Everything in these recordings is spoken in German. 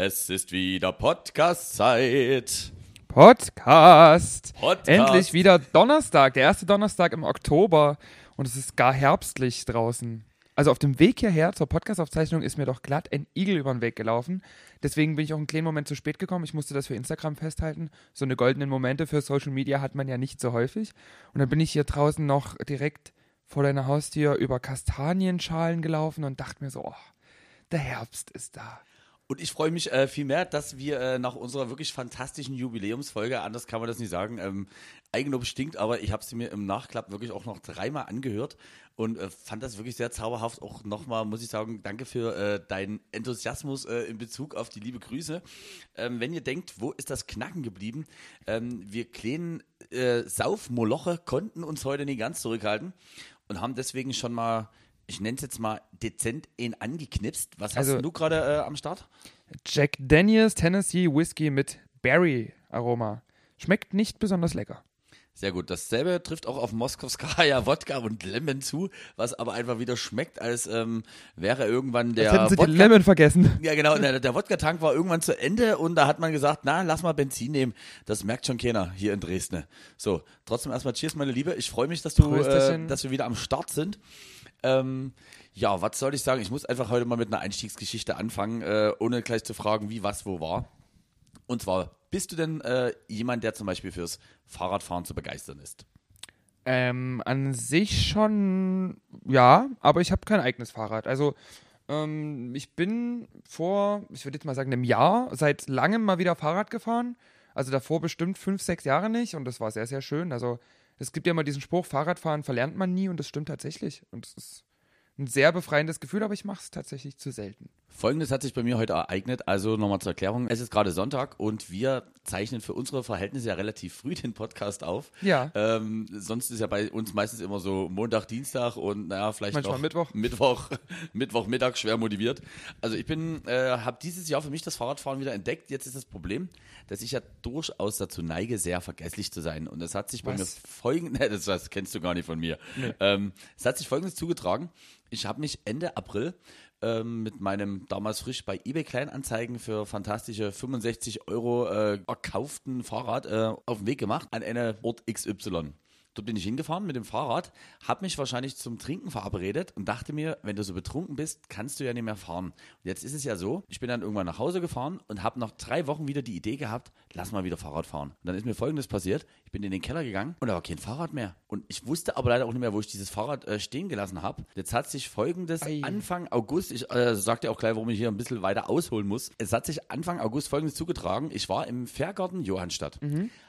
Es ist wieder Podcast-Zeit. Podcast. Podcast. Endlich wieder Donnerstag, der erste Donnerstag im Oktober und es ist gar herbstlich draußen. Also auf dem Weg hierher zur Podcastaufzeichnung ist mir doch glatt ein Igel über den Weg gelaufen. Deswegen bin ich auch einen kleinen Moment zu spät gekommen. Ich musste das für Instagram festhalten. So eine goldenen Momente für Social Media hat man ja nicht so häufig. Und dann bin ich hier draußen noch direkt vor deiner Haustür über Kastanienschalen gelaufen und dachte mir so, oh, der Herbst ist da. Und ich freue mich äh, vielmehr, dass wir äh, nach unserer wirklich fantastischen Jubiläumsfolge, anders kann man das nicht sagen, ähm, Eigenlob stinkt, aber ich habe sie mir im Nachklapp wirklich auch noch dreimal angehört und äh, fand das wirklich sehr zauberhaft. Auch nochmal, muss ich sagen, danke für äh, deinen Enthusiasmus äh, in Bezug auf die liebe Grüße. Ähm, wenn ihr denkt, wo ist das Knacken geblieben? Ähm, wir kleinen äh, Saufmoloche konnten uns heute nicht ganz zurückhalten und haben deswegen schon mal ich nenne es jetzt mal dezent ihn angeknipst. Was hast Also- du gerade äh, am Start? Jack Daniels Tennessee Whiskey mit Berry-Aroma. Schmeckt nicht besonders lecker. Sehr gut. Dasselbe trifft auch auf Moskowskaja Wodka und Lemon zu, was aber einfach wieder schmeckt, als ähm, wäre irgendwann der Jetzt hätten sie Wodka den Lemon vergessen. Ja, genau. Der, der Wodka-Tank war irgendwann zu Ende und da hat man gesagt, na, lass mal Benzin nehmen. Das merkt schon keiner hier in Dresden. So, trotzdem erstmal Cheers, meine Liebe. Ich freue mich, dass du, äh, dass wir wieder am Start sind. Ähm, ja, was soll ich sagen? Ich muss einfach heute mal mit einer Einstiegsgeschichte anfangen, äh, ohne gleich zu fragen, wie, was, wo war. Und zwar, bist du denn äh, jemand, der zum Beispiel fürs Fahrradfahren zu begeistern ist? Ähm, an sich schon, ja, aber ich habe kein eigenes Fahrrad. Also, ähm, ich bin vor, ich würde jetzt mal sagen, einem Jahr seit langem mal wieder Fahrrad gefahren. Also davor bestimmt fünf, sechs Jahre nicht und das war sehr, sehr schön. Also, es gibt ja immer diesen Spruch, Fahrradfahren verlernt man nie und das stimmt tatsächlich. Und es ist ein sehr befreiendes Gefühl, aber ich mache es tatsächlich zu selten. Folgendes hat sich bei mir heute ereignet. Also nochmal zur Erklärung. Es ist gerade Sonntag und wir zeichnen für unsere Verhältnisse ja relativ früh den Podcast auf. Ja. Ähm, sonst ist ja bei uns meistens immer so Montag, Dienstag und naja, vielleicht Manchmal noch Mittwoch. Mittwoch, Mittwochmittag schwer motiviert. Also ich bin, äh, habe dieses Jahr für mich das Fahrradfahren wieder entdeckt. Jetzt ist das Problem, dass ich ja durchaus dazu neige, sehr vergesslich zu sein. Und das hat sich bei Was? mir folgendes, das, das kennst du gar nicht von mir. Ähm, es hat sich folgendes zugetragen. Ich habe mich Ende April ähm, mit meinem damals frisch bei eBay Kleinanzeigen für fantastische 65 Euro äh, erkauften Fahrrad äh, auf den Weg gemacht an einen Ort XY. Dort bin ich hingefahren mit dem Fahrrad, habe mich wahrscheinlich zum Trinken verabredet und dachte mir, wenn du so betrunken bist, kannst du ja nicht mehr fahren. Und jetzt ist es ja so, ich bin dann irgendwann nach Hause gefahren und habe nach drei Wochen wieder die Idee gehabt, lass mal wieder Fahrrad fahren. Und dann ist mir Folgendes passiert, ich bin in den Keller gegangen und da war kein Fahrrad mehr. Und ich wusste aber leider auch nicht mehr, wo ich dieses Fahrrad äh, stehen gelassen habe. Jetzt hat sich Folgendes Ei. Anfang August, ich äh, sagte auch gleich, warum ich hier ein bisschen weiter ausholen muss. Es hat sich Anfang August Folgendes zugetragen. Ich war im Fährgarten Johannstadt,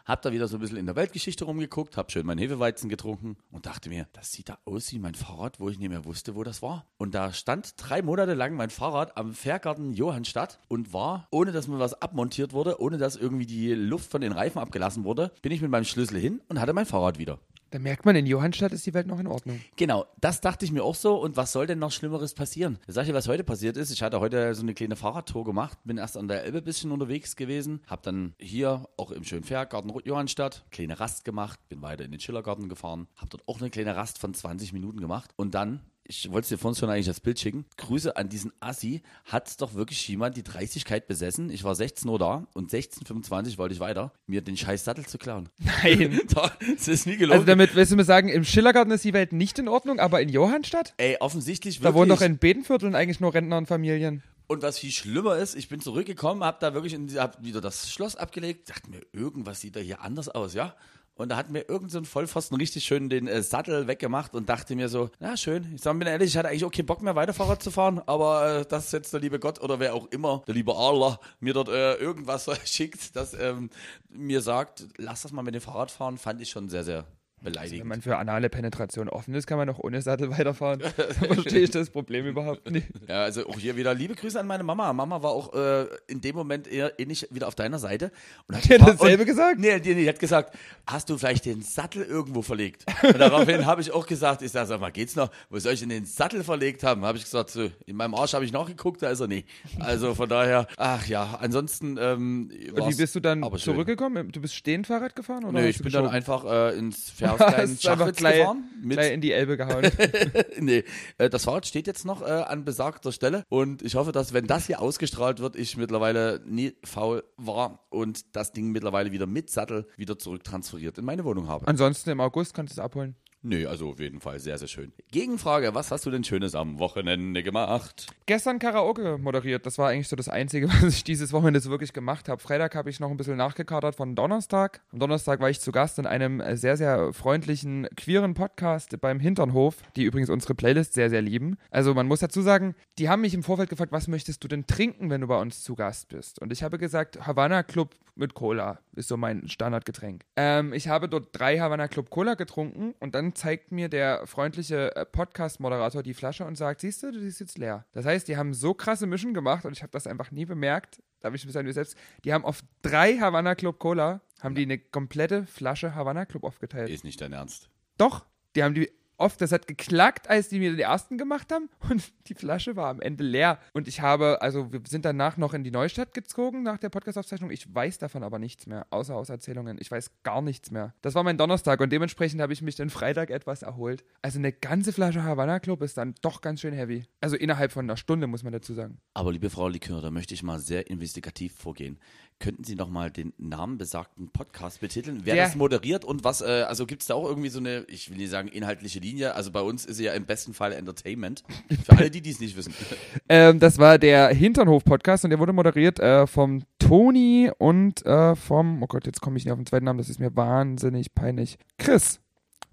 hab da wieder so ein bisschen in der Weltgeschichte rumgeguckt, hab schön meinen Hefeweizen getrunken und dachte mir, das sieht da aus wie mein Fahrrad, wo ich nicht mehr wusste, wo das war. Und da stand drei Monate lang mein Fahrrad am Fährgarten Johannstadt und war, ohne dass mir was abmontiert wurde, ohne dass irgendwie die Luft von den Reifen abgelassen wurde, bin ich mit meinem Schlüssel hin und hatte mein Fahrrad wieder. Da merkt man, in Johannstadt ist die Welt noch in Ordnung. Genau, das dachte ich mir auch so. Und was soll denn noch Schlimmeres passieren? Sag ich dir, was heute passiert ist. Ich hatte heute so eine kleine Fahrradtour gemacht, bin erst an der Elbe ein bisschen unterwegs gewesen, habe dann hier auch im schönen Fährgarten Johannstadt kleine Rast gemacht, bin weiter in den Schillergarten gefahren, habe dort auch eine kleine Rast von 20 Minuten gemacht und dann ich wollte dir vorhin schon eigentlich das Bild schicken. Grüße an diesen Assi. Hat doch wirklich jemand die Dreistigkeit besessen. Ich war 16 Uhr da und 16.25 wollte ich weiter, mir den scheiß Sattel zu klauen. Nein. Das ist nie gelogen. Also damit willst du mir sagen, im Schillergarten ist die Welt nicht in Ordnung, aber in Johannstadt? Ey, offensichtlich Da wirklich. wohnen doch in Bedenvierteln eigentlich nur Rentner und Familien. Und was viel schlimmer ist, ich bin zurückgekommen, hab da wirklich in, hab wieder das Schloss abgelegt, dachte mir, irgendwas sieht da hier anders aus, ja? Und da hat mir irgend so Vollpfosten richtig schön den äh, Sattel weggemacht und dachte mir so, na schön, ich sag mir ehrlich, ich hatte eigentlich keinen Bock mehr weiter Fahrrad zu fahren, aber äh, dass jetzt der liebe Gott oder wer auch immer, der liebe Allah, mir dort äh, irgendwas schickt, das ähm, mir sagt, lass das mal mit dem Fahrrad fahren, fand ich schon sehr, sehr beleidigend. Wenn man für anale Penetration offen ist, kann man auch ohne Sattel weiterfahren. Verstehe ich das Problem überhaupt nicht. Ja, also auch hier wieder liebe Grüße an meine Mama. Mama war auch äh, in dem Moment eher ähnlich wieder auf deiner Seite. Und hat Die hat dasselbe und, gesagt? Nee, die, die hat gesagt, hast du vielleicht den Sattel irgendwo verlegt? Und daraufhin habe ich auch gesagt, ich sag, sag mal, geht's noch? Wo soll ich denn den Sattel verlegt haben? Habe ich gesagt, so, in meinem Arsch habe ich nachgeguckt, da ist er nicht. Also von daher, ach ja, ansonsten ähm, Und wie bist du dann zurückgekommen? Du bist stehend Fahrrad gefahren? Oder hast ich bin dann geschoben? einfach äh, ins Hast aufs kleinen Schachwitz gleich, gefahren. Mit, gleich in die Elbe gehauen. nee, äh, das Fahrrad steht jetzt noch äh, an besagter Stelle und ich hoffe, dass wenn das hier ausgestrahlt wird, ich mittlerweile nie faul war und das Ding mittlerweile wieder mit Sattel wieder zurücktransferiert in meine Wohnung habe. Ansonsten im August kannst du es abholen. Nee, also auf jeden Fall sehr, sehr schön. Gegenfrage, was hast du denn Schönes am Wochenende gemacht? Gestern Karaoke moderiert. Das war eigentlich so das Einzige, was ich dieses Wochenende so wirklich gemacht habe. Freitag habe ich noch ein bisschen nachgekadert von Donnerstag. Am Donnerstag war ich zu Gast in einem äh, sehr, sehr freundlichen, queeren Podcast beim Hinternhof, die übrigens unsere Playlist sehr, sehr lieben. Also man muss dazu sagen, die haben mich im Vorfeld gefragt, was möchtest du denn trinken, wenn du bei uns zu Gast bist? Und ich habe gesagt, Havana Club mit Cola ist so mein Standardgetränk. Ähm, ich habe dort drei Havana Club Cola getrunken und dann zeigt mir der freundliche äh, Podcast-Moderator die Flasche und sagt, siehst du, die ist jetzt leer. Das heißt, die haben so krasse Mischen gemacht und ich habe das einfach nie bemerkt. Da habe ich bis an mir selbst. Die haben auf drei Havana Club Cola, haben die eine komplette Flasche Havana Club aufgeteilt. Ist nicht dein Ernst. Doch, die haben die oft, das hat geklackt, als die mir den ersten gemacht haben und die Flasche war am Ende leer. Und ich habe, also wir sind danach noch in die Neustadt gezogen nach der Podcast-Aufzeichnung. Ich weiß davon aber nichts mehr, außer aus Erzählungen. Ich weiß gar nichts mehr. Das war mein Donnerstag und dementsprechend habe ich mich den Freitag etwas erholt. Also eine ganze Flasche Havana Club ist dann doch ganz schön heavy. Also innerhalb von einer Stunde, muss man dazu sagen. Aber liebe Frau Likör, da möchte ich mal sehr investigativ vorgehen. Könnten Sie noch mal den Namen besagten Podcast betiteln? Wer Der- das moderiert und was, äh, also gibt es da auch irgendwie so eine, ich will nicht sagen inhaltliche Linie, also bei uns ist sie ja im besten Fall Entertainment. Für alle, die dies nicht wissen. Ähm, das war der Hinternhof-Podcast und der wurde moderiert äh, vom Toni und äh, vom, oh Gott, jetzt komme ich nicht auf den zweiten Namen, das ist mir wahnsinnig peinlich. Chris.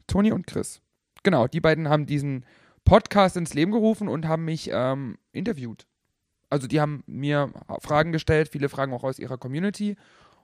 Toni und Chris. Genau, die beiden haben diesen Podcast ins Leben gerufen und haben mich ähm, interviewt. Also die haben mir Fragen gestellt, viele Fragen auch aus ihrer Community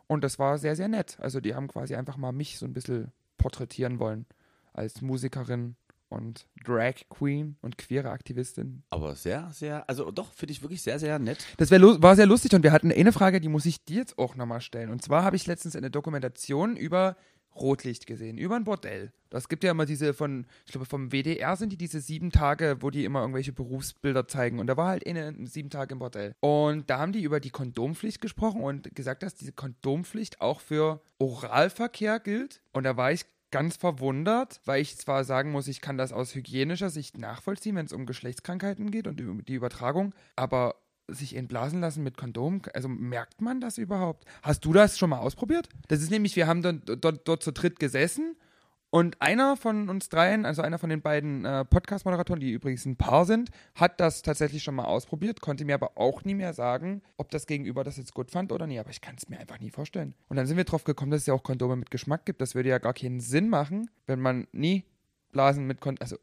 und das war sehr, sehr nett. Also die haben quasi einfach mal mich so ein bisschen porträtieren wollen als Musikerin und Drag Queen und queere Aktivistin. Aber sehr, sehr, also doch, finde ich wirklich sehr, sehr nett. Das wär, war sehr lustig und wir hatten eine Frage, die muss ich dir jetzt auch nochmal stellen. Und zwar habe ich letztens eine Dokumentation über Rotlicht gesehen, über ein Bordell. Das gibt ja immer diese von, ich glaube vom WDR sind die diese sieben Tage, wo die immer irgendwelche Berufsbilder zeigen. Und da war halt eine sieben Tage im Bordell. Und da haben die über die Kondompflicht gesprochen und gesagt, dass diese Kondompflicht auch für Oralverkehr gilt. Und da war ich ganz verwundert, weil ich zwar sagen muss, ich kann das aus hygienischer Sicht nachvollziehen, wenn es um Geschlechtskrankheiten geht und die Übertragung, aber sich entblasen lassen mit Kondom, also merkt man das überhaupt? Hast du das schon mal ausprobiert? Das ist nämlich, wir haben dort, dort, dort zu dritt gesessen und einer von uns dreien, also einer von den beiden äh, Podcast-Moderatoren, die übrigens ein Paar sind, hat das tatsächlich schon mal ausprobiert, konnte mir aber auch nie mehr sagen, ob das Gegenüber das jetzt gut fand oder nie. Aber ich kann es mir einfach nie vorstellen. Und dann sind wir drauf gekommen, dass es ja auch Kondome mit Geschmack gibt. Das würde ja gar keinen Sinn machen, wenn man nie Blasen mit Kondom. Also,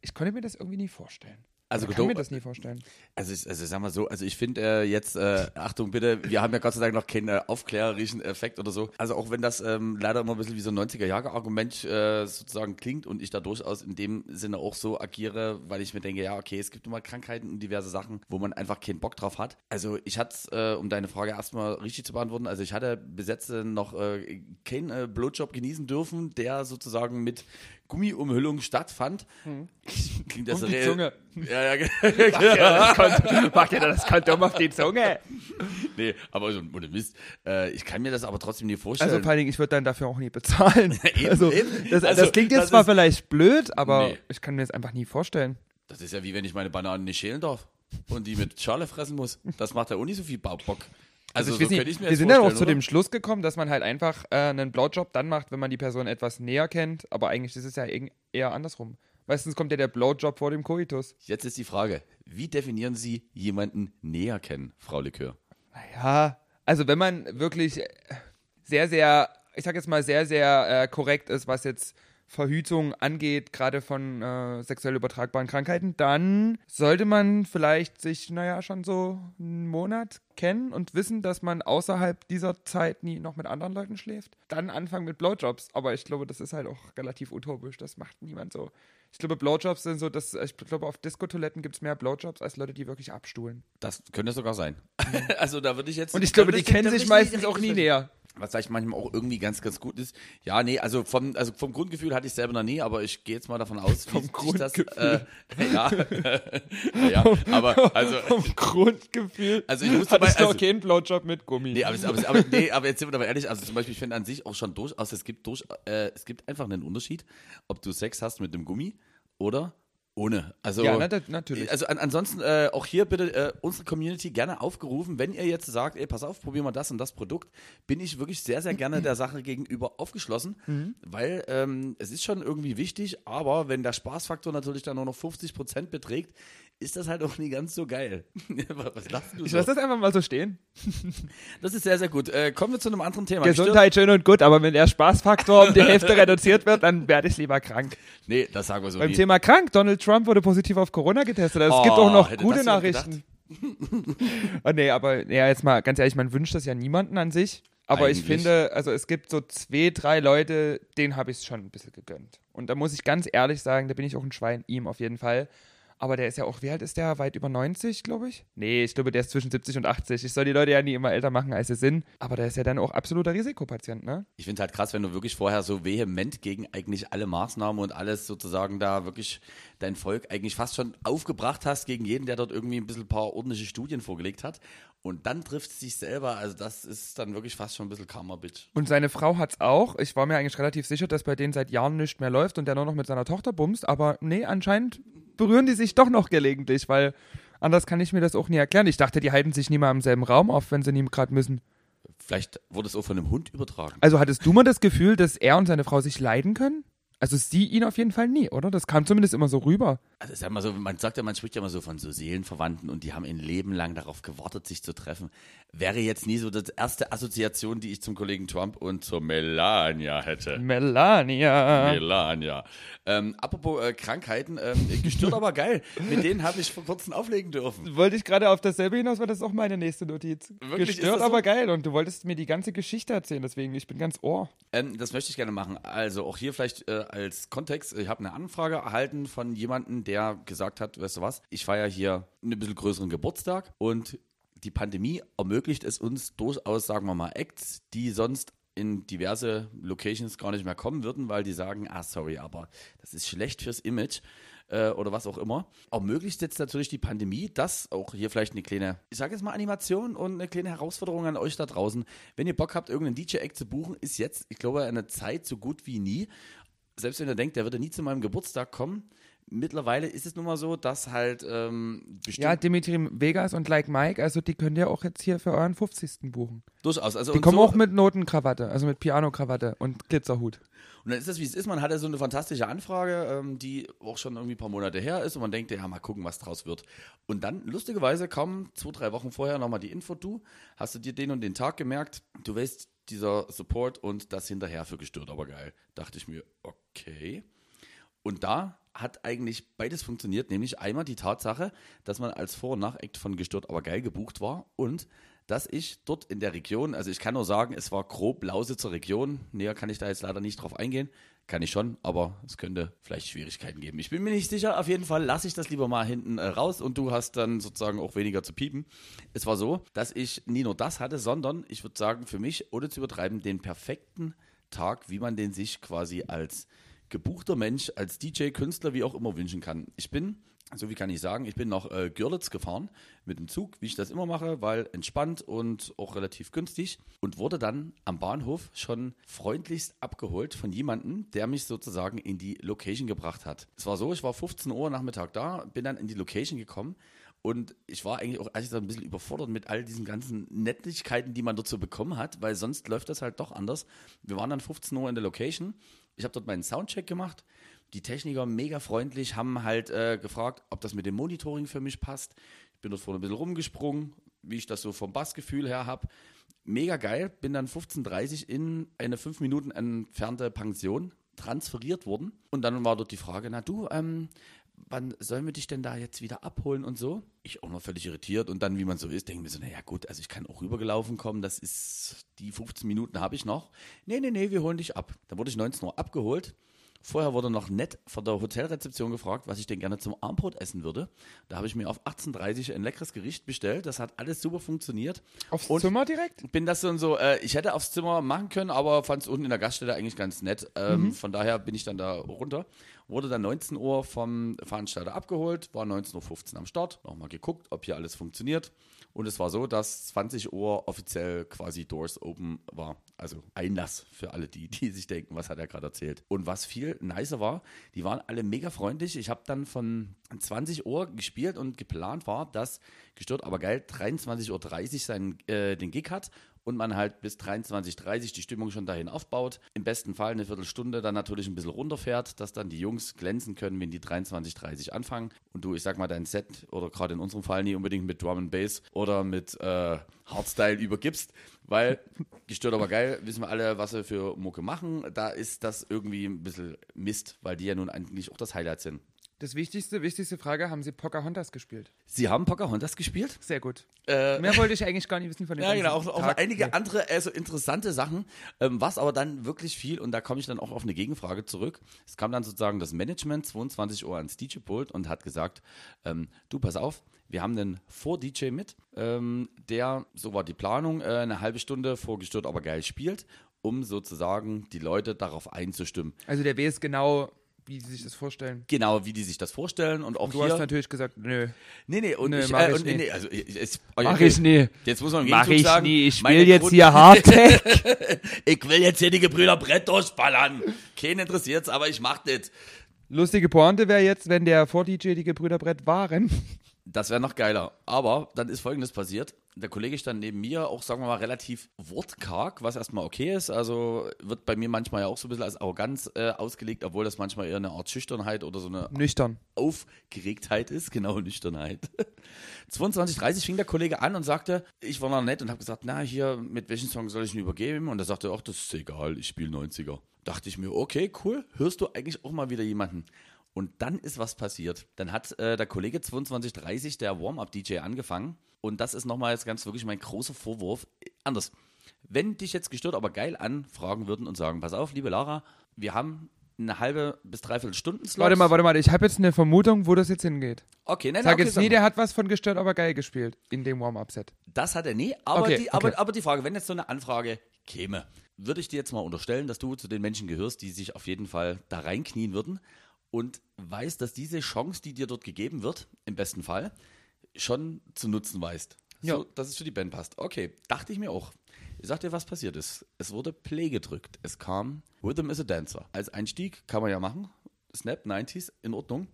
ich konnte mir das irgendwie nie vorstellen. Also ich kann mir das nie vorstellen. Also, ich- also sag mal so, also ich finde äh, jetzt, äh, Achtung bitte, wir haben ja Gott sei Dank noch keinen äh, aufklärerischen Effekt oder so. Also auch wenn das ähm, leider immer ein bisschen wie so ein 90er-Jahre-Argument äh, sozusagen klingt und ich da durchaus in dem Sinne auch so agiere, weil ich mir denke, ja, okay, es gibt immer Krankheiten und diverse Sachen, wo man einfach keinen Bock drauf hat. Also ich hatte, äh, um deine Frage erstmal richtig zu beantworten, also ich hatte besetzte noch äh, keinen äh, Blowjob genießen dürfen, der sozusagen mit Gummiumhüllung stattfand. Klingt das Um die Zunge. Ja, ja, Macht ihr das Kondom auf die Zunge? Nee, aber so, ohne Mist. Äh, ich kann mir das aber trotzdem nicht vorstellen. Also vor allen Dingen, ich würde dann dafür auch nie bezahlen. Eben, also, eben. Das, Also, das klingt jetzt das zwar vielleicht blöd, aber Nee. ich kann mir das einfach nie vorstellen. das ist ja wie wenn ich meine Bananen nicht schälen darf und die mit Schale fressen muss. Das macht ja auch nicht so viel Bock. Also, ich so weiß nicht, wir sind dann auch vorstellen, zu oder? dem Schluss gekommen, dass man halt einfach äh, einen Blowjob dann macht, wenn man die Person etwas näher kennt. Aber eigentlich ist es ja eher andersrum. Meistens kommt ja der Blowjob vor dem Koitus. Jetzt ist die Frage, wie definieren Sie jemanden näher kennen, Frau Likör? Ja, also wenn man wirklich sehr, sehr, ich sag jetzt mal sehr, sehr äh, korrekt ist, was jetzt Verhütung angeht, gerade von äh, sexuell übertragbaren Krankheiten, dann sollte man vielleicht sich, naja, schon so einen Monat kennen und wissen, dass man außerhalb dieser Zeit nie noch mit anderen Leuten schläft. Dann anfangen mit Blowjobs. Aber ich glaube, das ist halt auch relativ utopisch. Das macht niemand so. Ich glaube, Blowjobs sind so, dass ich glaube, auf Diskotoiletten gibt es mehr Blowjobs als Leute, die wirklich abstuhlen. Das könnte sogar sein. also da würde ich jetzt. Und ich glaube, die kennen sich meistens auch nie näher. Was vielleicht manchmal auch irgendwie ganz, ganz gut ist. Ja, nee, also vom, also vom Grundgefühl hatte ich selber noch nie, aber ich gehe jetzt mal davon aus, Vom sich das, Grundgefühl. äh, ja, ja, aber also, Vom Grundgefühl. also ich musste hatte mal, ich noch also, keinen Blowjob mit Gummi. Nee, aber, aber, aber, nee, aber jetzt sind wir aber ehrlich, also zum Beispiel, ich finde an sich auch schon durchaus, es gibt durch, äh, es gibt einfach einen Unterschied, ob du Sex hast mit einem Gummi oder ohne. Also, ja, na, natürlich. also an, ansonsten äh, auch hier bitte äh, unsere Community gerne aufgerufen, wenn ihr jetzt sagt, ey, pass auf, probier mal das und das Produkt, bin ich wirklich sehr, sehr gerne der Sache gegenüber aufgeschlossen, Mhm. weil ähm, es ist schon irgendwie wichtig, aber wenn der Spaßfaktor natürlich dann nur noch 50 Prozent beträgt, ist das halt auch nie ganz so geil. Was lachst du ich lasse das einfach mal so stehen. Das ist sehr, sehr gut. Äh, kommen wir zu einem anderen Thema. Gesundheit schön und gut, aber wenn der Spaßfaktor um die Hälfte reduziert wird, dann werde ich lieber krank. Nee, das sagen wir so Beim nie. Thema krank, Donald Trump wurde positiv auf Corona getestet. Also es Oh, gibt auch noch gute Nachrichten. oh, nee, aber ja, jetzt mal ganz ehrlich, man wünscht das ja niemanden an sich. Aber ich Eigentlich. finde, also es gibt so zwei, drei Leute, denen habe ich es schon ein bisschen gegönnt. Und da muss ich ganz ehrlich sagen, da bin ich auch ein Schwein, ihm auf jeden Fall. Aber der ist ja auch, wie alt ist der? Weit über 90, glaube ich? Nee, ich glaube, der ist zwischen 70 und 80. Ich soll die Leute ja nie immer älter machen, als sie sind. Aber der ist ja dann auch absoluter Risikopatient, ne? Ich finde halt krass, wenn du wirklich vorher so vehement gegen eigentlich alle Maßnahmen und alles sozusagen da wirklich dein Volk eigentlich fast schon aufgebracht hast gegen jeden, der dort irgendwie ein bisschen ein paar ordentliche Studien vorgelegt hat. Und dann trifft es sich selber. Also das ist dann wirklich fast schon ein bisschen Karma-Bitch. Und seine Frau hat's auch. Ich war mir eigentlich relativ sicher, dass bei denen seit Jahren nichts mehr läuft und der nur noch mit seiner Tochter bumst. Aber nee, anscheinend berühren die sich doch noch gelegentlich, weil anders kann ich mir das auch nie erklären. Ich dachte, die halten sich nie mal im selben Raum auf, wenn sie nie gerade müssen. Vielleicht wurde es auch von einem Hund übertragen. Also hattest du mal das Gefühl, dass er und seine Frau sich leiden können? Also sie ihn auf jeden Fall nie, oder? Das kam zumindest immer so rüber. Also sag mal so, man sagt ja, man spricht ja immer so von so Seelenverwandten und die haben ein Leben lang darauf gewartet, sich zu treffen. Wäre jetzt nie so das erste Assoziation, die ich zum Kollegen Trump und zur Melania hätte. Melania. Melania. Ähm, apropos äh, Krankheiten, ähm, gestört aber geil. Mit denen habe ich vor kurzem auflegen dürfen. Wollte ich gerade auf dasselbe hinaus, weil das ist auch meine nächste Notiz. Wirklich, ist Gestört, so? aber geil. Und du wolltest mir die ganze Geschichte erzählen, deswegen, ich bin ganz ohr. Ähm, das möchte ich gerne machen. Also auch hier vielleicht äh, als Kontext. Ich habe eine Anfrage erhalten von jemandem, der gesagt hat, weißt du was, ich feiere hier einen bisschen größeren Geburtstag und die Pandemie ermöglicht es uns durchaus, sagen wir mal, Acts, die sonst in diverse Locations gar nicht mehr kommen würden, weil die sagen, ah, sorry, aber das ist schlecht fürs Image äh, oder was auch immer. Ermöglicht jetzt natürlich die Pandemie, dass auch hier vielleicht eine kleine, ich sage jetzt mal Animation und eine kleine Herausforderung an euch da draußen. Wenn ihr Bock habt, irgendeinen DJ-Act zu buchen, ist jetzt, ich glaube, eine Zeit so gut wie nie. Selbst wenn ihr denkt, der würde nie zu meinem Geburtstag kommen. Mittlerweile ist es nun mal so, dass halt ähm, Ja, Dimitri Vegas und Like Mike, also die könnt ihr auch jetzt hier für euren 50. buchen. durchaus. Also Die kommen so, auch mit Notenkrawatte, also mit Piano-Krawatte und Glitzerhut. Und dann ist das, wie es ist. Man hatte so eine fantastische Anfrage, ähm, die auch schon irgendwie ein paar Monate her ist und man denkt, ja, mal gucken, was draus wird. Und dann, lustigerweise, kaum zwei, drei Wochen vorher nochmal die Info, du, hast du dir den und den Tag gemerkt, du weißt, dieser Support und das hinterher für gestört, aber geil. Dachte ich mir, okay. Und da hat eigentlich beides funktioniert, nämlich einmal die Tatsache, dass man als Vor- und Nach-Act von Gestört aber geil gebucht war und dass ich dort in der Region, also ich kann nur sagen, es war grob Lausitzer Region, näher kann ich da jetzt leider nicht drauf eingehen, kann ich schon, aber es könnte vielleicht Schwierigkeiten geben. Ich bin mir nicht sicher, auf jeden Fall lasse ich das lieber mal hinten äh, raus und du hast dann sozusagen auch weniger zu piepen. Es war so, dass ich nie nur das hatte, sondern ich würde sagen, für mich, ohne zu übertreiben, den perfekten Tag, wie man den sich quasi als gebuchter Mensch, als DJ, Künstler, wie auch immer wünschen kann. Ich bin, so wie kann ich sagen, ich bin nach äh, Görlitz gefahren mit dem Zug, wie ich das immer mache, weil entspannt und auch relativ günstig und wurde dann am Bahnhof schon freundlichst abgeholt von jemandem, der mich sozusagen in die Location gebracht hat. Es war so, ich war 15 Uhr Nachmittag da, bin dann in die Location gekommen und ich war eigentlich auch ehrlich gesagt ein bisschen überfordert mit all diesen ganzen Nettigkeiten, die man so bekommen hat, weil sonst läuft das halt doch anders. Wir waren dann 15 Uhr in der Location. Ich habe dort meinen Soundcheck gemacht. Die Techniker mega freundlich, haben halt äh, gefragt, ob das mit dem Monitoring für mich passt. Ich bin dort vorne ein bisschen rumgesprungen, wie ich das so vom Bassgefühl her habe. Mega geil. Bin dann 15.30 Uhr in eine fünf Minuten entfernte Pension transferiert worden. Und dann war dort die Frage, na du, ähm, wann sollen wir dich denn da jetzt wieder abholen und so? Ich auch noch völlig irritiert und dann, wie man so ist, denken wir so, naja gut, also ich kann auch rübergelaufen kommen, das ist, die 15 Minuten habe ich noch. Nee, nee, nee, wir holen dich ab. Dann wurde ich 19 Uhr abgeholt Vorher wurde noch nett von der Hotelrezeption gefragt, was ich denn gerne zum Armbrot essen würde. Da habe ich mir auf 18.30 ein leckeres Gericht bestellt. Das hat alles super funktioniert. Aufs Und Zimmer direkt? Bin das und so, äh, ich hätte aufs Zimmer machen können, aber fand es unten in der Gaststätte eigentlich ganz nett. Ähm, Von daher bin ich dann da runter. Wurde dann 19 Uhr vom Veranstalter abgeholt, war 19.15 Uhr am Start. Nochmal geguckt, ob hier alles funktioniert. Und es war so, dass 20 Uhr offiziell quasi Doors Open war. Also Einlass für alle die, die sich denken, was hat er gerade erzählt. Und was viel nicer war, die waren alle mega freundlich. Ich habe dann von 20 Uhr gespielt und geplant war, dass gestört, aber geil, 23.30 Uhr seinen, äh, den Gig hat und man halt bis 23.30 die Stimmung schon dahin aufbaut. Im besten Fall eine Viertelstunde dann natürlich ein bisschen runterfährt, dass dann die Jungs glänzen können, wenn die 23.30 anfangen. Und du, ich sag mal, dein Set oder gerade in unserem Fall nie unbedingt mit Drum and Bass oder mit äh, Hardstyle übergibst, weil gestört aber geil, wissen wir alle, was sie für Mucke machen. Da ist das irgendwie ein bisschen Mist, weil die ja nun eigentlich auch das Highlight sind. Das wichtigste, wichtigste Frage, haben Sie Pocahontas gespielt? Sie haben Pocahontas gespielt? Sehr gut. Äh, Mehr wollte ich eigentlich gar nicht wissen von dem Ja, genau, auch, auch einige Nee. andere äh, so interessante Sachen, ähm, was aber dann wirklich viel, und da komme ich dann auch auf eine Gegenfrage zurück. Es kam dann sozusagen das Management 22 Uhr ans DJ-Pult und hat gesagt, ähm, du, pass auf, wir haben einen Vor-DJ mit, ähm, der, so war die Planung, äh, eine halbe Stunde vorgestört, aber geil spielt, um sozusagen die Leute darauf einzustimmen. Also der weiß genau, wie Sie sich das vorstellen. Genau, wie die sich das vorstellen und auch Du hier. hast natürlich gesagt, nö. nee, nee, und Nee, ich, mach äh, ich und, nie. nee, also, ich, es, Mach ich nie. Jetzt muss man im Mach Gegenzug ich sagen, nie. Ich spiele jetzt Grund- hier Hardtech. Ich will jetzt hier die Gebrüder Brett durchballern. Keinen interessiert's, aber ich mach das. Lustige Pointe wäre jetzt, wenn der Vor-DJ die Gebrüder Brett waren. Das wäre noch geiler. Aber dann ist folgendes passiert. Der Kollege stand neben mir, auch sagen wir mal relativ wortkarg, was erstmal okay ist. Also wird bei mir manchmal ja auch so ein bisschen als Arroganz äh, ausgelegt, obwohl das manchmal eher eine Art Schüchternheit oder so eine Nüchtern. Aufgeregtheit ist, genau Nüchternheit. 22.30 fing der Kollege an und sagte, ich war noch nett und habe gesagt, na hier, mit welchen Song soll ich ihn übergeben? Und er sagte, ach, das ist egal, ich spiele 90er. Dachte ich mir, okay, cool, hörst du eigentlich auch mal wieder jemanden? Und dann ist was passiert. Dann hat äh, der Kollege 2230, der Warm-Up-DJ, angefangen. Und das ist nochmal jetzt ganz wirklich mein großer Vorwurf. Anders. Wenn dich jetzt gestört, aber geil anfragen würden und sagen, pass auf, liebe Lara, wir haben eine halbe bis dreiviertel Stunden Slot. Warte mal, warte mal. Ich habe jetzt eine Vermutung, wo das jetzt hingeht. Okay, nein, Sag okay, jetzt nie, der hat was von gestört, aber geil gespielt in dem Warm-Up-Set. Das hat er nie, aber, Okay, die, aber, okay. aber die Frage, wenn jetzt so eine Anfrage käme, würde ich dir jetzt mal unterstellen, dass du zu den Menschen gehörst, die sich auf jeden Fall da reinknien würden und weißt, dass diese Chance, die dir dort gegeben wird, im besten Fall, schon zu nutzen weißt. Ja. So, dass es für die Band passt. Okay, dachte ich mir auch. Ich sag dir, was passiert ist. Es wurde Play gedrückt. Es kam Rhythm is a Dancer. Als Einstieg kann man ja machen. Snap 90s, in Ordnung.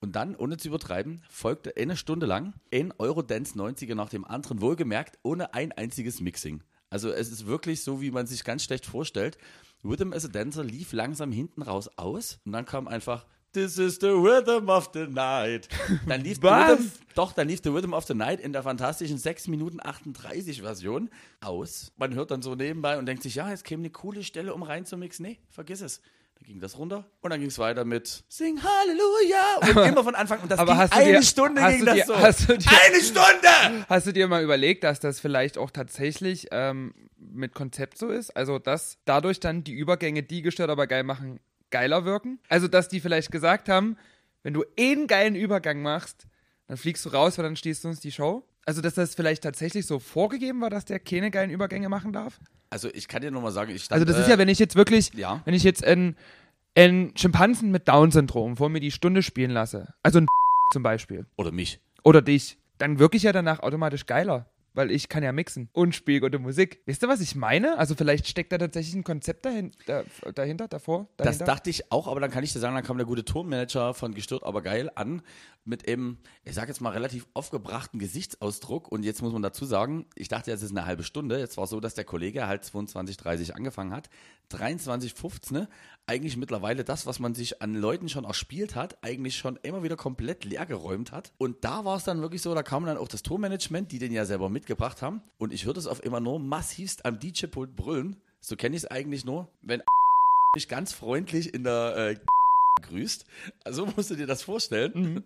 Und dann, ohne zu übertreiben, folgte eine Stunde lang ein Eurodance 90er nach dem anderen, wohlgemerkt, ohne ein einziges Mixing. Also es ist wirklich so, wie man sich ganz schlecht vorstellt. Rhythm as a Dancer lief langsam hinten raus aus und dann kam einfach This is the rhythm of the night. Dann lief, the Was? rhythm, doch, dann lief The Rhythm of the Night in der fantastischen 6 Minuten 38 Version aus. Man hört dann so nebenbei und denkt sich, ja, jetzt käme eine coole Stelle, um reinzumixen. Nee, vergiss es. Dann ging das runter und dann ging es weiter mit Sing Halleluja und immer von Anfang und das aber hast du eine dir- Stunde hast ging du das dir- so. hast du dir- eine Stunde! Hast du dir mal überlegt, dass das vielleicht auch tatsächlich ähm, mit Konzept so ist? Also, dass dadurch dann die Übergänge, die gestört aber geil machen, geiler wirken? Also, dass die vielleicht gesagt haben, wenn du eh einen geilen Übergang machst, dann fliegst du raus, weil dann stehst du uns die Show? Also, dass das vielleicht tatsächlich so vorgegeben war, dass der keine geilen Übergänge machen darf? Also ich kann dir nur mal sagen, ich stand, Also, das ist äh, ja, wenn ich jetzt wirklich, ja. wenn ich jetzt einen, einen Schimpansen mit Down-Syndrom vor mir die Stunde spielen lasse, also ein zum Beispiel, oder mich. oder dich, dann wirke ich ja danach automatisch geiler. Weil ich kann ja mixen und spiele gute Musik. Wisst ihr, was ich meine? Also vielleicht steckt da tatsächlich ein Konzept dahin, da, dahinter, davor, Das dahinter. dachte ich auch, aber dann kann ich dir sagen, dann kam der gute Tourmanager von Gestört aber geil an mit eben, ich sag jetzt mal, relativ aufgebrachten Gesichtsausdruck. Und jetzt muss man dazu sagen, ich dachte, es ist eine halbe Stunde. Jetzt war es so, dass der Kollege halt 22.30 angefangen hat. 23.15, ne? Eigentlich mittlerweile das, was man sich an Leuten schon erspielt hat, eigentlich schon immer wieder komplett leer geräumt hat. Und da war es dann wirklich so, da kam dann auch das Tourmanagement, die den ja selber mitgebracht haben. Und ich hörte es auf immer nur massivst am DJ-Pult brüllen. So kenne ich es eigentlich nur, wenn mich ganz freundlich in der äh, grüßt. Also musst du dir das vorstellen.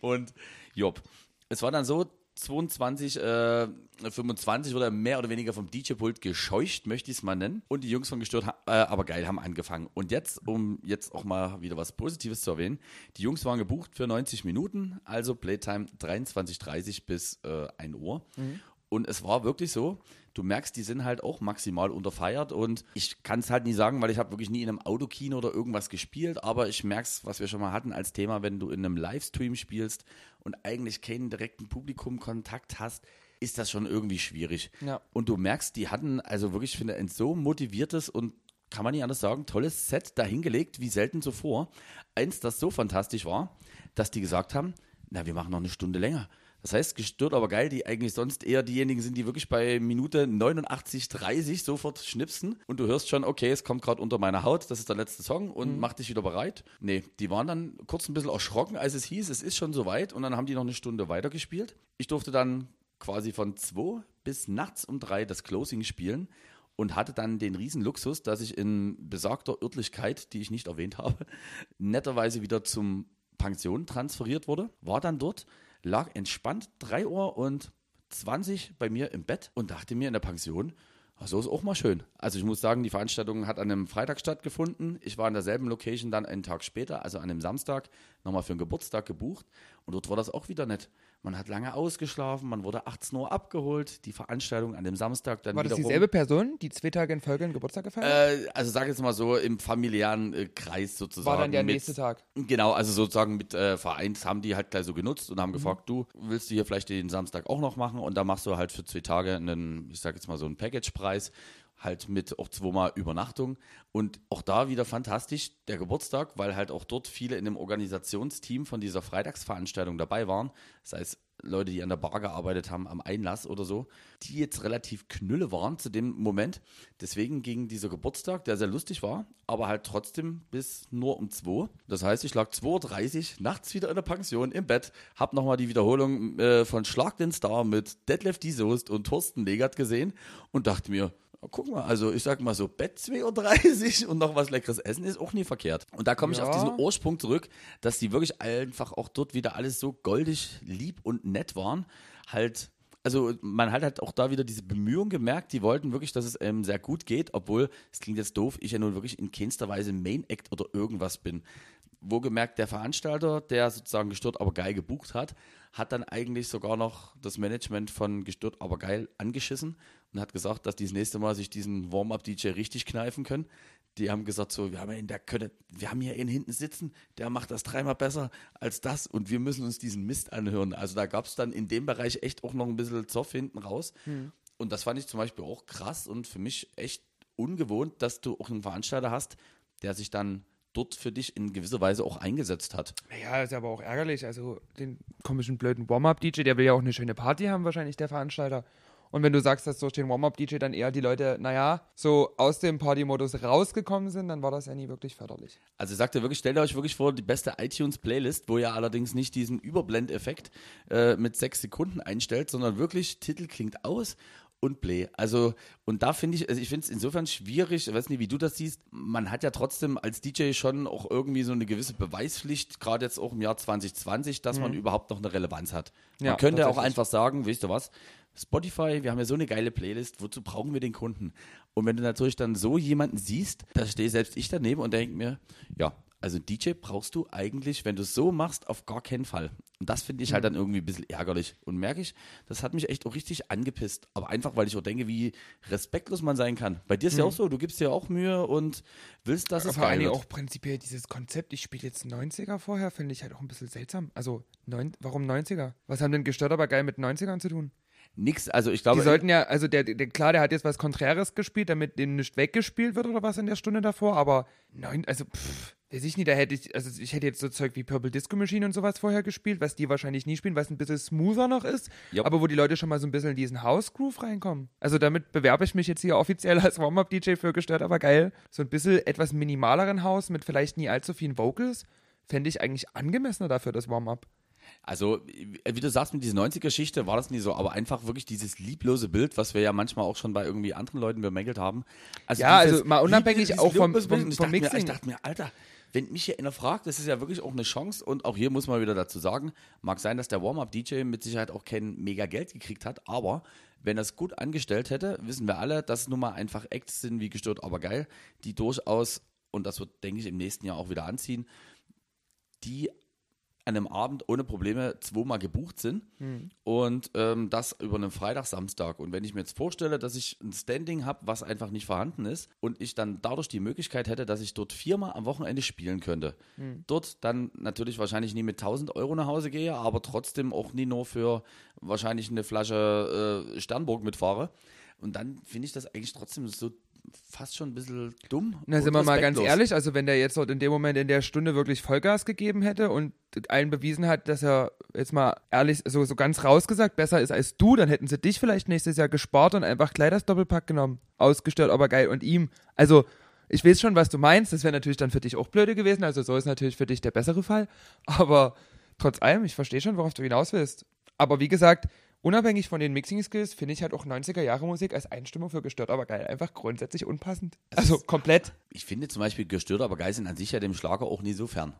Und Job, es war dann so, 22, äh, 25 wurde mehr oder weniger vom DJ-Pult gescheucht, möchte ich es mal nennen. Und die Jungs von Gestört, äh, aber geil, haben angefangen. Und jetzt, um jetzt auch mal wieder was Positives zu erwähnen, die Jungs waren gebucht für 90 Minuten, also Playtime 23.30 bis äh, 1 Uhr. Mhm. Und es war wirklich so, du merkst, die sind halt auch maximal unterfeiert und ich kann es halt nie sagen, weil ich habe wirklich nie in einem Autokino oder irgendwas gespielt, aber ich merke es, was wir schon mal hatten als Thema, wenn du in einem Livestream spielst und eigentlich keinen direkten Publikumkontakt hast, ist das schon irgendwie schwierig. Ja. Und du merkst, die hatten also wirklich, ich finde, ein so motiviertes und kann man nicht anders sagen, tolles Set dahingelegt, wie selten zuvor. Eins, das so fantastisch war, dass die gesagt haben, na, wir machen noch eine Stunde länger. Das heißt, gestört aber geil, die eigentlich sonst eher diejenigen sind, die wirklich bei Minute 89, 30 sofort schnipsen und du hörst schon, okay, es kommt gerade unter meiner Haut, das ist der letzte Song und mhm. mach dich wieder bereit. Nee, die waren dann kurz ein bisschen erschrocken, als es hieß, es ist schon soweit und dann haben die noch eine Stunde weitergespielt. Ich durfte dann quasi von zwei bis nachts um drei das Closing spielen und hatte dann den riesen Luxus, dass ich in besagter Örtlichkeit, die ich nicht erwähnt habe, netterweise wieder zum Pension transferiert wurde, war dann dort lag entspannt 3 Uhr und 20 bei mir im Bett und dachte mir in der Pension, so ist auch mal schön. Also ich muss sagen, die Veranstaltung hat an einem Freitag stattgefunden. Ich war in derselben Location dann einen Tag später, also an einem Samstag, nochmal für einen Geburtstag gebucht. Und dort war das auch wieder nett. Man hat lange ausgeschlafen, man wurde 18 Uhr abgeholt, die Veranstaltung an dem Samstag dann War das dieselbe Person, die zwei Tage in Folge einen Geburtstag gefeiert hat? Äh, also sag jetzt mal so, im familiären äh, Kreis sozusagen. War dann der mit, nächste Tag. Genau, also sozusagen mit äh, Vereins haben die halt gleich so genutzt und haben mhm. gefragt, du, willst du hier vielleicht den Samstag auch noch machen? Und da machst du halt für zwei Tage einen, ich sag jetzt mal so einen Package-Preis halt mit auch zweimal Übernachtung. Und auch da wieder fantastisch, der Geburtstag, weil halt auch dort viele in dem Organisationsteam von dieser Freitagsveranstaltung dabei waren. Das heißt, Leute, die an der Bar gearbeitet haben, am Einlass oder so, die jetzt relativ knülle waren zu dem Moment. Deswegen ging dieser Geburtstag, der sehr lustig war, aber halt trotzdem bis nur um 2. Das heißt, ich lag 2.30 Uhr nachts wieder in der Pension im Bett, hab nochmal die Wiederholung äh, von Schlag den Star mit Detlef die Soest und Thorsten Legert gesehen und dachte mir, guck mal, also ich sag mal so, Bett 2.30 Uhr und noch was leckeres Essen ist auch nie verkehrt. Und da komme ich ja. auf diesen Ursprung zurück, dass die wirklich einfach auch dort wieder alles so goldig, lieb und nett waren. Halt, also man hat halt auch da wieder diese Bemühungen gemerkt, die wollten wirklich, dass es ähm, sehr gut geht, obwohl, es klingt jetzt doof, ich ja nun wirklich in keinster Weise Main Act oder irgendwas bin. Wo gemerkt, der Veranstalter, der sozusagen gestört aber geil gebucht hat, hat dann eigentlich sogar noch das Management von gestört aber geil angeschissen und hat gesagt, dass die das nächste Mal sich diesen Warm-Up-DJ richtig kneifen können. Die haben gesagt, so, wir haben, in der Könne, wir haben hier einen hinten sitzen, der macht das dreimal besser als das und wir müssen uns diesen Mist anhören. Also da gab es dann in dem Bereich echt auch noch ein bisschen Zoff hinten raus. Hm. Und das fand ich zum Beispiel auch krass und für mich echt ungewohnt, dass du auch einen Veranstalter hast, der sich dann dort für dich in gewisser Weise auch eingesetzt hat. Ja, ist aber auch ärgerlich. Also den komischen blöden Warm-Up-DJ, der will ja auch eine schöne Party haben, wahrscheinlich der Veranstalter. Und wenn du sagst, dass durch den Warm-Up-DJ dann eher die Leute, naja, so aus dem Party-Modus rausgekommen sind, dann war das ja nie wirklich förderlich. Also ich sagte wirklich, stellt euch wirklich vor, die beste iTunes-Playlist, wo ihr allerdings nicht diesen Überblendeffekt äh, mit sechs Sekunden einstellt, sondern wirklich Titel klingt aus und Play. Also, und da finde ich, also ich finde es insofern schwierig, ich weiß nicht, wie du das siehst. Man hat ja trotzdem als DJ schon auch irgendwie so eine gewisse Beweispflicht, gerade jetzt auch im Jahr 2020, dass mhm. man überhaupt noch eine Relevanz hat. Man ja, könnte auch einfach sagen, weißt du was, Spotify, wir haben ja so eine geile Playlist, wozu brauchen wir den Kunden? Und wenn du natürlich dann so jemanden siehst, da stehe selbst ich daneben und denke mir, ja, also DJ brauchst du eigentlich, wenn du es so machst, auf gar keinen Fall. Und das finde ich halt dann irgendwie ein bisschen ärgerlich. Und merke ich, das hat mich echt auch richtig angepisst. Aber einfach, weil ich auch denke, wie respektlos man sein kann. Bei dir ist mhm. ja auch so, du gibst dir auch Mühe und willst, dass es Vor allem auch prinzipiell dieses Konzept, ich spiele jetzt 90er vorher, finde ich halt auch ein bisschen seltsam. Also, neun, warum 90er? Was haben denn gestört aber geil mit 90ern zu tun? Nix, also ich glaube. Die sollten ja, also der, der, klar, der hat jetzt was Konträres gespielt, damit dem nicht weggespielt wird oder was in der Stunde davor, aber neun, also pff, weiß ich nicht, da hätte ich, also ich hätte jetzt so Zeug wie Purple Disco Machine und sowas vorher gespielt, was die wahrscheinlich nie spielen, was ein bisschen smoother noch ist, yep. aber wo die Leute schon mal so ein bisschen in diesen House Groove reinkommen. Also damit bewerbe ich mich jetzt hier offiziell als Warm-Up DJ für gestört, aber geil. So ein bisschen etwas minimaleren Haus mit vielleicht nie allzu vielen Vocals, fände ich eigentlich angemessener dafür, das Warm-Up. Also, wie du sagst, mit dieser 90er-Geschichte war das nie so, aber einfach wirklich dieses lieblose Bild, was wir ja manchmal auch schon bei irgendwie anderen Leuten bemängelt haben. Also ja, also mal unabhängig auch vom, vom, vom Mixing. Mir, ich dachte mir, Alter, wenn mich hier einer fragt, das ist ja wirklich auch eine Chance und auch hier muss man wieder dazu sagen, mag sein, dass der Warm-Up-DJ mit Sicherheit auch kein mega Geld gekriegt hat, aber wenn er es gut angestellt hätte, wissen wir alle, dass es nun mal einfach Acts sind, wie gestört, aber geil, die durchaus, und das wird, denke ich, im nächsten Jahr auch wieder anziehen, die an einem Abend ohne Probleme zweimal gebucht sind mhm. und ähm, das über einen Freitag, Samstag. Und wenn ich mir jetzt vorstelle, dass ich ein Standing habe, was einfach nicht vorhanden ist und ich dann dadurch die Möglichkeit hätte, dass ich dort viermal am Wochenende spielen könnte, mhm. dort dann natürlich wahrscheinlich nie mit 1000 Euro nach Hause gehe, aber trotzdem auch nie nur für wahrscheinlich eine Flasche äh, Sternburg mitfahre. Und dann finde ich das eigentlich trotzdem so fast schon ein bisschen dumm. Na, sind wir mal ganz ehrlich, also wenn der jetzt dort in dem Moment in der Stunde wirklich Vollgas gegeben hätte und allen bewiesen hat, dass er jetzt mal ehrlich, so, so ganz rausgesagt, besser ist als du, dann hätten sie dich vielleicht nächstes Jahr gespart und einfach gleich das Doppelpack genommen. Ausgestört, aber geil. Und ihm, also ich weiß schon, was du meinst, das wäre natürlich dann für dich auch blöde gewesen, also so ist natürlich für dich der bessere Fall, aber trotz allem, ich verstehe schon, worauf du hinaus willst. Aber wie gesagt, unabhängig von den Mixing-Skills finde ich halt auch 90er-Jahre-Musik als Einstimmung für gestört, aber geil einfach grundsätzlich unpassend. Also komplett. Ich finde zum Beispiel gestört, aber geil sind an sich ja dem Schlager auch nie so fern.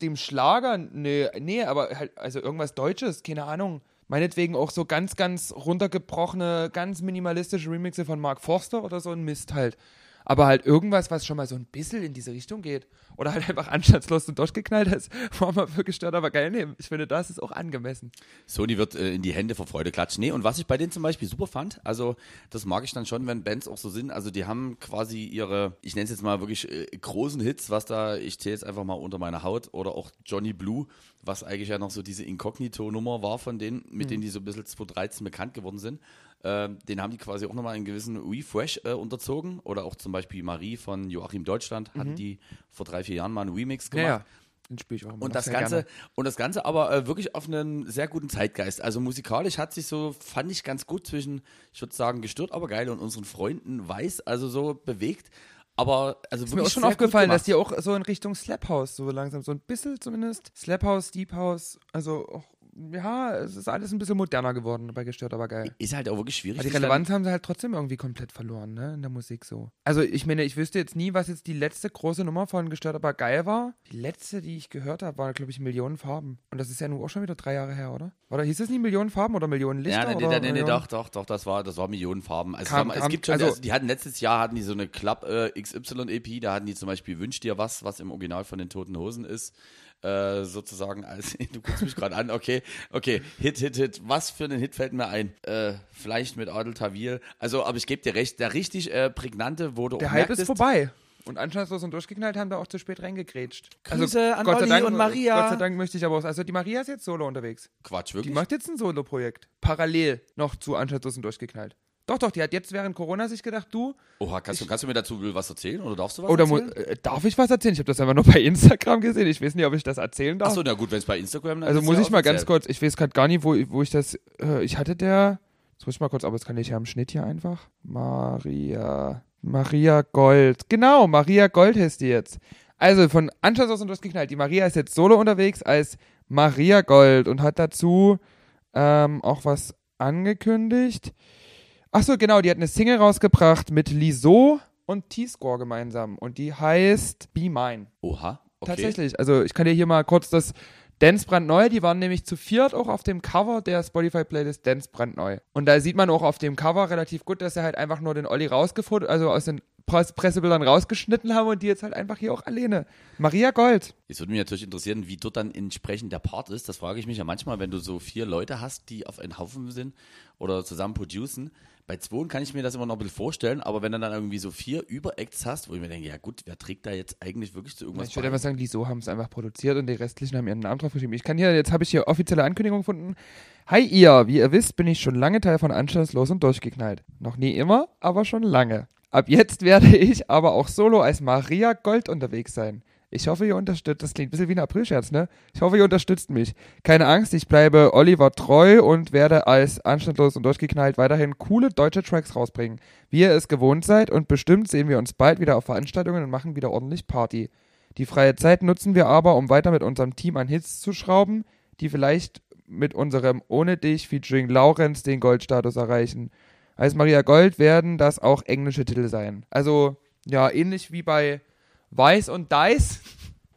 Dem Schlager? Nee, nee, aber halt, also irgendwas Deutsches, keine Ahnung. Meinetwegen auch so ganz, ganz runtergebrochene, ganz minimalistische Remixe von Mark Forster oder so ein Mist halt aber halt irgendwas, was schon mal so ein bisschen in diese Richtung geht. Oder halt einfach anstandslos und durchgeknallt ist, wo man für gestört, aber geil nehmen. Ich finde, das ist auch angemessen. Sony wird äh, in die Hände vor Freude klatschen. Nee, und was ich bei denen zum Beispiel super fand, also das mag ich dann schon, wenn Bands auch so sind, also die haben quasi ihre, ich nenne es jetzt mal wirklich äh, großen Hits, was da, ich zähle jetzt einfach mal unter meiner Haut, oder auch Johnny Blue, was eigentlich ja noch so diese Inkognito-Nummer war von denen, mit mhm. denen die so ein bisschen 2013 bekannt geworden sind. Äh, den haben die quasi auch nochmal einen gewissen Refresh äh, unterzogen. Oder auch zum Beispiel Marie von Joachim Deutschland mhm. hatten die vor drei, vier Jahren mal einen Remix gemacht. Ja, ja. Den spiele ich auch immer und das Ganze gerne. Und das Ganze aber äh, wirklich auf einen sehr guten Zeitgeist. Also musikalisch hat sich so, fand ich ganz gut zwischen, ich würde sagen, gestört, aber geil und unseren Freunden weiß, also so bewegt. Aber also ist mir auch schon aufgefallen, dass die auch so in Richtung Slap House so langsam, so ein bisschen zumindest. Slap House, Deep House, also auch ja, es ist alles ein bisschen moderner geworden bei Gestört, aber geil. Ist halt auch wirklich schwierig. Aber die Relevanz haben sie halt trotzdem irgendwie komplett verloren, ne, in der Musik so. Also ich meine, ich wüsste jetzt nie, was jetzt die letzte große Nummer von Gestört, aber geil war. Die letzte, die ich gehört habe, war, glaube ich, Millionen Farben. Und das ist ja nun auch schon wieder drei Jahre her, oder? Oder hieß es nie Millionen Farben oder Millionen Lichter? Ja, nee, oder nee, nee, doch, doch, doch, das war, das war Millionen Farben. Also kam, kam, es gibt schon, also, also, die hatten letztes Jahr hatten die so eine Club äh, XY EP, da hatten die zum Beispiel Wünsch dir was, was im Original von den Toten Hosen ist. Äh, sozusagen als, du guckst mich gerade an, okay, okay, Hit, Hit, Hit, was für einen Hit fällt mir ein? Äh, vielleicht mit Adel Tawil. Also, aber ich gebe dir recht, der richtig äh, prägnante wurde Der Hype ist vorbei. Und anstandslos und durchgeknallt haben da auch zu spät reingegrätscht. Also Grüße also, an Gott Olli Dank, und Maria. Gott sei Dank möchte ich aber auch. Also die Maria ist jetzt solo unterwegs. Quatsch, wirklich? Die macht jetzt ein Solo-Projekt. Parallel noch zu anstandslos und durchgeknallt. Doch, doch, die hat jetzt während Corona sich gedacht, du. Oha, kannst, ich, du, kannst du mir dazu was erzählen oder darfst du was oder erzählen? Äh, darf ich was erzählen? Ich habe das einfach nur bei Instagram gesehen. Ich weiß nicht, ob ich das erzählen darf. Achso, na gut, wenn es bei Instagram dann Also muss ja ich mal ganz kurz, ich weiß gerade gar nicht, wo, wo ich das. Äh, ich hatte der. Jetzt muss ich mal kurz, aber das kann ich ja im Schnitt hier einfach. Maria. Maria Gold. Genau, Maria Gold heißt die jetzt. Also von Anschluss aus und durchgeknallt. Die Maria ist jetzt solo unterwegs als Maria Gold und hat dazu ähm, auch was angekündigt. Achso, genau, die hat eine Single rausgebracht mit Liso und T-Score gemeinsam. Und die heißt Be Mine. Oha. Okay. Tatsächlich. Also ich kann dir hier mal kurz das Dance brandneu, die waren nämlich zu viert auch auf dem Cover der Spotify-Playlist Dance brandneu. Und da sieht man auch auf dem Cover relativ gut, dass er halt einfach nur den Olli rausgefunden, also aus den Pressebildern rausgeschnitten haben und die jetzt halt einfach hier auch alleine. Maria Gold. Jetzt würde mich natürlich interessieren, wie dort dann entsprechend der Part ist. Das frage ich mich ja manchmal, wenn du so vier Leute hast, die auf einen Haufen sind oder zusammen producen. Bei zwei kann ich mir das immer noch ein bisschen vorstellen, aber wenn du dann irgendwie so vier Überacts hast, wo ich mir denke, ja gut, wer trägt da jetzt eigentlich wirklich zu irgendwas Ich würde einfach sagen, die so haben es einfach produziert und die restlichen haben ihren Namen drauf geschrieben. Ich kann hier, jetzt habe ich hier offizielle Ankündigung gefunden. Hi ihr, wie ihr wisst, bin ich schon lange Teil von Anstandslos und durchgeknallt. Noch nie immer, aber schon lange. Ab jetzt werde ich aber auch solo als Maria Gold unterwegs sein. Ich hoffe, ihr unterstützt. Das klingt ein bisschen wie ein Aprilscherz, ne? Ich hoffe, ihr unterstützt mich. Keine Angst, ich bleibe Oliver treu und werde als anstandslos und durchgeknallt weiterhin coole deutsche Tracks rausbringen. Wie ihr es gewohnt seid und bestimmt sehen wir uns bald wieder auf Veranstaltungen und machen wieder ordentlich Party. Die freie Zeit nutzen wir aber, um weiter mit unserem Team an Hits zu schrauben, die vielleicht mit unserem Ohne dich featuring Laurenz den Goldstatus erreichen. Als Maria Gold werden das auch englische Titel sein. Also, ja, ähnlich wie bei Weiß und Dice.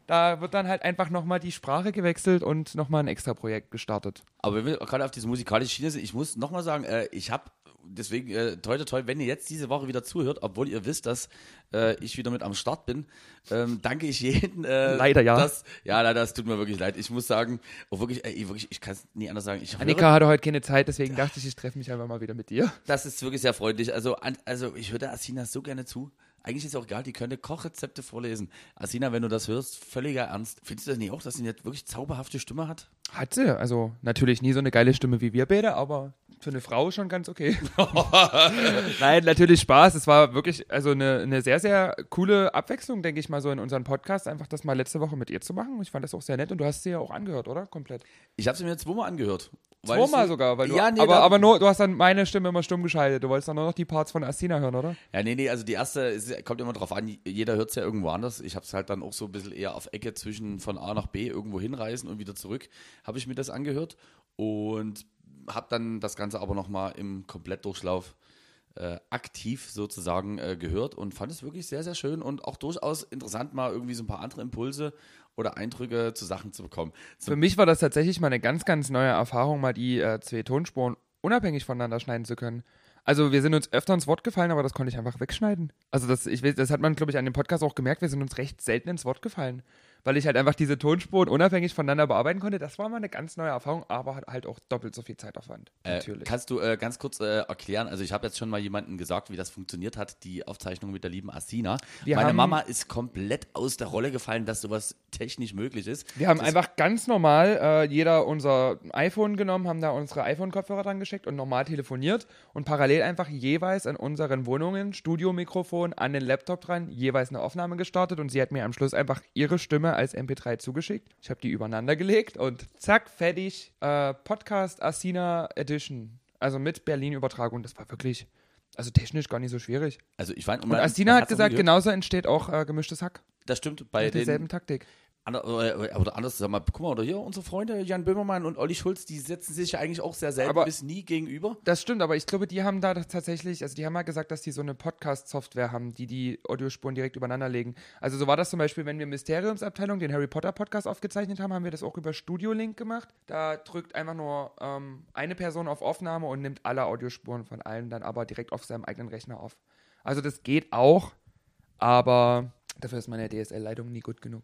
Da wird dann halt einfach nochmal die Sprache gewechselt und nochmal ein extra Projekt gestartet. Aber wenn wir gerade auf diese musikalische Schiene sind, ich muss nochmal sagen, äh, ich habe deswegen, äh, toi, toi, toi, wenn ihr jetzt diese Woche wieder zuhört, obwohl ihr wisst, dass äh, ich wieder mit am Start bin, ähm, danke ich jeden. Äh, leider ja. Dass, ja, leider, das tut mir wirklich leid. Ich muss sagen, oh, wirklich, ey, wirklich ich kann es nie anders sagen. Ich Annika höre, hatte heute keine Zeit, deswegen dachte ich, ich treffe mich einfach mal wieder mit dir. Das ist wirklich sehr freundlich. Also, an, also ich höre der Asina so gerne zu. Eigentlich ist es auch egal, die könnte Kochrezepte vorlesen. Asina, wenn du das hörst, völliger Ernst. Findest du das nicht auch, dass sie jetzt wirklich zauberhafte Stimme hat? Hat sie. Also natürlich nie so eine geile Stimme wie wir beide, aber für eine Frau schon ganz okay. Nein, natürlich Spaß. Es war wirklich also eine, eine sehr, sehr coole Abwechslung, denke ich mal, so in unserem Podcast, einfach das mal letzte Woche mit ihr zu machen. Ich fand das auch sehr nett und du hast sie ja auch angehört, oder? Komplett. Ich habe sie mir zweimal angehört. Zweimal sogar, weil du, ja, nee, aber, aber nur, du hast dann meine Stimme immer stumm geschaltet. Du wolltest dann nur noch die Parts von Astina hören, oder? Ja, nee, nee, also die erste ist, kommt immer drauf an, jeder hört es ja irgendwo anders. Ich habe es halt dann auch so ein bisschen eher auf Ecke zwischen von A nach B irgendwo hinreisen und wieder zurück, habe ich mir das angehört und habe dann das Ganze aber nochmal im Komplettdurchlauf äh, aktiv sozusagen äh, gehört und fand es wirklich sehr, sehr schön und auch durchaus interessant, mal irgendwie so ein paar andere Impulse oder Eindrücke zu Sachen zu bekommen. Zum Für mich war das tatsächlich mal eine ganz, ganz neue Erfahrung, mal die äh, zwei Tonspuren unabhängig voneinander schneiden zu können. Also wir sind uns öfter ins Wort gefallen, aber das konnte ich einfach wegschneiden. Also das, ich das hat man, glaube ich, an dem Podcast auch gemerkt, wir sind uns recht selten ins Wort gefallen weil ich halt einfach diese Tonspuren unabhängig voneinander bearbeiten konnte. Das war mal eine ganz neue Erfahrung, aber hat halt auch doppelt so viel Zeitaufwand. Äh, natürlich. Kannst du äh, ganz kurz äh, erklären? Also ich habe jetzt schon mal jemandem gesagt, wie das funktioniert hat, die Aufzeichnung mit der lieben Asina. Wir Meine Mama ist komplett aus der Rolle gefallen, dass sowas technisch möglich ist. Wir haben das einfach ganz normal äh, jeder unser iPhone genommen, haben da unsere iPhone-Kopfhörer dran gesteckt und normal telefoniert und parallel einfach jeweils in unseren Wohnungen Studiomikrofon an den Laptop dran, jeweils eine Aufnahme gestartet und sie hat mir am Schluss einfach ihre Stimme als MP3 zugeschickt. Ich habe die übereinander gelegt und zack, fertig. Äh, Podcast Asina Edition. Also mit Berlin-Übertragung. Das war wirklich, also technisch gar nicht so schwierig. Also ich fand, und Asina hat gesagt, genauso entsteht auch äh, gemischtes Hack. Das stimmt. Bei mit derselben Taktik. Ander, oder anders, sag mal, guck mal, oder hier unsere Freunde Jan Böhmermann und Olli Schulz, die setzen sich ja eigentlich auch sehr selten aber bis nie gegenüber. Das stimmt, aber ich glaube, die haben da tatsächlich, also die haben mal gesagt, dass die so eine Podcast-Software haben, die die Audiospuren direkt übereinander legen. Also so war das zum Beispiel, wenn wir Mysteriumsabteilung den Harry Potter Podcast aufgezeichnet haben, haben wir das auch über Studio Link gemacht. Da drückt einfach nur ähm, eine Person auf Aufnahme und nimmt alle Audiospuren von allen dann aber direkt auf seinem eigenen Rechner auf. Also das geht auch, aber dafür ist meine DSL-Leitung nie gut genug.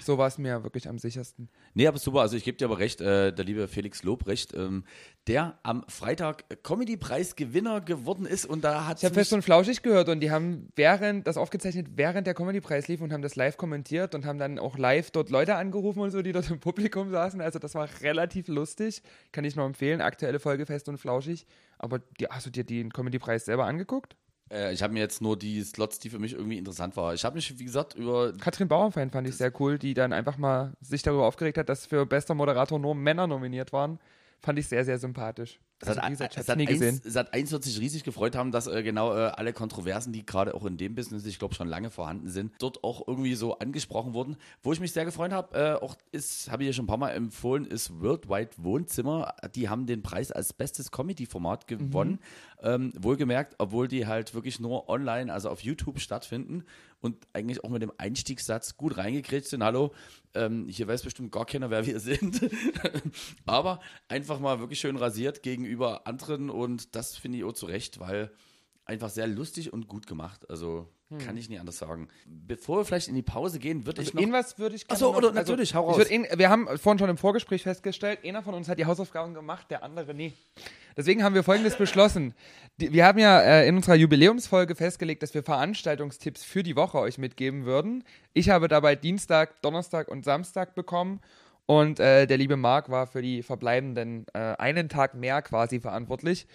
So war es mir wirklich am sichersten. Nee, aber super. Also ich gebe dir aber recht, äh, der liebe Felix Lobrecht, ähm, der am Freitag Comedy-Preis-Gewinner geworden ist und da hat Ich habe fest und flauschig gehört und die haben während das aufgezeichnet, während der Comedy-Preis lief und haben das live kommentiert und haben dann auch live dort Leute angerufen und so, die dort im Publikum saßen. Also das war relativ lustig. Kann ich nur empfehlen. Aktuelle Folge fest und flauschig. Aber die, hast du dir den Comedy-Preis selber angeguckt? Äh, ich habe mir jetzt nur die Slots, die für mich irgendwie interessant waren. Ich habe mich, wie gesagt, über. Katrin Bauernfein fand ich sehr cool, die dann einfach mal sich darüber aufgeregt hat, dass für bester Moderator nur Männer nominiert waren. Fand ich sehr, sehr sympathisch. Also, wie gesagt, es, hat nie gesehen. es hat eins wird sich riesig gefreut haben, dass äh, genau äh, alle Kontroversen, die gerade auch in dem Business, ich glaube schon lange vorhanden sind, dort auch irgendwie so angesprochen wurden. Wo ich mich sehr gefreut habe, äh, auch ist, habe ich ja schon ein paar Mal empfohlen, ist Worldwide Wohnzimmer. Die haben den Preis als bestes Comedy-Format gewonnen. Mhm. Ähm, wohlgemerkt, obwohl die halt wirklich nur online, also auf YouTube stattfinden und eigentlich auch mit dem Einstiegssatz gut reingekriegt sind. Hallo, ähm, hier weiß bestimmt gar keiner, wer wir sind. Aber einfach mal wirklich schön rasiert gegenüber anderen und das finde ich auch zu Recht, weil einfach sehr lustig und gut gemacht. Also hm. kann ich nicht anders sagen. Bevor wir vielleicht in die Pause gehen, würde also ich noch. Irgendwas würde ich Achso, oder natürlich, also, hau raus. In, wir haben vorhin schon im Vorgespräch festgestellt, einer von uns hat die Hausaufgaben gemacht, der andere nie. Deswegen haben wir folgendes beschlossen. Die, wir haben ja äh, in unserer Jubiläumsfolge festgelegt, dass wir Veranstaltungstipps für die Woche euch mitgeben würden. Ich habe dabei Dienstag, Donnerstag und Samstag bekommen. Und äh, der liebe Marc war für die verbleibenden äh, einen Tag mehr quasi verantwortlich.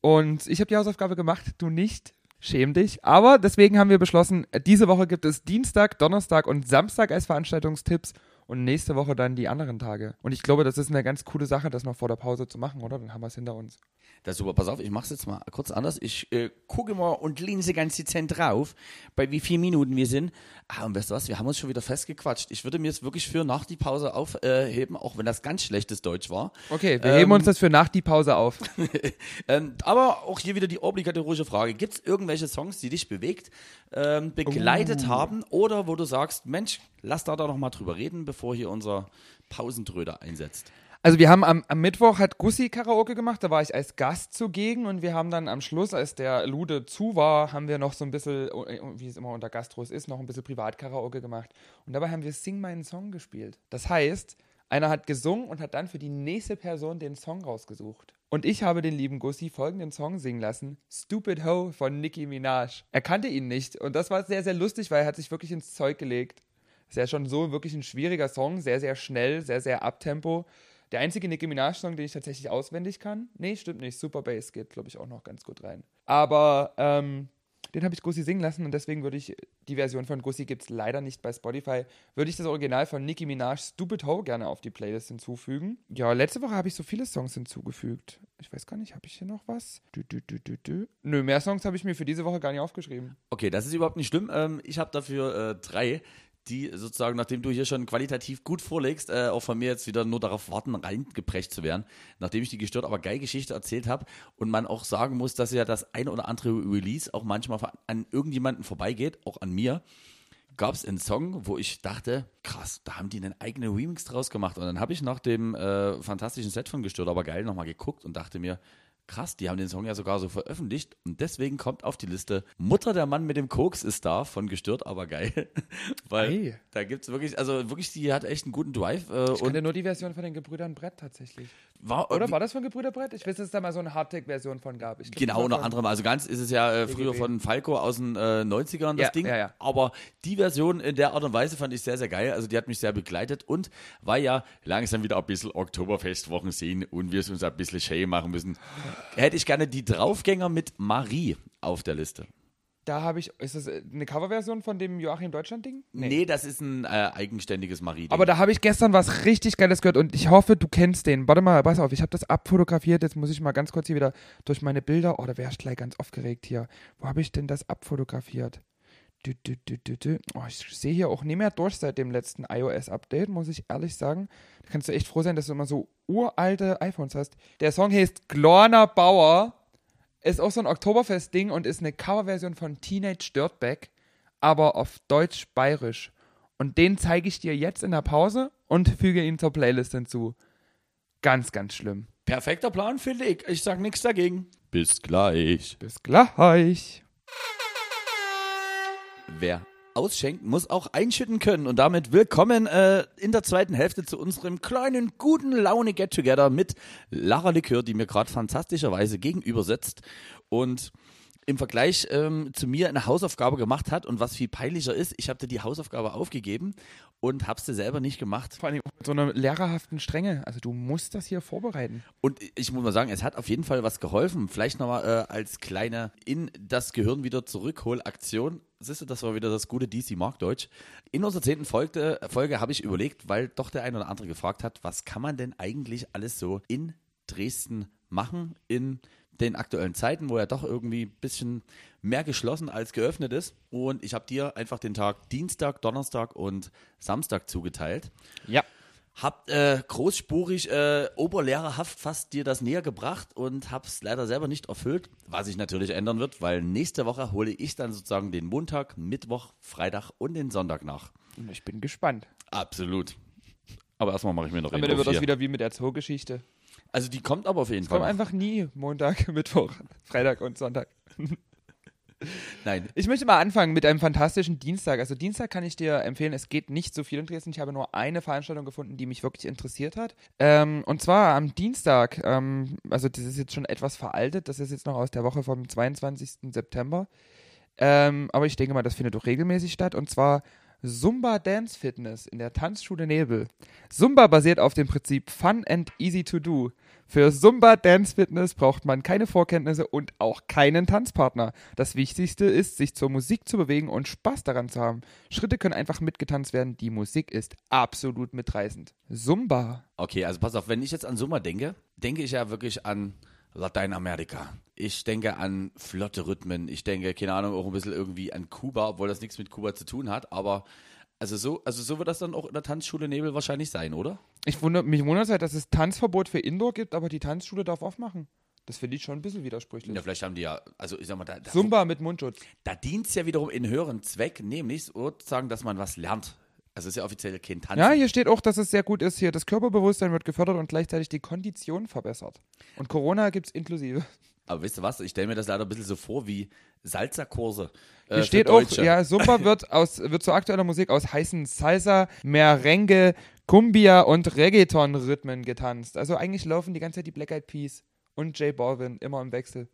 Und ich habe die Hausaufgabe gemacht, du nicht. Schäm dich. Aber deswegen haben wir beschlossen, diese Woche gibt es Dienstag, Donnerstag und Samstag als Veranstaltungstipps und nächste Woche dann die anderen Tage. Und ich glaube, das ist eine ganz coole Sache, das noch vor der Pause zu machen, oder? Dann haben wir es hinter uns. Das ist super. Pass auf, ich mache es jetzt mal kurz anders. Ich äh, gucke mal und linse ganz dezent drauf, bei wie vielen Minuten wir sind. Ah, und weißt du was, wir haben uns schon wieder festgequatscht. Ich würde mir es wirklich für nach die Pause aufheben, auch wenn das ganz schlechtes Deutsch war. Okay, wir ähm, heben uns das für nach die Pause auf. ähm, aber auch hier wieder die obligatorische Frage. Gibt es irgendwelche Songs, die dich bewegt, ähm, begleitet uh. haben oder wo du sagst, Mensch, lass da, da noch mal drüber reden, bevor hier unser Pausentröder einsetzt? Also wir haben am, am, Mittwoch hat Gussi Karaoke gemacht, da war ich als Gast zugegen und wir haben dann am Schluss, als der Lude zu war, haben wir noch so ein bisschen, wie es immer unter Gastros ist, noch ein bisschen Privatkaraoke gemacht. Und dabei haben wir Sing meinen Song gespielt. Das heißt, einer hat gesungen und hat dann für die nächste Person den Song rausgesucht. Und ich habe den lieben Gussi folgenden Song singen lassen: Stupid Ho von Nicki Minaj. Er kannte ihn nicht und das war sehr, sehr lustig, weil er hat sich wirklich ins Zeug gelegt. Ist ja schon so wirklich ein schwieriger Song, sehr, sehr schnell, sehr, sehr abtempo. Der einzige Nicki Minaj-Song, den ich tatsächlich auswendig kann. Nee, stimmt nicht. Super Bass geht, glaube ich, auch noch ganz gut rein. Aber ähm, den habe ich Gussi singen lassen und deswegen würde ich, die Version von Gussi gibt es leider nicht bei Spotify, würde ich das Original von Nicki Minaj Stupid Ho gerne auf die Playlist hinzufügen. Ja, letzte Woche habe ich so viele Songs hinzugefügt. Ich weiß gar nicht, habe ich hier noch was? Du, du, du. Nö, mehr Songs habe ich mir für diese Woche gar nicht aufgeschrieben. Okay, das ist überhaupt nicht schlimm. Ähm, ich habe dafür äh, drei die sozusagen, nachdem du hier schon qualitativ gut vorlegst, äh, auch von mir jetzt wieder nur darauf warten, reingeprescht zu werden, nachdem ich die gestört, aber geil Geschichte erzählt habe und man auch sagen muss, dass ja das eine oder andere Release auch manchmal an irgendjemanden vorbeigeht, auch an mir, gab es einen Song, wo ich dachte, krass, da haben die einen eigenen Remix draus gemacht. Und dann habe ich nach dem äh, fantastischen Set von gestört, aber geil nochmal geguckt und dachte mir, Krass, die haben den Song ja sogar so veröffentlicht und deswegen kommt auf die Liste Mutter der Mann mit dem Koks ist da von Gestört, aber geil. Weil hey. da gibt es wirklich, also wirklich, die hat echt einen guten Drive. Äh, ich kenne nur die Version von den Gebrüdern Brett tatsächlich. War, Oder war das von Gebrüder Brett? Ich weiß, dass es da mal so eine Hardtech-Version von gab. Glaub, genau, noch andere. Also ganz ist es ja äh, früher von Falco aus den äh, 90ern das ja, Ding. Ja, ja. Aber die Version in der Art und Weise fand ich sehr, sehr geil. Also die hat mich sehr begleitet und weil ja langsam wieder ein bisschen Oktoberfestwochen sehen und wir es uns ein bisschen schön machen müssen, hätte ich gerne die Draufgänger mit Marie auf der Liste. Da habe ich, ist das eine Coverversion von dem Joachim Deutschland-Ding? Nee. nee. das ist ein äh, eigenständiges Marie. -Ding. Aber da habe ich gestern was richtig Geiles gehört und ich hoffe, du kennst den. Warte mal, pass auf, ich habe das abfotografiert. Jetzt muss ich mal ganz kurz hier wieder durch meine Bilder. Oh, da wäre ich gleich ganz aufgeregt hier. Wo habe ich denn das abfotografiert? Oh, ich sehe hier auch nicht mehr durch seit dem letzten iOS-Update, muss ich ehrlich sagen. Da kannst du echt froh sein, dass du immer so uralte iPhones hast. Der Song heißt Glorner Bauer ist auch so ein Oktoberfest-Ding und ist eine Coverversion von Teenage Dirtbag, aber auf Deutsch-Bayerisch. Und den zeige ich dir jetzt in der Pause und füge ihn zur Playlist hinzu. Ganz, ganz schlimm. Perfekter Plan, finde ich. Ich sag nichts dagegen. Bis gleich. Bis gleich. Wer ausschenken, muss auch einschütten können. Und damit willkommen äh, in der zweiten Hälfte zu unserem kleinen, guten Laune Get-Together mit Lara Likör, die mir gerade fantastischerweise gegenüber sitzt. Und im Vergleich ähm, zu mir eine Hausaufgabe gemacht hat und was viel peinlicher ist, ich habe dir die Hausaufgabe aufgegeben und habe sie selber nicht gemacht. Vor allem mit so einer lehrerhaften Strenge. Also du musst das hier vorbereiten. Und ich muss mal sagen, es hat auf jeden Fall was geholfen. Vielleicht nochmal äh, als kleine in das Gehirn wieder zurückholaktion. Siehst du, das war wieder das gute DC Markdeutsch. In unserer zehnten Folge, Folge habe ich überlegt, weil doch der ein oder andere gefragt hat, was kann man denn eigentlich alles so in Dresden machen, in den aktuellen Zeiten, wo er doch irgendwie ein bisschen mehr geschlossen als geöffnet ist. Und ich habe dir einfach den Tag Dienstag, Donnerstag und Samstag zugeteilt. Ja. Hab äh, großspurig, äh, oberlehrerhaft fast dir das näher gebracht und hab's leider selber nicht erfüllt, was sich natürlich ändern wird, weil nächste Woche hole ich dann sozusagen den Montag, Mittwoch, Freitag und den Sonntag nach. Ich bin gespannt. Absolut. Aber erstmal mache ich mir noch Am Ende wird das wieder wie mit der Zoogeschichte. Also die kommt aber auf jeden es Fall. Kommt einfach nie Montag, Mittwoch, Freitag und Sonntag. Nein. Ich möchte mal anfangen mit einem fantastischen Dienstag. Also Dienstag kann ich dir empfehlen, es geht nicht so viel in Dresden. Ich habe nur eine Veranstaltung gefunden, die mich wirklich interessiert hat. Ähm, und zwar am Dienstag, ähm, also das ist jetzt schon etwas veraltet, das ist jetzt noch aus der Woche vom 22. September. Ähm, aber ich denke mal, das findet doch regelmäßig statt. Und zwar Zumba Dance Fitness in der Tanzschule Nebel. Zumba basiert auf dem Prinzip Fun and Easy to Do. Für Zumba Dance Fitness braucht man keine Vorkenntnisse und auch keinen Tanzpartner. Das Wichtigste ist, sich zur Musik zu bewegen und Spaß daran zu haben. Schritte können einfach mitgetanzt werden. Die Musik ist absolut mitreißend. Zumba. Okay, also pass auf, wenn ich jetzt an Summer denke, denke ich ja wirklich an Lateinamerika. Ich denke an flotte Rhythmen. Ich denke, keine Ahnung, auch ein bisschen irgendwie an Kuba, obwohl das nichts mit Kuba zu tun hat. Aber also so, also so wird das dann auch in der Tanzschule Nebel wahrscheinlich sein, oder? Ich wundere, mich wundert es halt, dass es Tanzverbot für Indoor gibt, aber die Tanzschule darf aufmachen. Das finde ich schon ein bisschen widersprüchlich. Ja, vielleicht haben die ja, also ich sag mal, da, da, Zumba mit Mundschutz. da dient es ja wiederum in höheren Zweck, nämlich sozusagen, dass man was lernt. Also ist ja offiziell kein Tanzen. Ja, hier steht auch, dass es sehr gut ist. Hier das Körperbewusstsein wird gefördert und gleichzeitig die Kondition verbessert. Und Corona gibt es inklusive. Aber wisst ihr was? Ich stelle mir das leider ein bisschen so vor wie Salzerkurse. äh, Hier steht auch, ja, Zumba wird, aus, wird zu aktueller Musik aus heißen Salsa, Merengue, Cumbia und Reggaeton-Rhythmen getanzt. Also eigentlich laufen die ganze Zeit die Black Eyed Peas und J Balvin immer im Wechsel.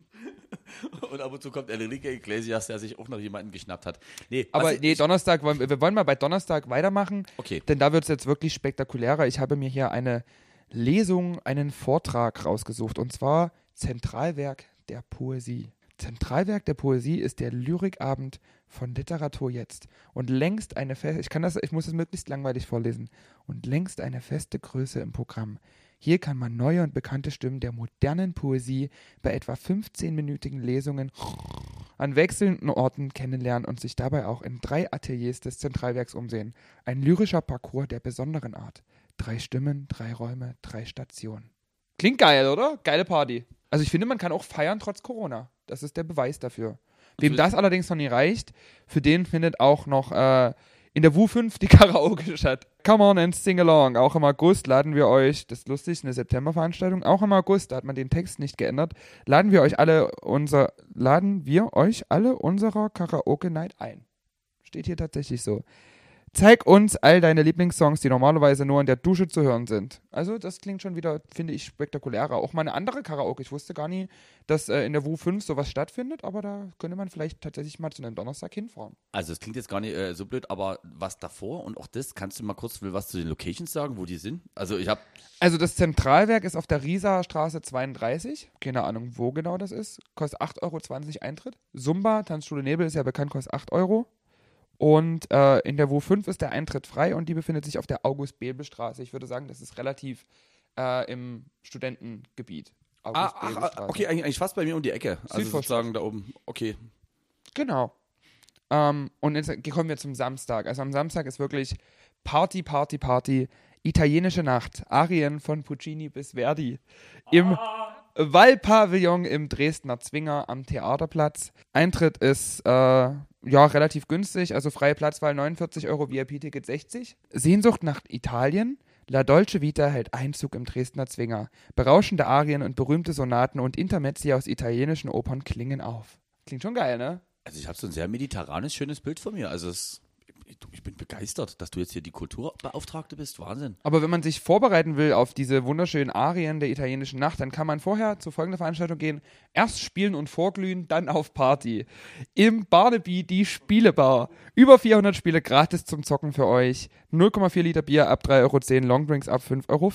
Und ab und zu kommt Enrique Iglesias, der sich auch noch jemanden geschnappt hat. Nee, Aber nee, Donnerstag, wollen, wir wir wollen mal bei Donnerstag weitermachen, Okay. denn da wird es jetzt wirklich spektakulärer. Ich habe mir hier eine Lesung, einen Vortrag rausgesucht und zwar Zentralwerk der Poesie. Zentralwerk der Poesie ist der Lyrikabend von Literatur jetzt und längst eine feste, ich kann das, ich muss es möglichst langweilig vorlesen und längst eine feste Größe im Programm. Hier kann man neue und bekannte Stimmen der modernen Poesie bei etwa 15-minütigen Lesungen an wechselnden Orten kennenlernen und sich dabei auch in drei Ateliers des Zentralwerks umsehen. Ein lyrischer Parcours der besonderen Art. Drei Stimmen, drei Räume, drei Stationen. Klingt geil, oder? Geile Party. Also ich finde, man kann auch feiern trotz Corona. Das ist der Beweis dafür. Wem das allerdings noch nie reicht, für den findet auch noch äh, in der WU5 die Karaoke statt. Come on and sing along. Auch im August laden wir euch, das ist lustig, eine Septemberveranstaltung, auch im August, da hat man den Text nicht geändert, laden wir euch alle unser, laden wir euch alle unserer Karaoke Night ein. Steht hier tatsächlich so. Zeig uns all deine Lieblingssongs, die normalerweise nur in der Dusche zu hören sind. Also, das klingt schon wieder, finde ich, spektakulärer. Auch mal eine andere Karaoke. Ich wusste gar nie, dass äh, in der WU 5 sowas stattfindet, aber da könnte man vielleicht tatsächlich mal zu einem Donnerstag hinfahren. Also es klingt jetzt gar nicht äh, so blöd, aber was davor und auch das, kannst du mal kurz will was zu den Locations sagen, wo die sind? Also ich habe Also, das Zentralwerk ist auf der Rieser Straße 32. Keine Ahnung, wo genau das ist. Kostet 8,20 Euro Eintritt. Zumba, Tanzschule Nebel ist ja bekannt, kostet 8 Euro. Und äh, in der WU5 ist der Eintritt frei und die befindet sich auf der August-Bebel-Straße. Ich würde sagen, das ist relativ äh, im Studentengebiet. ah, ach, ah, okay, eigentlich, fast bei mir um die Ecke. Also Südvorstadt. sozusagen da oben. Okay. Genau. Ähm, und jetzt kommen wir zum Samstag. Also am Samstag ist wirklich Party, Party, Party. Italienische Nacht. Arien von Puccini bis Verdi. Im Wallpavillon im Dresdner Zwinger am Theaterplatz. Eintritt ist äh, ja relativ günstig, also freie Platzwahl 49 Euro, VIP-Ticket 60. Sehnsucht nach Italien. La Dolce Vita hält Einzug im Dresdner Zwinger. Berauschende Arien und berühmte Sonaten und Intermezzi aus italienischen Opern klingen auf. Klingt schon geil, ne? Also ich habe so ein sehr mediterranes, schönes Bild von mir. Also es, ich, bin begeistert, dass du jetzt hier die Kulturbeauftragte bist. Wahnsinn. Aber wenn man sich vorbereiten will auf diese wunderschönen Arien der italienischen Nacht, dann kann man vorher zu folgender Veranstaltung gehen. Erst spielen und vorglühen, dann auf Party. Im Barnaby die Spielebar. Über 400 Spiele gratis zum Zocken für euch. 0,4 Liter Bier ab 3,10 Euro, Longdrinks ab 5,50 Euro.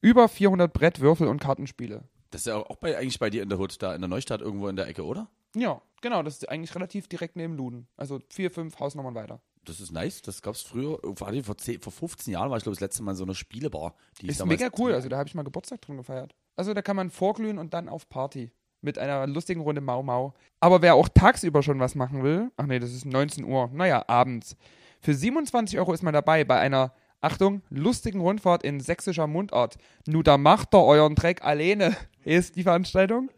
Über 400 Brett, Würfel und Kartenspiele. Das ist ja auch bei, eigentlich bei dir in der Hut, da in der Neustadt irgendwo in der Ecke, oder? Ja, genau, das ist eigentlich relativ direkt neben Luden. Also vier, fünf Hausnummern weiter. Das ist nice. Das gab es früher, vor, allem vor, 10, vor 15 Jahren war ich, glaube ich, das letzte Mal in so einer Spielebar. Die Ist mega cool. Also da habe ich mal Geburtstag drin gefeiert. Also da kann man vorglühen und dann auf Party. Mit einer lustigen Runde Mau Mau. Aber wer auch tagsüber schon was machen will, ach nee, das ist 19 Uhr, naja, abends. Für 27 Euro ist man dabei bei einer, Achtung, lustigen Rundfahrt in sächsischer Mundart. Nu, da macht er euren Dreck alleine, ist die Veranstaltung.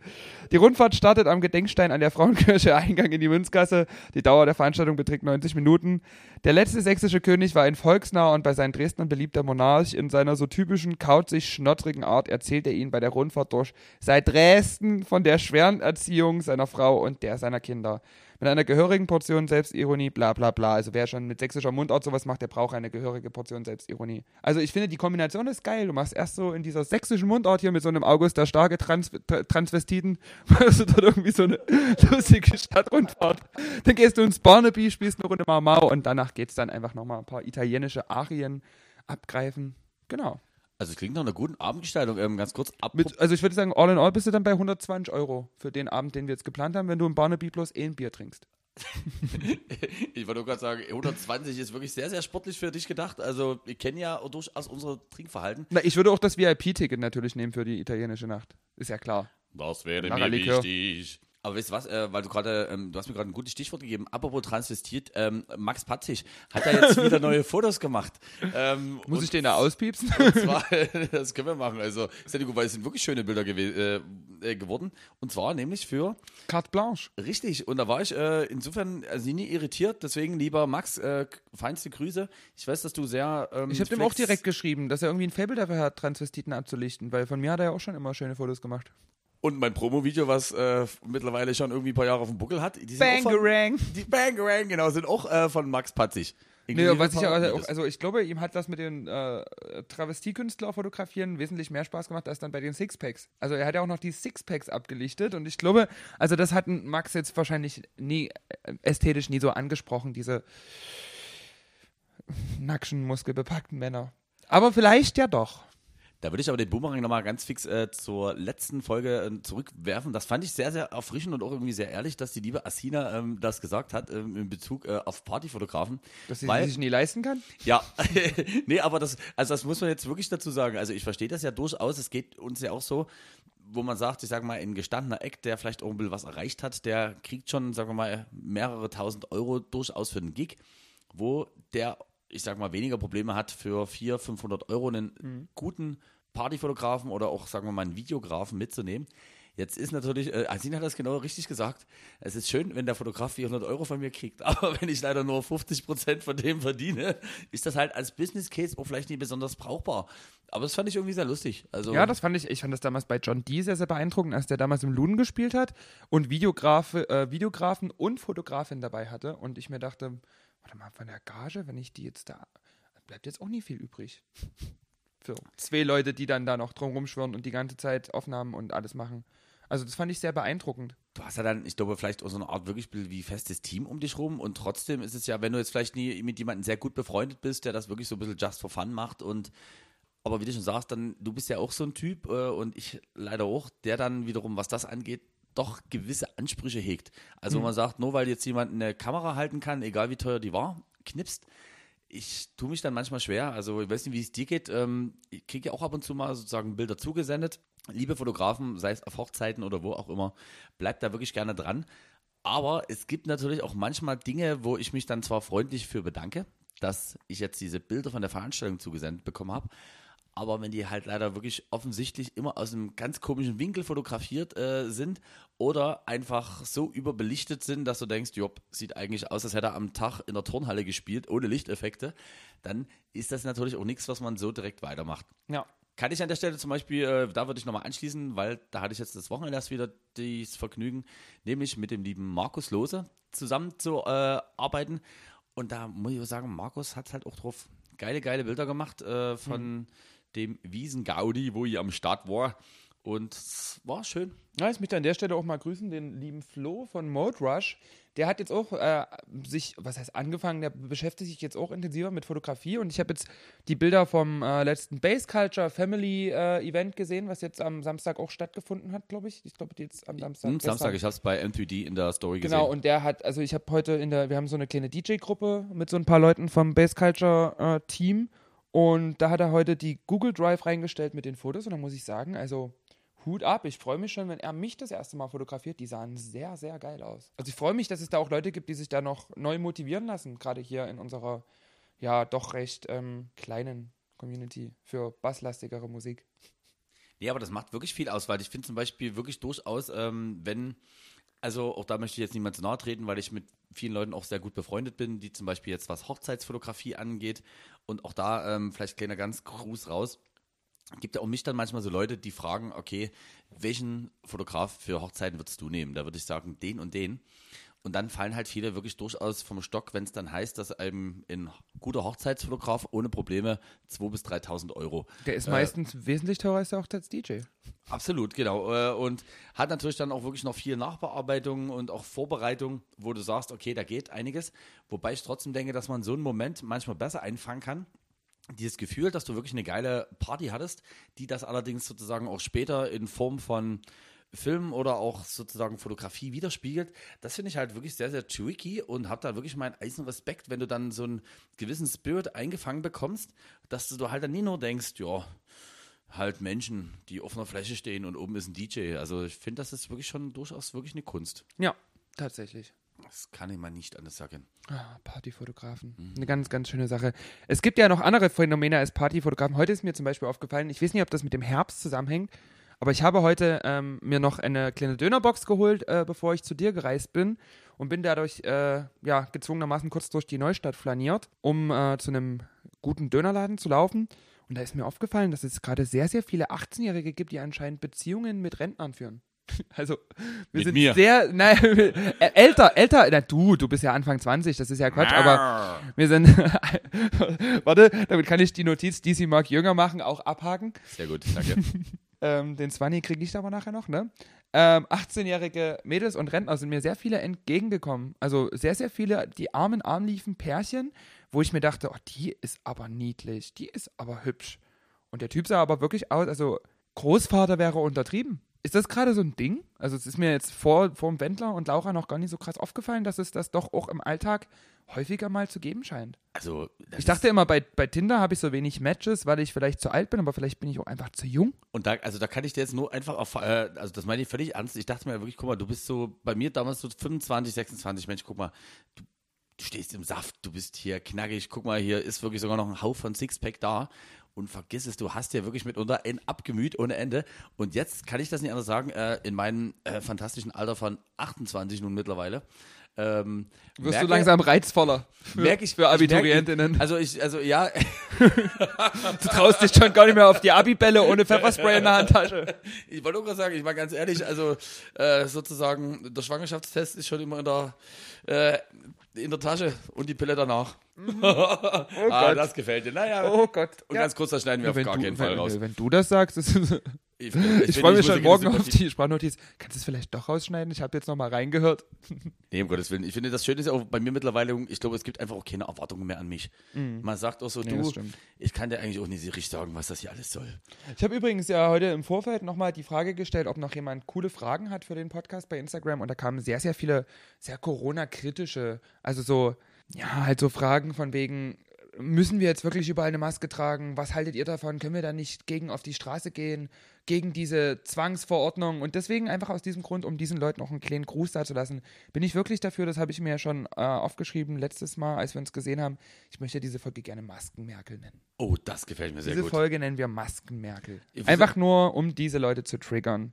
Die Rundfahrt startet am Gedenkstein an der Frauenkirche, Eingang in die Münzgasse. Die Dauer der Veranstaltung beträgt 90 Minuten. Der letzte sächsische König war ein volksnah und bei seinen Dresdnern beliebter Monarch. In seiner so typischen, kauzig, schnottrigen Art erzählt er ihnen bei der Rundfahrt durch seit Dresden von der schweren Erziehung seiner Frau und der seiner Kinder. Mit einer gehörigen Portion Selbstironie, bla bla bla. Also wer schon mit sächsischer Mundart sowas macht, der braucht eine gehörige Portion Selbstironie. Also ich finde, die Kombination ist geil. Du machst erst so in dieser sächsischen Mundart hier mit so einem August der starke Trans Transvestiten, machst du dort irgendwie so eine lustige Stadtrundfahrt. Dann gehst du ins Barnaby, spielst eine Runde Mau Mau und danach geht's dann einfach nochmal ein paar italienische Arien abgreifen. Genau. Also es klingt nach einer guten Abendgestaltung. Ähm, ganz kurz ab. Mit, also ich würde sagen, all in all bist du dann bei 120 Euro für den Abend, den wir jetzt geplant haben, wenn du im Barnaby bloß eh ein Bier trinkst. ich wollte nur gerade sagen, 120 ist wirklich sehr, sehr sportlich für dich gedacht. Also wir kennen ja durchaus unser Trinkverhalten. Na, ich würde auch das VIP-Ticket natürlich nehmen für die italienische Nacht. Ist ja klar. Das wäre mir wichtig. Aber weißt du was, äh, weil du gerade, ähm, du hast mir gerade ein gutes Stichwort gegeben, apropos transvestiert, ähm, Max Patzig hat da jetzt wieder neue Fotos gemacht. Ähm, Muss ich den da auspiepsen? Zwar, das können wir machen, also sehr gut, weil es sind wirklich schöne Bilder äh, äh, geworden. Und zwar nämlich für Carte Blanche. Richtig, und da war ich äh, insofern also nie irritiert, deswegen lieber Max, äh, feinste Grüße. Ich weiß, dass du sehr. Ähm, ich habe dem auch direkt geschrieben, dass er irgendwie ein Fable dafür hat, Transvestiten abzulichten, weil von mir hat er ja auch schon immer schöne Fotos gemacht. Und mein Promo-Video, was äh, mittlerweile schon irgendwie ein paar Jahre auf dem Buckel hat. Die Bangerang. Die Bangerang, genau, sind auch äh, von Max Patzig. Nee, was ich auch, also ich glaube, ihm hat das mit den äh, Travestiekünstler fotografieren wesentlich mehr Spaß gemacht als dann bei den Sixpacks. Also er hat ja auch noch die Sixpacks abgelichtet und ich glaube, also das hat Max jetzt wahrscheinlich nie äh, ästhetisch nie so angesprochen, diese nackschen, muskelbepackten Männer. Aber vielleicht ja doch. Da würde ich aber den Boomerang nochmal ganz fix äh, zur letzten Folge äh, zurückwerfen. Das fand ich sehr, sehr erfrischend und auch irgendwie sehr ehrlich, dass die liebe Asina ähm, das gesagt hat ähm, in Bezug äh, auf Partyfotografen. Dass sie weil, sich nie leisten kann? Ja, nee, aber das, also das muss man jetzt wirklich dazu sagen. Also ich verstehe das ja durchaus. Es geht uns ja auch so, wo man sagt, ich sage mal, ein gestandener Eck, der vielleicht auch ein bisschen was erreicht hat, der kriegt schon, sagen wir mal, mehrere tausend Euro durchaus für einen Gig, wo der ich sag mal, weniger Probleme hat, für 400, 500 Euro einen mhm. guten Partyfotografen oder auch, sagen wir mal, einen Videografen mitzunehmen. Jetzt ist natürlich, äh, Asin hat das genau richtig gesagt. Es ist schön, wenn der Fotograf 400 Euro von mir kriegt, aber wenn ich leider nur 50 Prozent von dem verdiene, ist das halt als Business Case auch vielleicht nicht besonders brauchbar. Aber das fand ich irgendwie sehr lustig. Also ja, das fand ich, ich fand das damals bei John Dee sehr, sehr beeindruckend, als der damals im Luden gespielt hat und Videograf, äh, Videografen und Fotografin dabei hatte und ich mir dachte, warte mal, von der Gage, wenn ich die jetzt da, bleibt jetzt auch nie viel übrig. Für zwei Leute, die dann da noch drum rumschwirren und die ganze Zeit Aufnahmen und alles machen. Also das fand ich sehr beeindruckend. Du hast ja dann, ich glaube, vielleicht auch so eine Art wirklich wie festes Team um dich rum und trotzdem ist es ja, wenn du jetzt vielleicht nie mit jemandem sehr gut befreundet bist, der das wirklich so ein bisschen just for fun macht und aber wie du schon sagst, dann du bist ja auch so ein Typ äh, und ich leider auch, der dann wiederum, was das angeht, doch gewisse Ansprüche hegt. Also mhm. man sagt, nur weil jetzt jemand eine Kamera halten kann, egal wie teuer die war, knipst, ich tue mich dann manchmal schwer. Also ich weiß nicht, wie es dir geht. Ähm, ich kriege ja auch ab und zu mal sozusagen Bilder zugesendet. Liebe Fotografen, sei es auf Hochzeiten oder wo auch immer, bleibt da wirklich gerne dran. Aber es gibt natürlich auch manchmal Dinge, wo ich mich dann zwar freundlich für bedanke, dass ich jetzt diese Bilder von der Veranstaltung zugesendet bekommen habe aber wenn die halt leider wirklich offensichtlich immer aus einem ganz komischen Winkel fotografiert äh, sind oder einfach so überbelichtet sind, dass du denkst, jopp, sieht eigentlich aus, als hätte er am Tag in der Turnhalle gespielt, ohne Lichteffekte, dann ist das natürlich auch nichts, was man so direkt weitermacht. Ja. Kann ich an der Stelle zum Beispiel, äh, da würde ich nochmal anschließen, weil da hatte ich jetzt das Wochenende erst wieder das Vergnügen, nämlich mit dem lieben Markus Lose zusammenzuarbeiten. Äh, Und da muss ich sagen, Markus hat halt auch drauf geile, geile Bilder gemacht äh, von. Mhm dem Wiesengaudi, wo ich am Start war. Und es war schön. Ja, ich möchte an der Stelle auch mal grüßen, den lieben Flo von Mode Rush. Der hat jetzt auch äh, sich, was heißt angefangen, der beschäftigt sich jetzt auch intensiver mit Fotografie und ich habe jetzt die Bilder vom äh, letzten Base Culture Family äh, Event gesehen, was jetzt am Samstag auch stattgefunden hat, glaube ich. Ich glaube, jetzt am Samstag. Hm, Samstag, ich habe es bei M3D in der Story genau, gesehen. Genau, und der hat, also ich habe heute in der, wir haben so eine kleine DJ-Gruppe mit so ein paar Leuten vom Base Culture äh, Team und da hat er heute die Google Drive reingestellt mit den Fotos und da muss ich sagen, also Hut ab. Ich freue mich schon, wenn er mich das erste Mal fotografiert. Die sahen sehr, sehr geil aus. Also ich freue mich, dass es da auch Leute gibt, die sich da noch neu motivieren lassen, gerade hier in unserer ja doch recht ähm, kleinen Community für basslastigere Musik. Ja, aber das macht wirklich viel aus, weil ich finde zum Beispiel wirklich durchaus, ähm, wenn also auch da möchte ich jetzt niemand zu nahe treten, weil ich mit vielen Leuten auch sehr gut befreundet bin, die zum Beispiel jetzt was Hochzeitsfotografie angeht. Und auch da ähm, vielleicht kleiner ganz Gruß raus. Gibt ja auch mich dann manchmal so Leute, die fragen, okay, welchen Fotograf für Hochzeiten würdest du nehmen? Da würde ich sagen, den und den. Und dann fallen halt viele wirklich durchaus vom Stock, wenn es dann heißt, dass einem ein guter Hochzeitsfotograf ohne Probleme 2.000 bis 3.000 Euro. Der ist meistens wesentlich teurer als der Hochzeits-DJ. Absolut, genau. Äh, Und hat natürlich dann auch wirklich noch viel Nachbearbeitung und auch Vorbereitung, wo du sagst, okay, da geht einiges. Wobei ich trotzdem denke, dass man so einen Moment manchmal besser einfangen kann. Dieses Gefühl, dass du wirklich eine geile Party hattest, die das allerdings sozusagen auch später in Form von Film oder auch sozusagen Fotografie widerspiegelt, das finde ich halt wirklich sehr, sehr tricky und habe da wirklich meinen eisen Respekt, wenn du dann so einen gewissen Spirit eingefangen bekommst, dass du halt dann nie nur denkst, ja, halt Menschen, die auf einer Fläche stehen und oben ist ein DJ. Also ich finde, das ist wirklich schon durchaus wirklich eine Kunst. Ja, tatsächlich. Das kann ich mal nicht anders sagen. Ah, Partyfotografen. Eine ganz, ganz schöne Sache. Es gibt ja noch andere Phänomene als Partyfotografen. Heute ist mir zum Beispiel aufgefallen, ich weiß nicht, ob das mit dem Herbst zusammenhängt, aber ich habe heute ähm, mir noch eine kleine Dönerbox geholt, äh, bevor ich zu dir gereist bin und bin dadurch äh, ja, gezwungenermaßen kurz durch die Neustadt flaniert, um äh, zu einem guten Dönerladen zu laufen. Und da ist mir aufgefallen, dass es gerade sehr, sehr viele 18-Jährige gibt, die anscheinend Beziehungen mit Rentnern führen. Also, wir Mit sind mir. sehr, nein, äh, älter, älter, na du, du bist ja Anfang 20, das ist ja Quatsch, aber wir sind, warte, damit kann ich die Notiz, die sie mag jünger machen, auch abhaken. Sehr gut, danke. Ähm, den Zwanni kriege ich aber nachher noch, ne? Ähm, 18-jährige Mädels und Rentner sind mir sehr viele entgegengekommen. Also sehr, sehr viele, die Arm in Arm liefen, Pärchen, wo ich mir dachte, oh, die ist aber niedlich, die ist aber hübsch. Und der Typ sah aber wirklich aus, also Großvater wäre untertrieben. Ist das gerade so ein Ding? Also es ist mir jetzt vor, vor dem Wendler und Laura noch gar nicht so krass aufgefallen, dass es das doch auch im Alltag häufiger mal zu geben scheint. Also, Ich dachte immer, bei, bei Tinder habe ich so wenig Matches, weil ich vielleicht zu alt bin, aber vielleicht bin ich auch einfach zu jung. Und da, also da kann ich dir jetzt nur einfach auf, äh, also das meine ich völlig ernst. Ich dachte mir wirklich, guck mal, du bist so, bei mir damals so 25, 26, Mensch, guck mal, du, du stehst im Saft, du bist hier knackig, guck mal, hier ist wirklich sogar noch ein Hauch von Sixpack da. Und vergiss es, du hast ja wirklich mitunter ein Abgemüht ohne Ende. Und jetzt kann ich das nicht anders sagen, äh, in meinem äh, fantastischen Alter von 28 nun mittlerweile. Ähm, Wirst merke- du langsam reizvoller merke ich für ich merke- Abiturientinnen. Also ich, also ja, du traust dich schon gar nicht mehr auf die Abibälle ohne Pfefferspray in der Handtasche. Ich wollte auch gerade sagen, ich war ganz ehrlich, also äh, sozusagen, der Schwangerschaftstest ist schon immer in der, äh, in der Tasche und die Pille danach. ah, Gott. das gefällt dir. Naja, Oh Gott. und ganz kurz, da schneiden wir auf wenn, gar du, keinen Fall wenn, raus. wenn du das sagst, ist, ich, Ich, ich, freue mich schon morgen auf die Sprachnotiz. Kannst du es vielleicht doch rausschneiden? Ich habe jetzt noch mal reingehört. Nee, um Gottes Willen. Ich finde, das Schöne ist auch bei mir mittlerweile, ich glaube, es gibt einfach auch keine Erwartungen mehr an mich. Man sagt auch so, Mhm. Nee, du, ich kann dir eigentlich auch nicht richtig sagen, was das hier alles soll. Ich habe übrigens ja heute im Vorfeld nochmal die Frage gestellt, ob noch jemand coole Fragen hat für den Podcast bei Instagram und da kamen sehr, sehr viele sehr Corona-kritische, also so, ja, halt so Fragen von wegen, müssen wir jetzt wirklich überall eine Maske tragen? Was haltet ihr davon? Können wir da nicht gegen auf die Straße gehen? Gegen diese Zwangsverordnung? Und deswegen einfach aus diesem Grund, um diesen Leuten auch einen kleinen Gruß da zu lassen, bin ich wirklich dafür, das habe ich mir ja schon äh, aufgeschrieben letztes Mal, als wir uns gesehen haben. Ich möchte diese Folge gerne Maskenmerkel nennen. Oh, das gefällt mir sehr Diese gut. Folge nennen wir Maskenmerkel. Einfach nur, um diese Leute zu triggern.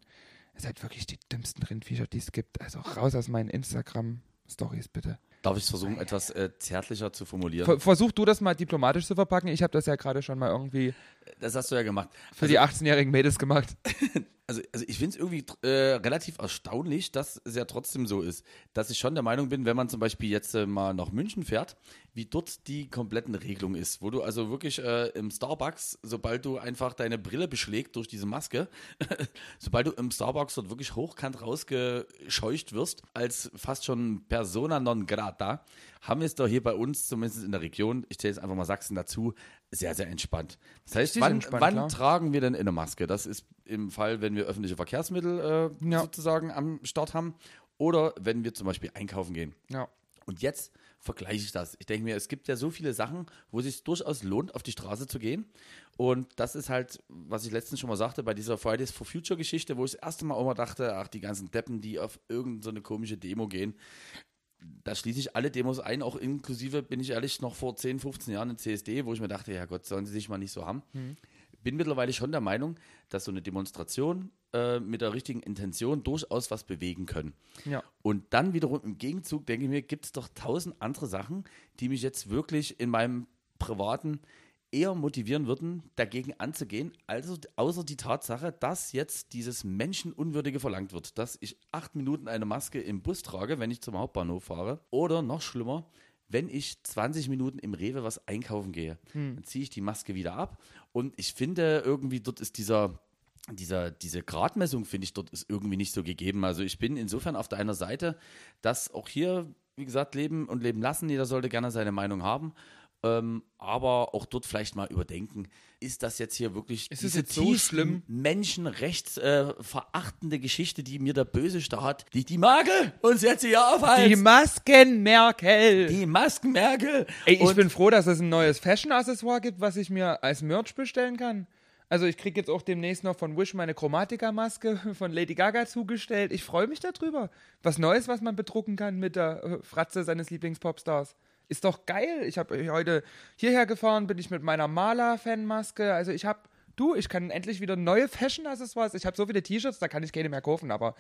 Ihr seid wirklich die dümmsten Rindviecher, die es gibt. Also raus aus meinen Instagram-Stories, bitte. Darf ich es versuchen, etwas äh, zärtlicher zu formulieren? Ver versuch du das mal diplomatisch zu verpacken. Ich habe das ja gerade schon mal irgendwie das hast du ja gemacht. für die 18-jährigen Mädels gemacht. also, also ich finde es irgendwie äh, relativ erstaunlich, dass es ja trotzdem so ist, dass ich schon der Meinung bin, wenn man zum Beispiel jetzt äh, mal nach München fährt, wie dort die kompletten Regelung ist, wo du also wirklich äh, im Starbucks, sobald du einfach deine Brille beschlägt durch diese Maske, sobald du im Starbucks dort wirklich hochkant rausgescheucht wirst, als fast schon Persona non grata, haben wir es doch hier bei uns, zumindest in der Region, ich zähle jetzt einfach mal Sachsen dazu, sehr, sehr entspannt. Das heißt, wann, entspannt, wann klar. tragen wir denn eine Maske? Das ist im Fall, wenn wir öffentliche Verkehrsmittel äh, Ja. sozusagen am Start haben oder wenn wir zum Beispiel einkaufen gehen. Ja. Und jetzt vergleiche ich das. Ich denke mir, es gibt ja so viele Sachen, wo es sich durchaus lohnt, auf die Straße zu gehen. Und das ist halt, was ich letztens schon mal sagte, bei dieser Fridays for Future Geschichte, wo ich das erste Mal auch mal dachte, ach, die ganzen Deppen, die auf irgendeine so komische Demo gehen, da schließe ich alle Demos ein, auch inklusive, bin ich ehrlich, noch vor 10, 15 Jahren in CSD, wo ich mir dachte, ja Gott, sollen sie sich mal nicht so haben. Bin mittlerweile schon der Meinung, dass so eine Demonstration äh, mit der richtigen Intention durchaus was bewegen können. Ja. Und dann wiederum im Gegenzug denke ich mir, gibt es doch tausend andere Sachen, die mich jetzt wirklich in meinem privaten eher motivieren würden, dagegen anzugehen, also außer die Tatsache, dass jetzt dieses Menschenunwürdige verlangt wird, dass ich acht Minuten eine Maske im Bus trage, wenn ich zum Hauptbahnhof fahre, oder noch schlimmer, wenn ich 20 Minuten im Rewe was einkaufen gehe, dann ziehe ich die Maske wieder ab und ich finde irgendwie dort ist dieser dieser, diese Gradmessung, finde ich, dort ist irgendwie nicht so gegeben. Also ich bin insofern auf der einen Seite, dass auch hier, wie gesagt, leben und leben lassen, jeder sollte gerne seine Meinung haben. Ähm, aber auch dort vielleicht mal überdenken, ist das jetzt hier wirklich Ist es jetzt so schlimm? menschenrechtsverachtende Geschichte, die mir der böse Staat, die, die Merkel uns jetzt hier aufheizt. Die Masken-Merkel. Die Masken-Merkel. Ey, ich Und- bin froh, dass es ein neues Fashion-Accessoire gibt, was ich mir als Merch bestellen kann. Also ich kriege jetzt auch demnächst noch von Wish meine Chromatica-Maske von Lady Gaga zugestellt. Ich freue mich darüber. Was Neues, was man bedrucken kann mit der äh, Fratze seines Lieblings-Popstars. Ist doch geil. Ich habe heute hierher gefahren, bin ich mit meiner Maler-Fanmaske. Also ich habe, du, ich kann endlich wieder neue Fashion-Accessoires. Ich habe so viele T-Shirts, da kann ich keine mehr kaufen, aber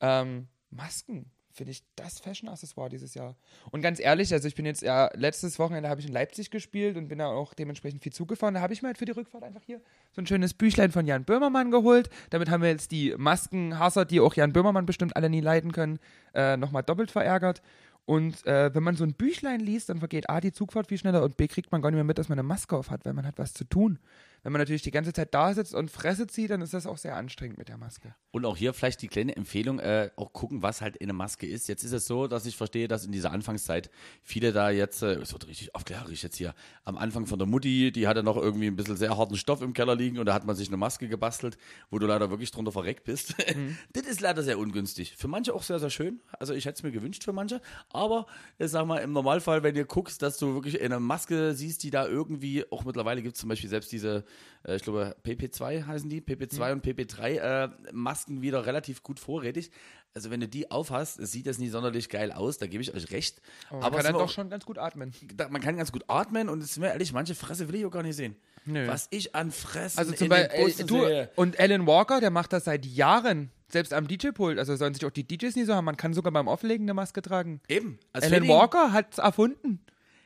ähm, Masken finde ich das Fashion-Accessoire dieses Jahr. Und ganz ehrlich, also ich bin jetzt ja, letztes Wochenende habe ich in Leipzig gespielt und bin da auch dementsprechend viel zugefahren. Da habe ich mir halt für die Rückfahrt einfach hier so ein schönes Büchlein von Jan Böhmermann geholt. Damit haben wir jetzt die Maskenhasser, die auch Jan Böhmermann bestimmt alle nie leiden können, äh, nochmal doppelt verärgert. Und äh, wenn man so ein Büchlein liest, dann vergeht A, die Zugfahrt viel schneller und B, kriegt man gar nicht mehr mit, dass man eine Maske auf hat, weil man hat was zu tun. Wenn man natürlich die ganze Zeit da sitzt und Fresse zieht, dann ist das auch sehr anstrengend mit der Maske. Und auch hier vielleicht die kleine Empfehlung, äh, auch gucken, was halt eine Maske ist. Jetzt ist es so, dass ich verstehe, dass in dieser Anfangszeit viele da jetzt, äh, es wird richtig aufklärerisch jetzt hier, am Anfang von der Mutti, die hatte noch irgendwie ein bisschen sehr harten Stoff im Keller liegen und da hat man sich eine Maske gebastelt, wo du leider wirklich drunter verreckt bist. das ist leider sehr ungünstig. Für manche auch sehr, sehr schön. Also ich hätte es mir gewünscht für manche. Aber ich sag mal, im Normalfall, wenn ihr guckst, dass du wirklich eine Maske siehst, die da irgendwie, auch mittlerweile gibt es zum Beispiel selbst diese, äh, ich glaube, PP2 heißen die, PP2 und PP3 äh, Masken wieder relativ gut vorrätig. Also wenn du die aufhast, sieht das nicht sonderlich geil aus, da gebe ich euch recht. Aber man Aber kann es dann doch schon ganz gut atmen. da, man kann ganz gut atmen und es ist mir ehrlich, manche Fresse will ich auch gar nicht sehen. Nö. Was ich an Fressen Also zum Beispiel, äh, du, sehe. und Alan Walker, der macht das seit Jahren, selbst am DJ-Pult. Also sollen sich auch die DJs nie so haben. Man kann sogar beim Auflegen eine Maske tragen. Eben. Als Alan Walker hat's erfunden.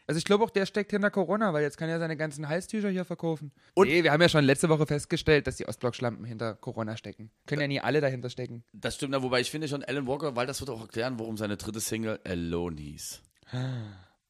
Also ich glaube auch, der steckt hinter Corona, weil jetzt kann er seine ganzen Halstücher hier verkaufen. Und- nee, wir haben ja schon letzte Woche festgestellt, dass die Ostblock-Schlampen hinter Corona stecken. Können ja nie alle dahinter stecken. Das stimmt, ja, wobei ich finde schon Alan Walker, weil das wird auch erklären, warum seine dritte Single Alone hieß.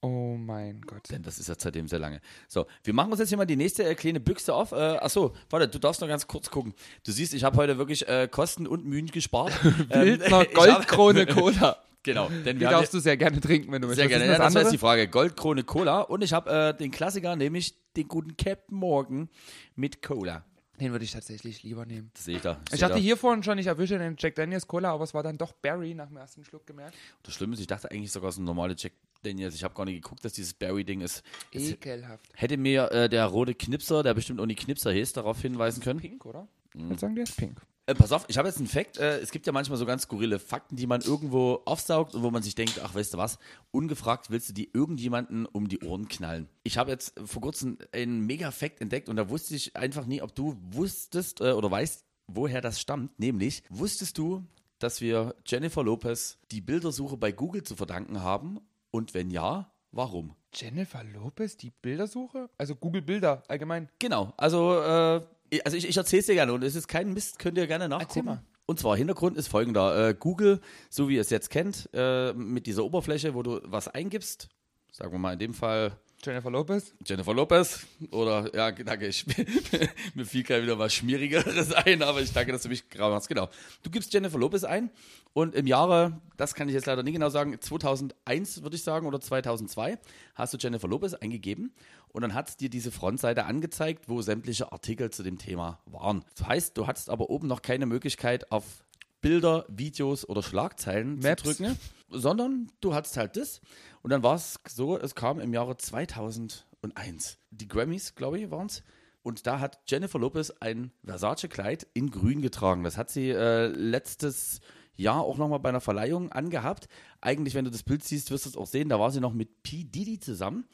Oh mein Gott. Denn das ist ja seitdem sehr lange. So, wir machen uns jetzt hier mal die nächste äh, kleine Büchse auf. Äh, achso, warte, du darfst noch ganz kurz gucken. Du siehst, ich habe heute wirklich äh, Kosten und Mühen gespart. Wildner ich hab- Goldkrone Cola. Genau, denn Die darfst du sehr gerne trinken, wenn du sehr möchtest. gerne. Was Ja, das das ist die? Frage. Goldkrone Cola und ich habe äh, den Klassiker, nämlich den guten Captain Morgan mit Cola. Den würde ich tatsächlich lieber nehmen. Das sehe ich da. Ich dachte hier vorhin schon, ich erwische den Jack Daniels Cola, aber es war dann doch Berry nach dem ersten Schluck gemerkt. Das Schlimme ist, ich dachte eigentlich sogar, es ist ein normaler Jack Daniels. Ich habe gar nicht geguckt, dass dieses Berry-Ding ist. Es Ekelhaft. hätte mir äh, der rote Knipser, der bestimmt auch nie Knipser hieß, darauf hinweisen können. Pink, oder? Mhm. Ich würde sagen, der ist pink. Äh, pass auf, ich habe jetzt einen Fakt. Äh, es gibt ja manchmal so ganz skurrile Fakten, die man irgendwo aufsaugt und wo man sich denkt, ach, weißt du was, ungefragt willst du die irgendjemanden um die Ohren knallen. Ich habe jetzt vor kurzem einen Mega-Fact entdeckt und da wusste ich einfach nie, ob du wusstest äh, oder weißt, woher das stammt. Nämlich, wusstest du, dass wir Jennifer Lopez die Bildersuche bei Google zu verdanken haben? Und wenn ja, warum? Jennifer Lopez, die Bildersuche? Also Google Bilder allgemein. Genau, also, äh, also ich, ich erzähle es dir gerne und es ist kein Mist, könnt ihr gerne nachgucken. Und zwar Hintergrund ist folgender. Äh, Google, so wie ihr es jetzt kennt, äh, mit dieser Oberfläche, wo du was eingibst, sagen wir mal in dem Fall Jennifer Lopez. Jennifer Lopez oder, ja, danke, ich, mir fiel gerade wieder was Schmierigeres ein, aber ich danke, dass du mich grau machst. Genau. Du gibst Jennifer Lopez ein und im Jahre, das kann ich jetzt leider nicht genau sagen, 2001 würde ich sagen oder 2002 hast du Jennifer Lopez eingegeben und dann hat es dir diese Frontseite angezeigt, wo sämtliche Artikel zu dem Thema waren. Das heißt, du hattest aber oben noch keine Möglichkeit auf Bilder, Videos oder Schlagzeilen Maps. zu drücken, sondern du hattest halt das. Und dann war es so, es kam im Jahre 2001. Die Grammys, glaube ich, waren es. Und da hat Jennifer Lopez ein Versace-Kleid in grün getragen. Das hat sie äh, letztes Jahr auch nochmal bei einer Verleihung angehabt. Eigentlich, wenn du das Bild siehst, wirst du es auch sehen, da war sie noch mit P. Diddy zusammen.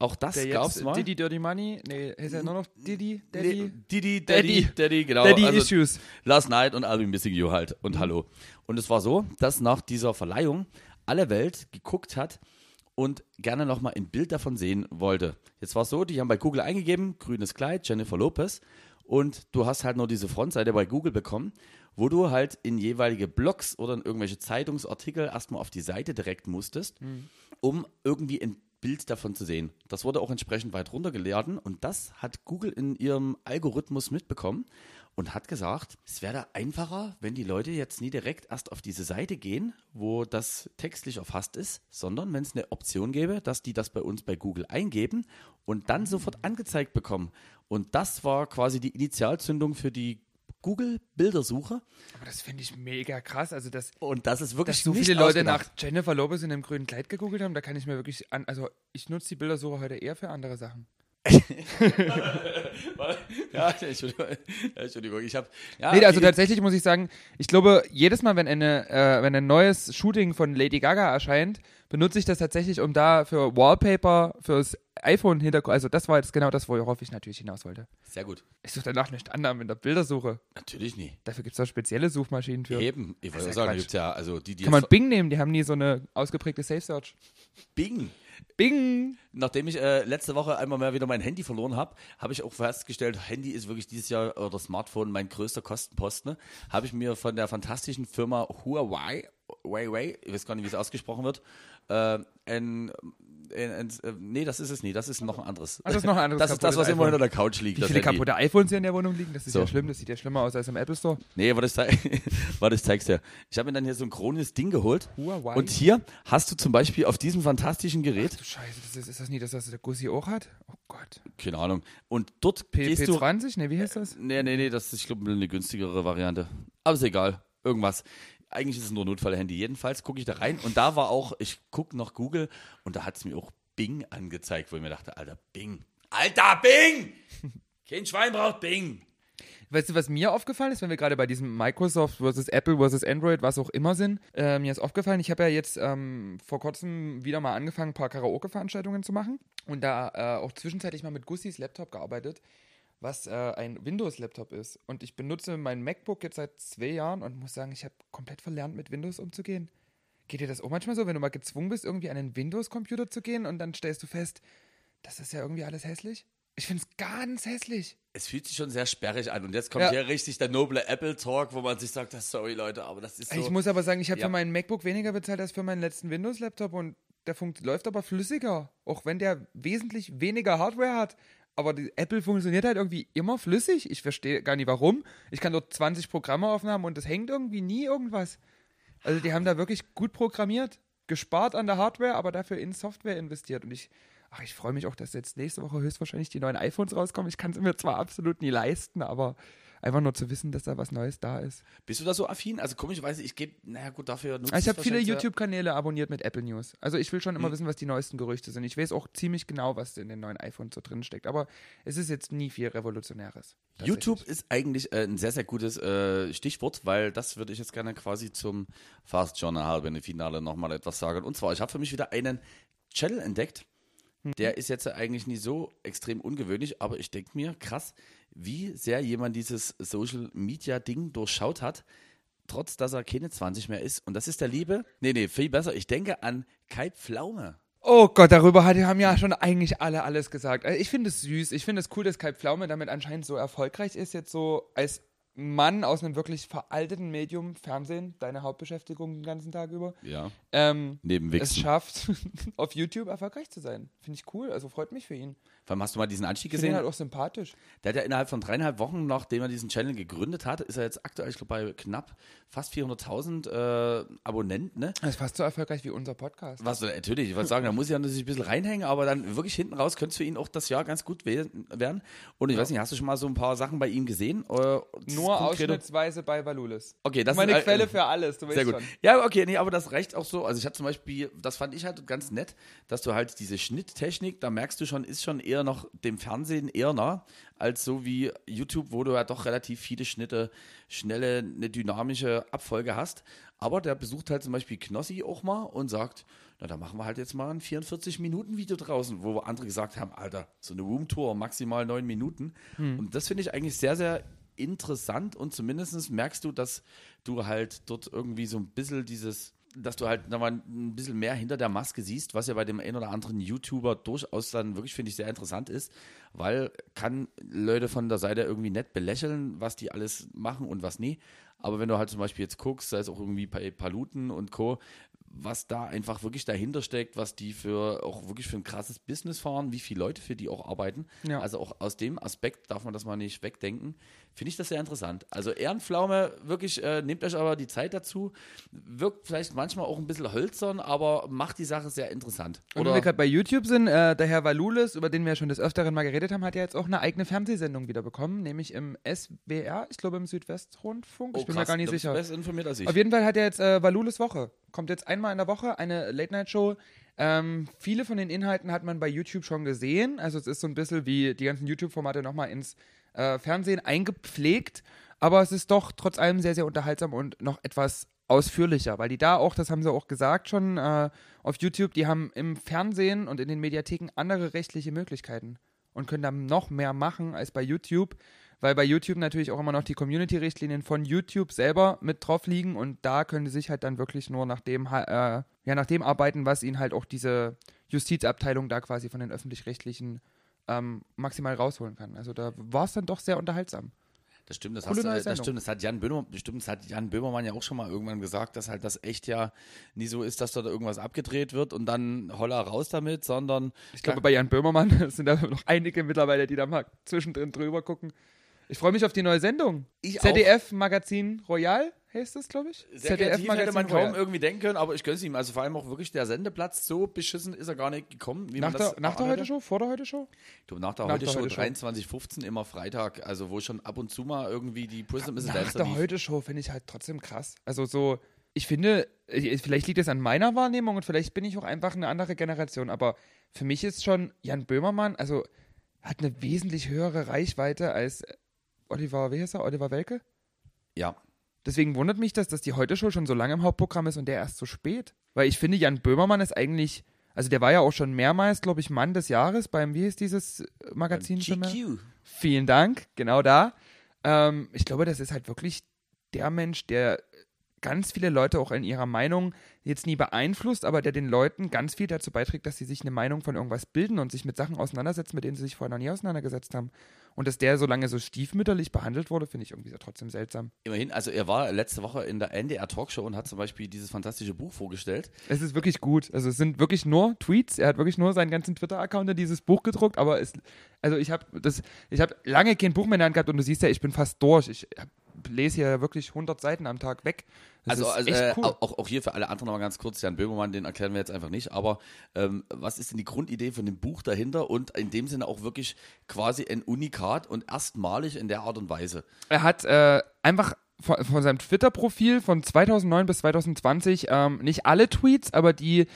Auch das Der gab es jetzt mal. Diddy Dirty Money. Nee, ist er nur noch Diddy? Daddy? Nee, Diddy, Daddy, Daddy. Daddy, genau. Daddy Also, Issues. Last Night und I'll be missing you halt. Und hallo. Und es war so, dass nach dieser Verleihung alle Welt geguckt hat und gerne nochmal ein Bild davon sehen wollte. Jetzt war es so, die haben bei Google eingegeben, grünes Kleid, Jennifer Lopez und du hast halt nur diese Frontseite bei Google bekommen, wo du halt in jeweilige Blogs oder in irgendwelche Zeitungsartikel erstmal auf die Seite direkt musstest, Mhm. um irgendwie ein Bild davon zu sehen. Das wurde auch entsprechend weit runtergeladen und das hat Google in ihrem Algorithmus mitbekommen und hat gesagt, es wäre einfacher, wenn die Leute jetzt nie direkt erst auf diese Seite gehen, wo das textlich erfasst ist, sondern wenn es eine Option gäbe, dass die das bei uns bei Google eingeben und dann sofort angezeigt bekommen. Und das war quasi die Initialzündung für die Google-Bildersuche. Aber das finde ich mega krass. Also, dass, Und das ist wirklich dass so viele Leute nach Jennifer Lopez in einem grünen Kleid gegoogelt haben, da kann ich mir wirklich an. Also, ich nutze die Bildersuche heute eher für andere Sachen. Ja, Entschuldigung. Ich habe. Ja, nee, also tatsächlich muss ich sagen, ich glaube, jedes Mal, wenn, eine, äh, wenn ein neues Shooting von Lady Gaga erscheint, benutze ich das tatsächlich, um da für Wallpaper, fürs iPhone-Hintergrund, also das war jetzt genau das, worauf ich natürlich hinaus wollte. Sehr gut. Ich suche danach nicht Annahmen in der Bildersuche. Natürlich nie. Dafür gibt es da spezielle Suchmaschinen für. Eben. Ich wollte ja sagen, gibt's ja, also die, die Kann man Bing nehmen, die haben nie so eine ausgeprägte Safe Search. Bing. Bing! Nachdem ich äh, letzte Woche einmal mehr wieder mein Handy verloren habe, habe ich auch festgestellt, Handy ist wirklich dieses Jahr oder Smartphone mein größter Kostenposten. Habe ich mir von der fantastischen Firma Huawei, Huawei, ich weiß gar nicht, wie es ausgesprochen wird, äh, ein, ein, ein, äh, nee, das ist es nie, das ist noch ein anderes. Ah, das ist noch ein anderes Das ist das, was immer hinter der Couch liegt. Wie das viele kaputte iPhones hier in der Wohnung liegen? Das ist So. ja schlimm, das sieht ja schlimmer aus als im Apple Store. Nee, warte, ich, zeig, warte, ich zeig's dir. Ich habe mir dann hier so ein chronisches Ding geholt. Huawei. Und hier hast du zum Beispiel auf diesem fantastischen Gerät, Du Scheiße, das ist, ist das nie das, was der Gussi auch hat? Oh Gott. keine Ahnung, und dort P gehst du P20? Ne, wie heißt das? Nee, nee, nee, das ist, ich glaube, eine günstigere Variante. Aber ist egal. Irgendwas. Eigentlich ist es nur Notfallhandy. Jedenfalls gucke ich da rein und da war auch, ich gucke nach Google und da hat es mir auch Bing angezeigt, wo ich mir dachte, Alter, Bing. Alter, Bing! Kein Schwein braucht Bing. Weißt du, was mir aufgefallen ist, wenn wir gerade bei diesem Microsoft versus Apple versus Android, was auch immer sind? Äh, mir ist aufgefallen, ich habe ja jetzt ähm, vor kurzem wieder mal angefangen, ein paar Karaoke-Veranstaltungen zu machen und da äh, auch zwischenzeitlich mal mit Gussis Laptop gearbeitet, was äh, ein Windows-Laptop ist. Und ich benutze mein MacBook jetzt seit zwei Jahren und muss sagen, ich habe komplett verlernt, mit Windows umzugehen. Geht dir das auch manchmal so, wenn du mal gezwungen bist, irgendwie an einen Windows-Computer zu gehen und dann stellst du fest, das ist ja irgendwie alles hässlich? Ich finde es ganz hässlich. Es fühlt sich schon sehr sperrig an und jetzt kommt Ja. hier richtig der noble Apple-Talk, wo man sich sagt, das sorry Leute, aber das ist so. Ich muss aber sagen, ich habe Ja. für meinen MacBook weniger bezahlt als für meinen letzten Windows-Laptop und der funkt läuft aber flüssiger, auch wenn der wesentlich weniger Hardware hat. Aber die Apple funktioniert halt irgendwie immer flüssig. Ich verstehe gar nicht warum. Ich kann dort 20 Programme aufnehmen und es hängt irgendwie nie irgendwas. Also die haben da wirklich gut programmiert, gespart an der Hardware, aber dafür in Software investiert. Und ich, ach, ich freue mich auch, dass jetzt nächste Woche höchstwahrscheinlich die neuen iPhones rauskommen. Ich kann es mir zwar absolut nie leisten, aber einfach nur zu wissen, dass da was Neues da ist. Bist du da so affin? Also komischerweise, ich gebe, naja gut, dafür nutze Also ich habe viele YouTube-Kanäle abonniert mit Apple News. Also ich will schon immer Hm. wissen, was die neuesten Gerüchte sind. Ich weiß auch ziemlich genau, was in den neuen iPhones so drin steckt. Aber es ist jetzt nie viel Revolutionäres. YouTube ist eigentlich äh, ein sehr, sehr gutes äh, Stichwort, weil das würde ich jetzt gerne quasi zum Fast Journal Finale nochmal etwas sagen. Und zwar, ich habe für mich wieder einen Channel entdeckt. Mhm. Der ist jetzt eigentlich nicht so extrem ungewöhnlich, aber ich denke mir, krass, wie sehr jemand dieses Social Media Ding durchschaut hat, trotz dass er keine 20 mehr ist. Und das ist der Liebe, nee, nee, viel besser, ich denke an Kai Pflaume. Oh Gott, darüber haben ja schon eigentlich alle alles gesagt. Also ich finde es süß. Ich finde es cool, dass Kai Pflaume damit anscheinend so erfolgreich ist, jetzt so als Mann aus einem wirklich veralteten Medium, Fernsehen, deine Hauptbeschäftigung den ganzen Tag über, Ja, ähm, neben es Wichsen. schafft, auf YouTube erfolgreich zu sein. Finde ich cool. Also freut mich für ihn. Vor allem hast du mal diesen Anstieg Ich gesehen? halt auch sympathisch. Der hat ja innerhalb von dreieinhalb Wochen, nachdem er diesen Channel gegründet hat, ist er jetzt aktuell, ich glaube, bei knapp fast 400.000 äh, Abonnenten. Ne? Das ist fast so erfolgreich wie unser Podcast. Was, äh, natürlich, ich wollte sagen, da muss ich ja natürlich ein bisschen reinhängen, aber dann wirklich hinten raus könnte es für ihn auch das Jahr ganz gut we- werden. Und ich weiß nicht, hast du schon mal so ein paar Sachen bei ihm gesehen? Äh, das Nur ausschnittsweise bei Valulis. Okay, das Meine ist, äh, Quelle für alles, du Sehr gut. schon. Ja, okay, nee, aber das reicht auch so. Also ich hatte zum Beispiel, das fand ich halt ganz nett, dass du halt diese Schnitttechnik, da merkst du schon, ist schon eher noch dem Fernsehen eher nah, als so wie YouTube, wo du ja doch relativ viele Schnitte, schnelle, eine dynamische Abfolge hast. Aber der besucht halt zum Beispiel Knossi auch mal und sagt, na, da machen wir halt jetzt mal ein 44-Minuten-Video draußen, wo andere gesagt haben, Alter, so eine Roomtour, maximal neun Minuten. Und das finde ich eigentlich sehr, sehr interessant und zumindest merkst du, dass du halt dort irgendwie so ein bisschen dieses dass du halt nochmal ein bisschen mehr hinter der Maske siehst, was ja bei dem einen oder anderen YouTuber durchaus dann wirklich, finde ich, sehr interessant ist, weil kann Leute von der Seite irgendwie nett belächeln, was die alles machen und was nie. Aber wenn du halt zum Beispiel jetzt guckst, sei es auch irgendwie bei Paluten und Co., was da einfach wirklich dahinter steckt, was die für auch wirklich für ein krasses Business fahren, wie viele Leute für die auch arbeiten. Ja. Also auch aus dem Aspekt darf man das mal nicht wegdenken. Finde ich das sehr interessant. Also Ehrenpflaume, wirklich, äh, nehmt euch aber die Zeit dazu. Wirkt vielleicht manchmal auch ein bisschen hölzern, aber macht die Sache sehr interessant. Und wenn wir gerade bei YouTube sind, äh, der Herr Valulis, über den wir ja schon des Öfteren mal geredet haben, hat ja jetzt auch eine eigene Fernsehsendung wieder bekommen, nämlich im SWR, ich glaube im Südwestrundfunk. Ich Oh, bin krass, mir gar nicht sicher. Besser informiert als ich. Auf jeden Fall hat er jetzt äh, Valulis Woche. Kommt jetzt einmal in der Woche eine Late-Night-Show. Ähm, viele von den Inhalten hat man bei YouTube schon gesehen. Also es ist so ein bisschen wie die ganzen YouTube-Formate nochmal ins äh, Fernsehen eingepflegt. Aber es ist doch trotz allem sehr, sehr unterhaltsam und noch etwas ausführlicher, weil die da auch, das haben sie auch gesagt schon äh, auf YouTube, die haben im Fernsehen und in den Mediatheken andere rechtliche Möglichkeiten und können dann noch mehr machen als bei YouTube, weil bei YouTube natürlich auch immer noch die Community-Richtlinien von YouTube selber mit drauf liegen und da können sie sich halt dann wirklich nur nach dem, äh, ja, nach dem arbeiten, was ihnen halt auch diese Justizabteilung da quasi von den öffentlich-rechtlichen ähm, maximal rausholen kann. Also da war es dann doch sehr unterhaltsam. Das stimmt, das, hast, das stimmt, das hat Jan Böhmermann, bestimmt, das hat Jan Böhmermann ja auch schon mal irgendwann gesagt, dass halt das echt ja nie so ist, dass dort irgendwas abgedreht wird und dann holla raus damit, sondern Ich glaube, bei Jan Böhmermann sind da noch einige mittlerweile, die da mal zwischendrin drüber gucken. Ich freue mich auf die neue Sendung. Ich auch. ZDF Magazin Royal heißt das, glaube ich. sehr kreativ hätte man kaum irgendwie denken können, aber ich gönn's ihm. Also vor allem auch wirklich der Sendeplatz, so beschissen ist er gar nicht gekommen, wie Nach der, nach der erwartet. Heute-Show? Vor der Heute-Show? Du, nach der Nach heute der Show Heute-Show. 23.15 immer Freitag, also wo schon ab und zu mal irgendwie die Prism is a Nach der lief. Heute-Show finde ich halt trotzdem krass. Also so, ich finde, vielleicht liegt es an meiner Wahrnehmung und vielleicht bin ich auch einfach eine andere Generation, aber für mich ist schon Jan Böhmermann, also hat eine wesentlich höhere Reichweite als Oliver, wie heißt er? Oliver Welke? Ja, Deswegen wundert mich das, dass die Heute-Show schon so lange im Hauptprogramm ist und der erst so spät. Weil ich finde, Jan Böhmermann ist eigentlich, also der war ja auch schon mehrmals, glaube ich, Mann des Jahres beim, wie ist dieses Magazin schon mehr? GQ. Vielen Dank, genau da. Ähm, ich glaube, das ist halt wirklich der Mensch, der ganz viele Leute auch in ihrer Meinung jetzt nie beeinflusst, aber der den Leuten ganz viel dazu beiträgt, dass sie sich eine Meinung von irgendwas bilden und sich mit Sachen auseinandersetzen, mit denen sie sich vorher noch nie auseinandergesetzt haben. Und dass der so lange so stiefmütterlich behandelt wurde, finde ich irgendwie so trotzdem seltsam. Immerhin, also er war letzte Woche in der NDR Talkshow und hat zum Beispiel dieses fantastische Buch vorgestellt. Es ist wirklich gut. Also es sind wirklich nur Tweets. Er hat wirklich nur seinen ganzen Twitter-Account in dieses Buch gedruckt. Aber es, also ich habe das, ich habe lange kein Buch mehr in der Hand gehabt und du siehst ja, ich bin fast durch. Ich hab, lese hier wirklich 100 Seiten am Tag weg. Das Also, also äh, cool. auch, auch hier für alle anderen nochmal ganz kurz, Jan Böhmermann, den erklären wir jetzt einfach nicht, aber ähm, was ist denn die Grundidee von dem Buch dahinter und in dem Sinne auch wirklich quasi ein Unikat und erstmalig in der Art und Weise. Er hat äh, einfach von, von seinem Twitter-Profil von 2009 bis 2020 ähm, nicht alle Tweets, aber die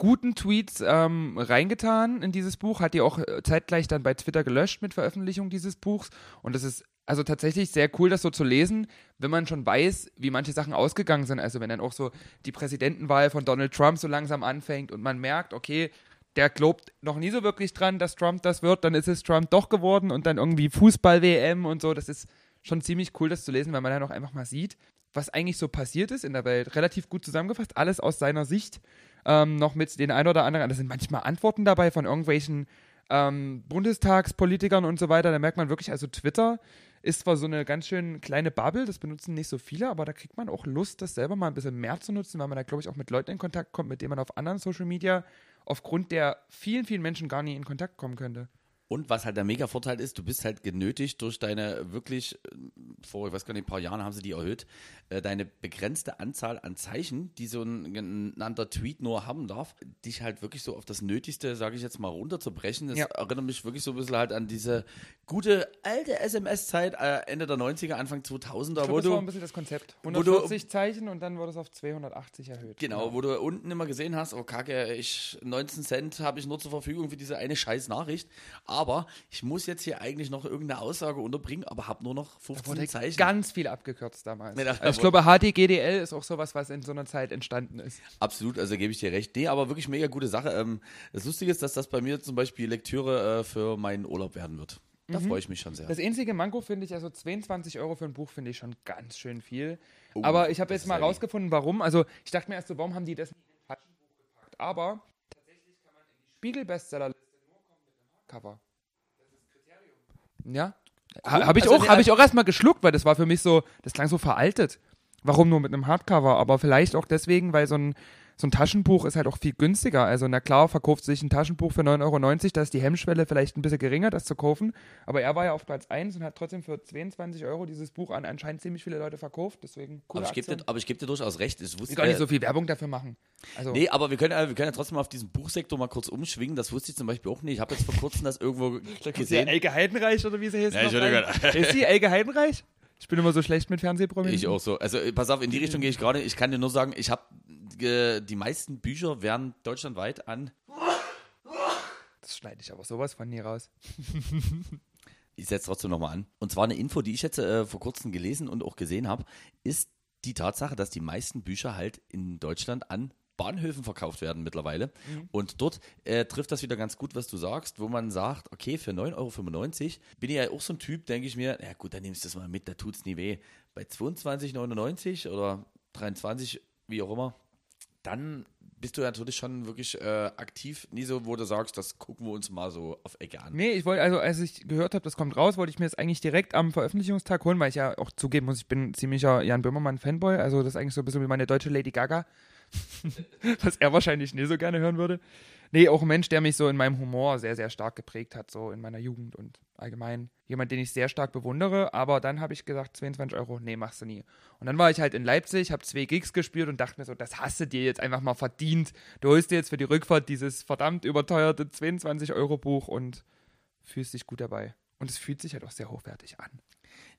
guten Tweets ähm, reingetan in dieses Buch, hat die auch äh, zeitgleich dann bei Twitter gelöscht mit Veröffentlichung dieses Buchs. Und das ist also tatsächlich sehr cool, das so zu lesen, wenn man schon weiß, wie manche Sachen ausgegangen sind. Also wenn dann auch so die Präsidentenwahl von Donald Trump so langsam anfängt und man merkt, okay, der glaubt noch nie so wirklich dran, dass Trump das wird, dann ist es Trump doch geworden und dann irgendwie Fußball-WM und so. Das ist schon ziemlich cool, das zu lesen, weil man dann auch einfach mal sieht, was eigentlich so passiert ist in der Welt. Relativ gut zusammengefasst, alles aus seiner Sicht. Ähm, noch mit den ein oder anderen, da sind manchmal Antworten dabei von irgendwelchen ähm, Bundestagspolitikern und so weiter. Da merkt man wirklich, also Twitter ist zwar so eine ganz schön kleine Bubble, das benutzen nicht so viele, aber da kriegt man auch Lust, das selber mal ein bisschen mehr zu nutzen, weil man da, glaube ich, auch mit Leuten in Kontakt kommt, mit denen man auf anderen Social Media aufgrund der vielen, vielen Menschen gar nie in Kontakt kommen könnte. Und was halt der mega Vorteil ist, du bist halt genötigt durch deine wirklich, äh, vor, ich weiß gar nicht, ein paar Jahren haben sie die erhöht, äh, deine begrenzte Anzahl an Zeichen, die so ein genannter Tweet nur haben darf, dich halt wirklich so auf das Nötigste, sage ich jetzt mal, runterzubrechen. Das Ja. erinnert mich wirklich so ein bisschen halt an diese gute alte SMS-Zeit, äh, Ende der 90er, Anfang 2000er, Ich wo das war du ein bisschen das Konzept. wo 140 Zeichen und dann wurde es auf 280 erhöht. Genau, wo du unten immer gesehen hast, oh kacke, ich 19 Cent habe ich nur zur Verfügung für diese eine scheiß Nachricht. Aber ich muss jetzt hier eigentlich noch irgendeine Aussage unterbringen, aber habe nur noch Da 15 wurde Zeichen. ganz viel abgekürzt damals. Nee, also ich glaube, HDGDL ist auch sowas, was in so einer Zeit entstanden ist. Absolut, also gebe ich dir recht. Nee, aber wirklich mega gute Sache. Ähm, das Lustige ist, dass das bei mir zum Beispiel Lektüre äh, für meinen Urlaub werden wird. Da freue ich mich schon sehr. Das einzige Manko finde ich, also 22 Euro für ein Buch finde ich schon ganz schön viel. Oh, Aber ich habe jetzt mal rausgefunden, warum. Also ich dachte mir erst so, warum haben die das nicht in ein Taschenbuch gepackt? Aber tatsächlich kann man in die Spiegel-Bestsellerliste nur kommen mit einem Hardcover. Ja. Ha, habe ich, Also, auch- nee, hab ich auch erstmal geschluckt, weil das war für mich so, das klang so veraltet. Warum nur mit einem Hardcover? Aber vielleicht auch deswegen, weil so ein, so ein Taschenbuch ist halt auch viel günstiger. Also, na klar, verkauft sich ein Taschenbuch für 9,90 Euro, da ist die Hemmschwelle vielleicht ein bisschen geringer, das zu kaufen. Aber er war ja auf Platz 1 und hat trotzdem für 22 Euro dieses Buch an anscheinend ziemlich viele Leute verkauft. Deswegen coole aber ich gebe dir, aber ich geb dir durchaus recht. Ich wusste, Ich gar nicht so viel Werbung dafür machen. Also, Nee, aber wir können, äh, wir können ja trotzdem mal auf diesen Buchsektor mal kurz umschwingen. Das wusste ich zum Beispiel auch nicht. Ich habe jetzt vor kurzem das irgendwo ist gesehen. Elke Heidenreich oder wie sie heißt. Ja, rein? Ist die Elke Heidenreich? Ich bin immer so schlecht mit Fernsehprominenten. Ich auch so. Also pass auf, in die Richtung gehe ich gerade. Ich kann dir nur sagen, ich habe äh, die meisten Bücher werden deutschlandweit an. Das schneide ich aber sowas von nie raus. Ich setze trotzdem nochmal an. Und zwar eine Info, die ich jetzt äh, vor kurzem gelesen und auch gesehen habe, ist die Tatsache, dass die meisten Bücher halt in Deutschland an Bahnhöfen verkauft werden mittlerweile. Und dort äh, trifft das wieder ganz gut, was du sagst, wo man sagt, okay, für 9,95 Euro bin ich ja auch so ein Typ, denke ich mir, ja gut, dann nimmst du das mal mit, da tut's nie weh. Bei 22,99 oder 23, wie auch immer, dann bist du natürlich schon wirklich äh, aktiv, nie so, wo du sagst, das gucken wir uns mal so auf Ecke an. Nee, ich wollte, also als ich gehört habe, das kommt raus, wollte ich mir das eigentlich direkt am Veröffentlichungstag holen, weil ich ja auch zugeben muss, ich bin ziemlicher Jan Böhmermann-Fanboy. Also das ist eigentlich so ein bisschen wie meine deutsche Lady Gaga. Was er wahrscheinlich nie so gerne hören würde. Nee, auch ein Mensch, der mich so in meinem Humor sehr, sehr stark geprägt hat, so in meiner Jugend und allgemein. Jemand, den ich sehr stark bewundere, aber dann habe ich gesagt, 22 Euro, nee, machst du nie. Und dann war ich halt in Leipzig, habe zwei Gigs gespielt und dachte mir so, das hast du dir jetzt einfach mal verdient. Du holst dir jetzt für die Rückfahrt dieses verdammt überteuerte 22 Euro Buch und fühlst dich gut dabei. Und es fühlt sich halt auch sehr hochwertig an.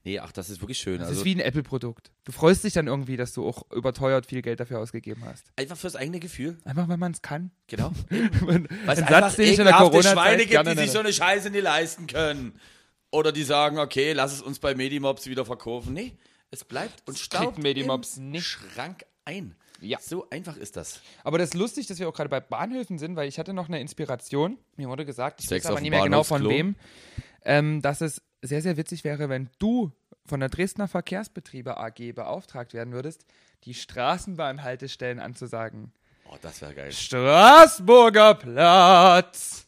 Nee, ach, das ist wirklich schön. Das also, ist wie ein Apple-Produkt. Du freust dich dann irgendwie, dass du auch überteuert viel Geld dafür ausgegeben hast. einfach fürs eigene Gefühl. Einfach, wenn man es kann. Genau. Ein Weil es Satz, den ich in der Corona-Zeit Schweine gibt, die sich so eine Scheiße nicht leisten können. Oder die sagen, okay, lass es uns bei Medimobs wieder verkaufen. Nee, es bleibt und staubt Medimobs im nicht. Schrank ein. Ja. So einfach ist das. Aber das ist lustig, dass wir auch gerade bei Bahnhöfen sind, weil ich hatte noch eine Inspiration. Mir wurde gesagt, ich Sex weiß aber nicht mehr genau von wem, ähm, dass es sehr, sehr witzig wäre, wenn du von der Dresdner Verkehrsbetriebe AG beauftragt werden würdest, die Straßenbahnhaltestellen anzusagen. Oh, das wäre geil. Straßburger Platz.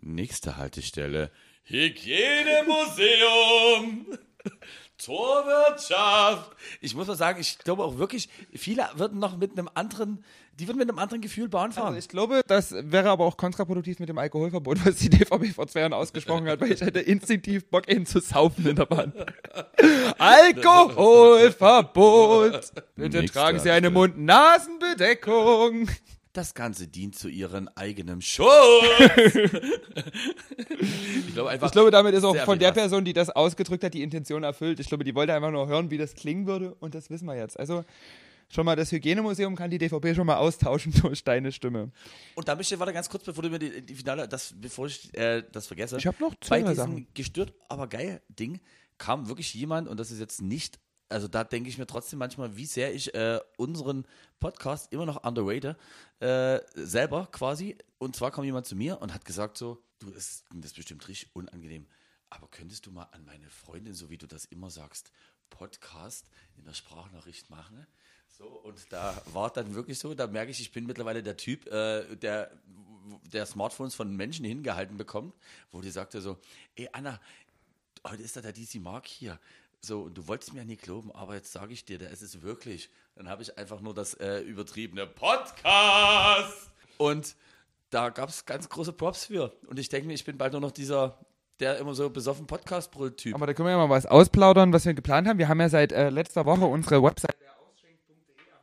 Nächste Haltestelle. Hygienemuseum. Torwirtschaft. Ich muss mal sagen, ich glaube auch wirklich, viele würden noch mit einem anderen, die würden mit einem anderen Gefühl Bahn fahren. Also ich glaube, das wäre aber auch kontraproduktiv mit dem Alkoholverbot, was die DVB vor zwei Jahren ausgesprochen hat, weil ich hätte instinktiv Bock, ihn zu saufen in der Bahn. Alkoholverbot! Bitte Nächste tragen Sie eine. Mund-Nasen-Bedeckung. Das Ganze dient zu ihrem eigenen Schutz. ich glaube einfach. Ich glaube, damit ist auch von der. Person, die das ausgedrückt hat, die Intention erfüllt. Ich glaube, die wollte einfach nur hören, wie das klingen würde und das wissen wir jetzt. Also schon mal das Hygienemuseum kann die DVB schon mal austauschen durch deine Stimme. und da möchte ich, warte ganz kurz, bevor du mir die, die Finale, das, bevor ich äh, das vergesse. Ich hab noch zwei, Bei diesem Sachen. gestört, aber geil Ding kam wirklich jemand, und das ist jetzt nicht, also da denke ich mir trotzdem manchmal, wie sehr ich äh, unseren Podcast immer noch underrate, äh, selber quasi. Und zwar kam jemand zu mir und hat gesagt so, du, das ist bestimmt richtig unangenehm, aber könntest du mal an meine Freundin, so wie du das immer sagst, Podcast in der Sprachnachricht machen? So, und da war dann wirklich so, da merke ich, ich bin mittlerweile der Typ, äh, der, der Smartphones von Menschen hingehalten bekommt, wo die sagte so, ey Anna, heute ist da der DC Mark hier. So, und du wolltest mir ja nie glauben, aber jetzt sage ich dir, der ist es wirklich. Dann habe ich einfach nur das äh, übertriebene Podcast. Und da gab es ganz große Props für. Und ich denke mir, ich bin bald nur noch dieser, der immer so besoffen Podcast-Brüll-Typ. Aber da können wir ja mal was ausplaudern, was wir geplant haben. Wir haben ja seit äh, letzter Woche unsere Website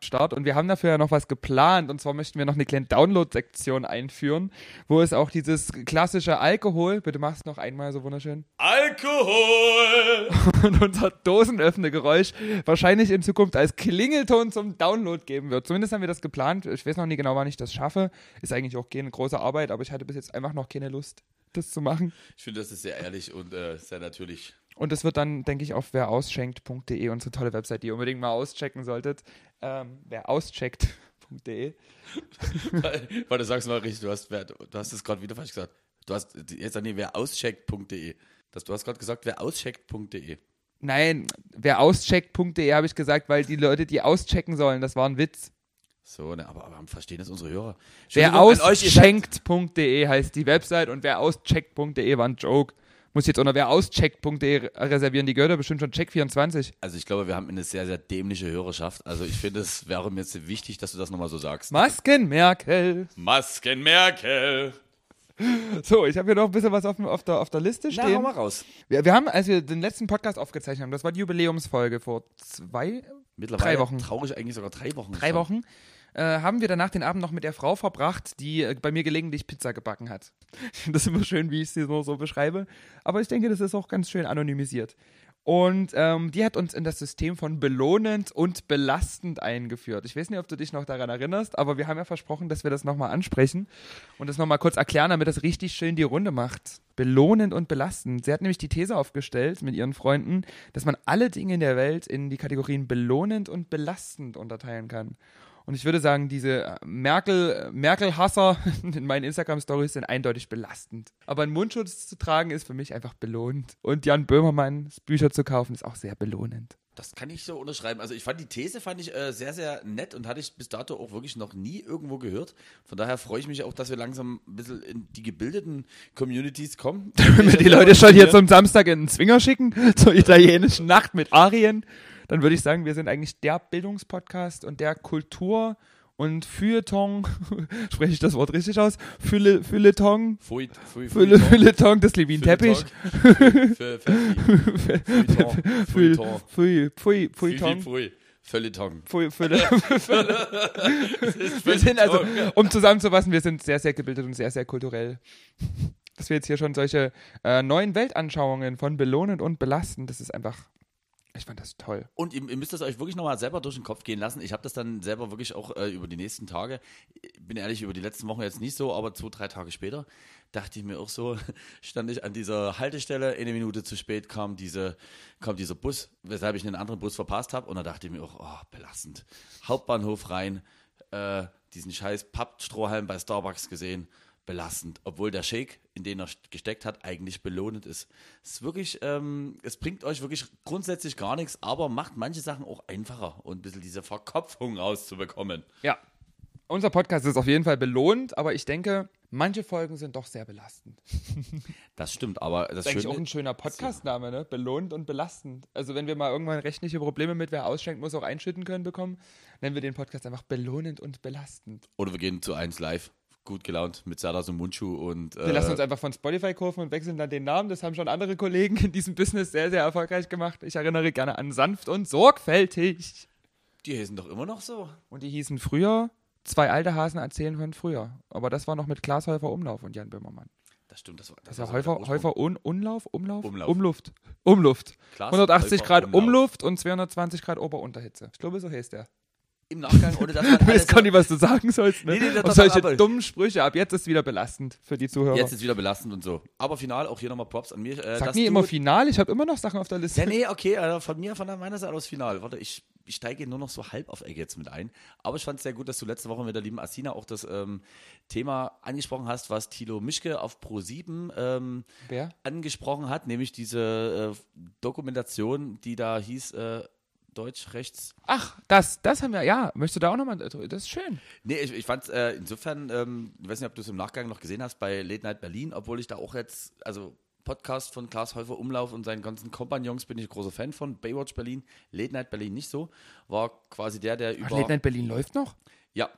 Start und wir haben dafür ja noch was geplant. Und zwar möchten wir noch eine kleine Download-Sektion einführen, wo es auch dieses klassische Alkohol, bitte mach's noch einmal so wunderschön, Alkohol! und unser Dosenöffnegeräusch wahrscheinlich in Zukunft als Klingelton zum Download geben wird. Zumindest haben wir das geplant. Ich weiß noch nie genau, wann ich das schaffe. Ist eigentlich auch keine große Arbeit, aber ich hatte bis jetzt einfach noch keine Lust, das zu machen. Ich finde, das ist sehr ehrlich und äh, sehr natürlich. Und das wird dann, denke ich, auf werausschenkt.de, unsere tolle Website, die ihr unbedingt mal auschecken solltet. Ähm, werauscheckt.de. Weil du sagst mal richtig, du hast, wer- du hast es gerade wieder falsch gesagt. Du hast jetzt nee, wer auscheckt.de. Das, du hast gerade gesagt, wer auscheckt.de. Nein, wer auscheckt.de habe ich gesagt, weil die Leute, die auschecken sollen, das war ein Witz. So, ne, aber, aber verstehen das unsere Hörer? Wer ihr seid- auschenkt.de heißt die Website und wer auscheckt.de war ein Joke. Muss ich jetzt unter wer auscheckt.de reservieren. Die gehört ja bestimmt schon Check24. Also ich glaube, wir haben eine sehr, sehr dämliche Hörerschaft. Also ich finde, es wäre mir jetzt wichtig, dass du das nochmal so sagst. Masken Merkel. Masken Merkel. So, ich habe hier noch ein bisschen was auf, auf, der, auf der Liste Na, hau stehen. mal raus. Wir, wir haben, als wir den letzten Podcast aufgezeichnet haben, das war die Jubiläumsfolge vor zwei, Mittlerweile Drei Wochen. traurig eigentlich sogar drei Wochen. drei schon. Wochen, äh, haben wir danach den Abend noch mit der Frau verbracht, die äh, bei mir gelegentlich Pizza gebacken hat. Das immer schön, wie ich sie so, so beschreibe. Aber ich denke, das ist auch ganz schön anonymisiert. Und ähm, die hat uns in das System von belohnend und belastend eingeführt. Ich weiß nicht, ob du dich noch daran erinnerst, aber wir haben ja versprochen, dass wir das nochmal ansprechen und das nochmal kurz erklären, damit das richtig schön die Runde macht. Belohnend und belastend. Sie hat nämlich die These aufgestellt mit ihren Freunden, dass man alle Dinge in der Welt in die Kategorien belohnend und belastend unterteilen kann. Und ich würde sagen, diese äh, Merkel, äh, Merkel-Hasser in meinen Instagram-Stories sind eindeutig belastend. Aber einen Mundschutz zu tragen ist für mich einfach belohnend. Und Jan Böhmermanns Bücher zu kaufen ist auch sehr belohnend. Das kann ich so unterschreiben. Also ich fand die These fand ich äh, sehr, sehr nett und hatte ich bis dato auch wirklich noch nie irgendwo gehört. Von daher freue ich mich auch, dass wir langsam ein bisschen in die gebildeten Communities kommen. Wenn wir die Leute schon hier zum Samstag in den Zwinger schicken, zur italienischen Nacht mit Arien, dann würde ich sagen, wir sind eigentlich der Bildungspodcast und der Kultur- und Feuilleton, spreche ich das Wort richtig aus? Fülle, Feuilleton, Feuilleton Teppich. Für, für, für, Pfui, Feuilleton. Feuilleton. Wir sind also, um zusammenzufassen, wir sind sehr, sehr gebildet und sehr, sehr kulturell. Dass wir jetzt hier schon solche äh, neuen Weltanschauungen von belohnend und belastend, das ist einfach, ich fand das toll. Und ihr, ihr müsst das euch wirklich nochmal selber durch den Kopf gehen lassen. Ich habe das dann selber wirklich auch äh, über die nächsten Tage, bin ehrlich, über die letzten Wochen jetzt nicht so, aber zwei, drei Tage später dachte ich mir auch so, stand ich an dieser Haltestelle, eine Minute zu spät kam, diese, kam dieser Bus, weshalb ich einen anderen Bus verpasst habe. Und da dachte ich mir auch, oh, belastend. Hauptbahnhof rein, äh, diesen scheiß Pappstrohhalm bei Starbucks gesehen. Belastend, obwohl der Shake, in den er gesteckt hat, eigentlich belohnend ist. Es ist wirklich, ähm, es bringt euch wirklich grundsätzlich gar nichts, aber macht manche Sachen auch einfacher und ein bisschen diese Verkopfung rauszubekommen. Ja. Unser Podcast ist auf jeden Fall belohnt, aber ich denke, manche Folgen sind doch sehr belastend. Das stimmt, aber das Das ist eigentlich auch ein schöner Podcastname, ne? Belohnt und belastend. Also wenn wir mal irgendwann rechtliche Probleme mit wer ausschenkt, muss auch einschütten können bekommen, nennen wir den Podcast einfach belohnend und belastend. oder wir gehen zu 1 live, gut gelaunt, mit Sadas und Mundschuh und Wir lassen uns äh, einfach von Spotify kaufen und wechseln dann den Namen. Das haben schon andere Kollegen in diesem Business sehr, sehr erfolgreich gemacht. Ich erinnere gerne an sanft und sorgfältig. die heißen doch immer noch so. Und die hießen früher Zwei alte Hasen erzählen von früher. Aber das war noch mit Klaas Häufer Umlauf und Jan Böhmermann. Das stimmt, das war Das war war Häufer. Häufer Un Umlauf, Umlauf, Umlauf. Umluft. Umluft. Klaas 180 Häufer Grad Umlauf. Umluft und 220 Grad Ober-Unterhitze. Ich glaube, so heißt der. Im Nachgang, ohne dass man Ich alles weiß gar nicht, was du sagen sollst. Ne? Nee, nee, war solche aber- dummen Sprüche. Ab jetzt ist wieder belastend für die Zuhörer. Jetzt ist wieder belastend und so. Aber final, auch hier nochmal Props an mich. Äh, Sag nie du- immer final. Ich habe immer noch Sachen auf der Liste. Ja, nee, okay, äh, von mir, von meiner Seite aus final. Warte, ich, ich steige nur noch so halb auf Egg jetzt mit ein. Aber ich fand es sehr gut, dass du letzte Woche mit der lieben Asina auch das ähm, Thema angesprochen hast, was Thilo Mischke auf Pro7 ähm, angesprochen hat, nämlich diese äh, Dokumentation, die da hieß, äh, Deutsch, rechts. Ach, das, das haben wir. Ja, möchtest du da auch nochmal. Das ist schön. Nee, ich, ich fand es äh, insofern, ähm, ich weiß nicht, ob du es im Nachgang noch gesehen hast, bei Late Night Berlin, obwohl ich da auch jetzt, also Podcast von Klaas Häufer Umlauf und seinen ganzen Kompagnons bin ich ein großer Fan von. Baywatch Berlin, Late Night Berlin nicht so. War quasi der, der Ach, über. Late Night Berlin läuft noch? Ja.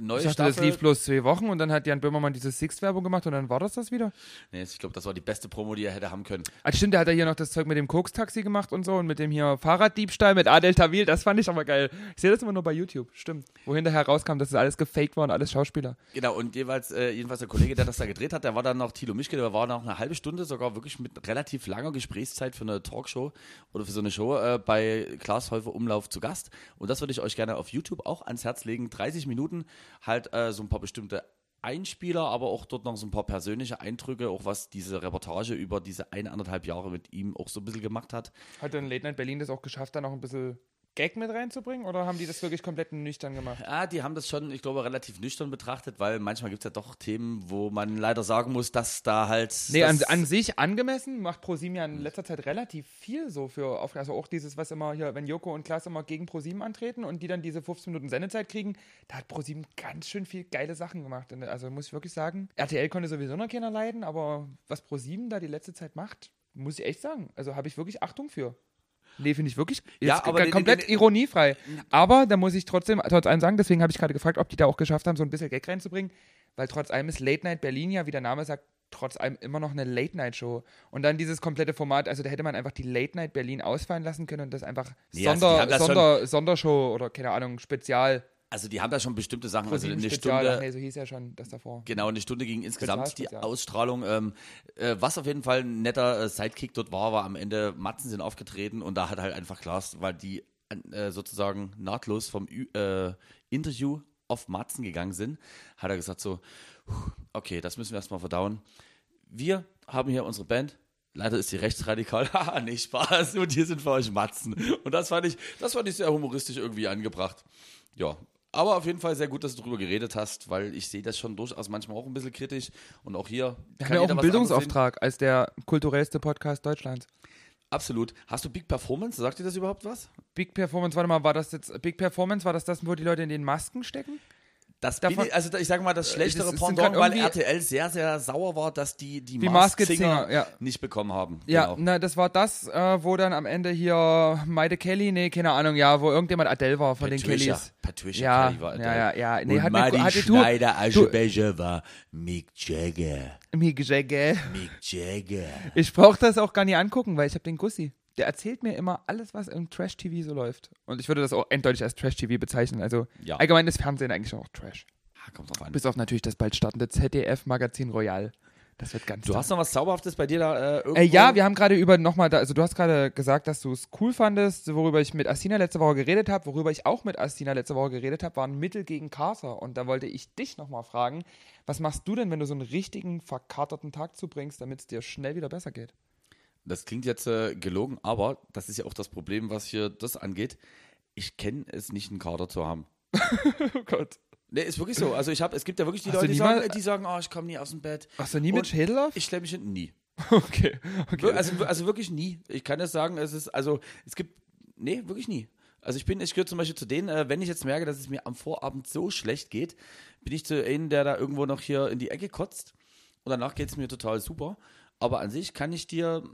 Neue Ich dachte, Staffel. das lief bloß zwei Wochen und dann hat Jan Böhmermann diese Six-Werbung gemacht und dann war das das wieder. nee, ich glaube, das war die beste Promo, die er hätte haben können. Ah, stimmt, der hat ja hier noch das Zeug mit dem Koks-Taxi gemacht und so und mit dem hier Fahrraddiebstahl mit Adel Tawil, das fand ich aber geil. Ich sehe das immer nur bei YouTube, stimmt. Wo hinterher rauskam, dass es alles gefaked war und alles Schauspieler. Genau, und jeweils, äh, jedenfalls der Kollege, der das da gedreht hat, der war dann noch Thilo Mischke, der war noch eine halbe Stunde, sogar wirklich mit relativ langer Gesprächszeit für eine Talkshow oder für so eine Show äh, bei Klaas Häufer Umlauf zu Gast. Und das würde ich euch gerne auf YouTube auch ans Herz legen. 30 Minuten, halt äh, so ein paar bestimmte Einspieler, aber auch dort noch so ein paar persönliche Eindrücke, auch was diese Reportage über diese eineinhalb Jahre mit ihm auch so ein bisschen gemacht hat. Hat dann Late Night Berlin das auch geschafft, da noch ein bisschen Gag mit reinzubringen oder haben die das wirklich komplett nüchtern gemacht? Ja, die haben das schon, ich glaube, relativ nüchtern betrachtet, weil manchmal gibt es ja doch Themen, wo man leider sagen muss, dass da halt. Nee, an, an sich angemessen macht ProSieben ja in letzter Zeit relativ viel so für Aufgaben. Also auch dieses, was immer hier, wenn Joko und Klaas immer gegen ProSieben antreten und die dann diese 15 Minuten Sendezeit kriegen, da hat ProSieben ganz schön viel geile Sachen gemacht. Also muss ich wirklich sagen, RTL konnte sowieso noch keiner leiden, aber was ProSieben da die letzte Zeit macht, muss ich echt sagen. Also habe ich wirklich Achtung für. Nee, finde ich wirklich Ja, aber komplett nee, nee. ironiefrei. Aber da muss ich trotzdem trotz allem sagen, deswegen habe ich gerade gefragt, ob die da auch geschafft haben, so ein bisschen Gag reinzubringen, weil trotz allem ist Late Night Berlin ja, wie der Name sagt, trotz allem immer noch eine Late Night Show. Und dann dieses komplette Format, also da hätte man einfach die Late Night Berlin ausfallen lassen können und das einfach die Sonder, das Sonder, Sondershow oder keine Ahnung, Spezial. Also die haben da schon bestimmte Sachen, also eine Spezial, Stunde. nee, so hieß ja schon das davor. Genau, eine Stunde ging insgesamt die Spezial. Ausstrahlung. Ähm, äh, was auf jeden Fall ein netter äh, Sidekick dort war, war am Ende Matzen sind aufgetreten und da hat halt einfach Klaas, weil die äh, sozusagen nahtlos vom äh, Interview auf Matzen gegangen sind, hat er gesagt so, "Puh, okay, das müssen wir erstmal verdauen. Wir haben hier unsere Band. Leider ist die rechtsradikal. Haha, nicht Spaß. Und hier sind für euch Matzen. Und das fand ich, das fand ich sehr humoristisch irgendwie angebracht. Ja. Aber auf jeden Fall sehr gut, dass du darüber geredet hast, weil ich sehe das schon durchaus manchmal auch ein bisschen kritisch. Und auch hier Wir haben ja auch einen Bildungsauftrag als der kulturellste Podcast Deutschlands. Absolut. Hast du Big Performance? Sagt dir das überhaupt was? Big Performance, warte mal, war das jetzt Big Performance, war das das, wo die Leute in den Masken stecken? Das Davon- bin ich, also ich sage mal das schlechtere das Pendant, weil RTL sehr, sehr sauer war, dass die die, Die Masked Singer ja. nicht bekommen haben. Ja, Genau. na, das war das, äh, wo dann am Ende hier Maide Kelly, nee, keine Ahnung, ja, wo irgendjemand Adele war von den Patricia, Kellys. Patricia Ja, Kelly war ja, ja, ja. Nee, und hat hatte du, Schneider du, Aschebecher war Mick Jagger. Mick Jagger. Mick Jagger. Ich brauche das auch gar nicht angucken, weil ich habe den Gussi. Der erzählt mir immer alles, was im Trash-TV so läuft. Und ich würde das auch eindeutig als Trash-TV bezeichnen. Also Ja. allgemein ist Fernsehen eigentlich auch Trash. Ah, Kommt drauf an. Bis auf natürlich das bald startende ZDF-Magazin Royal. Das wird ganz Du hast noch was Zauberhaftes bei dir da äh, irgendwo? Äh, ja, wir haben gerade über nochmal, da, also du hast gerade gesagt, dass du es cool fandest, worüber ich mit Astina letzte Woche geredet habe, worüber ich auch mit Astina letzte Woche geredet habe, waren Mittel gegen Kater. Und da wollte ich dich nochmal fragen, was machst du denn, wenn du so einen richtigen verkaterten Tag zubringst, damit es dir schnell wieder besser geht? Das klingt jetzt äh, gelogen, aber das ist ja auch das Problem, was hier das angeht. Ich kenne es nicht, einen Kader zu haben. Oh Gott. Nee, ist wirklich so. Also ich habe, es gibt ja wirklich die Hast Leute, die sagen, die sagen, oh, ich komme nie aus dem Bett. Hast du nie mit Schädel auf? Ich stelle mich hinten nie. Okay, okay. Also, also wirklich nie. Ich kann es sagen, es ist, also es gibt, nee, wirklich nie. Also ich bin, ich gehöre zum Beispiel zu denen, äh, wenn ich jetzt merke, dass es mir am Vorabend so schlecht geht, bin ich zu einem, der da irgendwo noch hier in die Ecke kotzt und danach geht es mir total super. Aber an sich kann ich dir,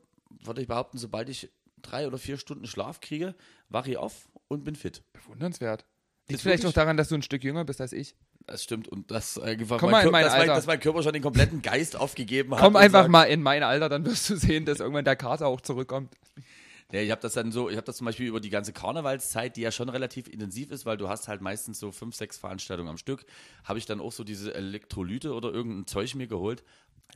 würde ich behaupten, sobald ich drei oder vier Stunden Schlaf kriege, wache ich auf und bin fit. Bewundernswert. Liegt vielleicht auch daran, dass du ein Stück jünger bist als ich. Das stimmt und das äh, einfach Komm mein mal in Kör- mein dass, mein, dass mein Körper schon den kompletten Geist aufgegeben hat. Komm einfach sagt, mal in mein Alter, dann wirst du sehen, dass irgendwann der Kater auch zurückkommt. Ja, ich habe das dann so, ich habe das zum Beispiel über die ganze Karnevalszeit, die ja schon relativ intensiv ist, weil du hast halt meistens so fünf, sechs Veranstaltungen am Stück, habe ich dann auch so diese Elektrolyte oder irgendein Zeug mir geholt.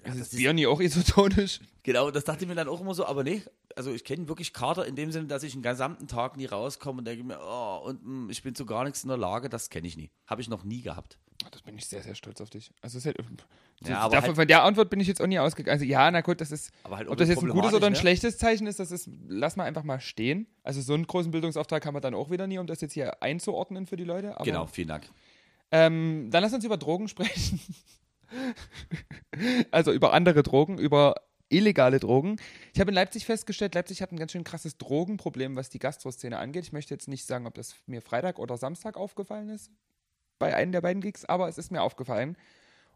Ja, Ist Bier nie auch isotonisch? genau, das dachte ich mir dann auch immer so, aber nee, also ich kenne wirklich Kater in dem Sinne, dass ich den gesamten Tag nie rauskomme und denke mir, oh, und mh, ich bin zu gar nichts in der Lage, das kenne ich nie. Habe ich noch nie gehabt. Ah, Das bin ich sehr, sehr stolz auf dich. Also halt, Ja, aber davon, halt- von der Antwort bin ich jetzt auch nie ausgegangen. Also ja, na gut, das ist, Aber halt ob das jetzt ein gutes oder ein ne? schlechtes Zeichen ist, das ist, lass mal einfach mal stehen. Also so einen großen Bildungsauftrag haben wir dann auch wieder nie, um das jetzt hier einzuordnen für die Leute. Aber, Genau, vielen Dank. Ähm, dann lass uns über Drogen sprechen. also über andere Drogen, über illegale Drogen. Ich habe in Leipzig festgestellt, Leipzig hat ein ganz schön krasses Drogenproblem, was die Gastroszene angeht. Ich möchte jetzt nicht sagen, ob das mir Freitag oder Samstag aufgefallen ist, bei einem der beiden Gigs, aber es ist mir aufgefallen.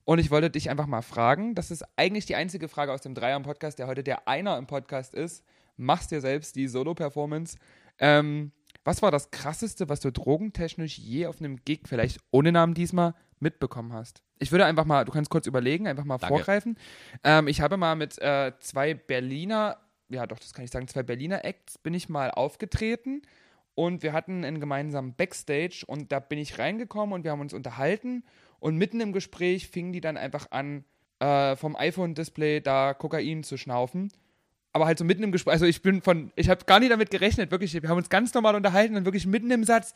Und ich wollte dich einfach mal fragen, das ist eigentlich die einzige Frage aus dem Dreier im Podcast, der heute der Einer im Podcast ist. Machst dir selbst die Solo-Performance. Ähm, was war das Krasseste, was du drogentechnisch je auf einem Gig, vielleicht ohne Namen diesmal, mitbekommen hast? Ich würde einfach mal, du kannst kurz überlegen, einfach mal Danke. vorgreifen. Ähm, ich habe mal mit äh, zwei Berliner, ja doch, das kann ich sagen, zwei Berliner Acts bin ich mal aufgetreten und wir hatten einen gemeinsamen Backstage und da bin ich reingekommen und wir haben uns unterhalten und mitten im Gespräch fingen die dann einfach an, äh, vom iPhone-Display da Kokain zu schnaufen. Aber halt so mitten im Gespräch, also ich bin von, ich habe gar nicht damit gerechnet, wirklich, wir haben uns ganz normal unterhalten und wirklich mitten im Satz,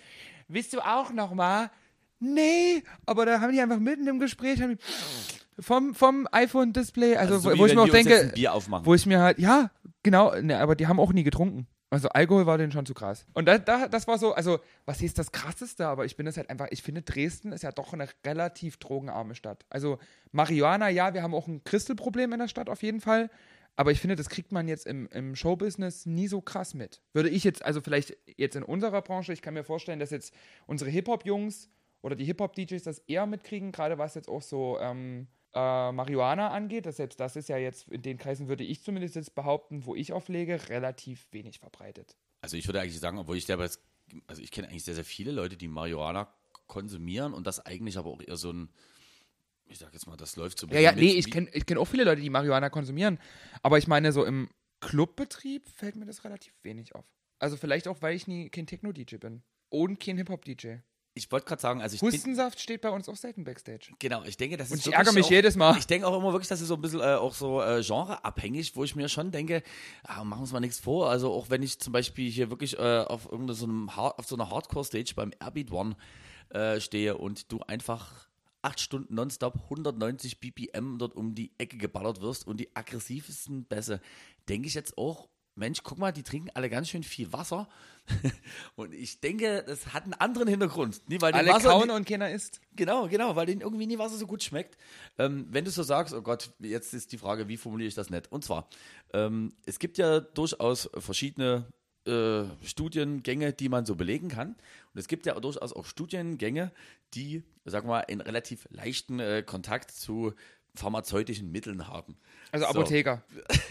willst du auch noch mal? Nee, aber da haben die einfach mitten im Gespräch haben die vom, vom iPhone-Display, also, Also so wo, wo ich mir auch denke, Bier aufmachen. wo ich mir halt, ja, genau, ne, aber die haben auch nie getrunken. Also Alkohol war denen schon zu krass. Und da, da, das war so, also was hieß das krasseste, aber ich bin das halt einfach, ich finde Dresden ist ja doch eine relativ drogenarme Stadt. Also Marihuana, ja, wir haben auch ein Christelproblem in der Stadt auf jeden Fall. Aber ich finde, das kriegt man jetzt im, im Showbusiness nie so krass mit. Würde ich jetzt, also vielleicht jetzt in unserer Branche, ich kann mir vorstellen, dass jetzt unsere Hip-Hop-Jungs oder die Hip-Hop-DJs das eher mitkriegen, gerade was jetzt auch so ähm, äh, Marihuana angeht. Das, selbst das ist ja jetzt, in den Kreisen würde ich zumindest jetzt behaupten, wo ich auflege, relativ wenig verbreitet. Also ich würde eigentlich sagen, obwohl ich jetzt- also ich kenne eigentlich sehr, sehr viele Leute, die Marihuana konsumieren und das eigentlich aber auch eher so ein, ich sag jetzt mal, das läuft so ein Ja, ja, bisschen nee, mit, ich kenne ich kenn auch viele Leute, die Marihuana konsumieren. Aber ich meine, so im Clubbetrieb fällt mir das relativ wenig auf. Also vielleicht auch, weil ich nie kein Techno-DJ bin. Und kein Hip-Hop-DJ. Ich wollte gerade sagen, also ich Hustensaft steht bei uns auch selten Backstage. genau, ich denke, das Und ist ich wirklich ärgere mich auch, jedes Mal. Ich denke auch immer wirklich, das ist so ein bisschen äh, auch so äh, genreabhängig, wo ich mir schon denke, ah, machen wir uns mal nichts vor. Also auch wenn ich zum Beispiel hier wirklich äh, auf irgendeinem so auf so einer Hardcore-Stage beim Airbeat One äh, stehe und du einfach acht Stunden nonstop 190 BPM dort um die Ecke geballert wirst und die aggressivsten Bässe, denke ich jetzt auch, Mensch, guck mal, die trinken alle ganz schön viel Wasser. und ich denke, das hat einen anderen Hintergrund. Nie, weil Alle Wasser, kauen und keiner isst. Genau, genau, weil denen irgendwie nie Wasser so gut schmeckt. Ähm, wenn du so sagst, oh Gott, jetzt ist die Frage, wie formuliere ich das nett? Und zwar, ähm, es gibt ja durchaus verschiedene äh, Studiengänge, die man so belegen kann. Und es gibt ja durchaus auch Studiengänge, die, sagen wir mal, einen relativ leichten äh, Kontakt zu pharmazeutischen Mitteln haben. Also So. Apotheker.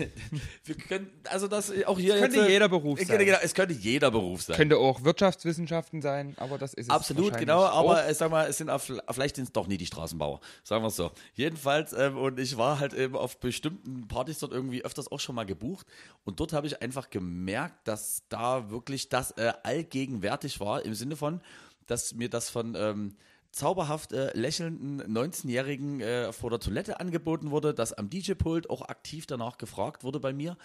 Wir können, also das auch hier Könnte jetzt, äh, jeder Beruf sein. Genau, es könnte jeder Beruf sein. Könnte auch Wirtschaftswissenschaften sein, aber das ist es Absolut, genau, aber auch. äh, sag mal, es sind vielleicht sind es doch nie die Straßenbauer, sagen wir es so. Jedenfalls, ähm, und ich war halt eben auf bestimmten Partys dort irgendwie öfters auch schon mal gebucht und dort habe ich einfach gemerkt, dass da wirklich das äh, allgegenwärtig war, im Sinne von, dass mir das von ähm, zauberhaft äh, lächelnden 19-Jährigen äh, vor der Toilette angeboten wurde, dass am DJ-Pult auch aktiv danach gefragt wurde bei mir,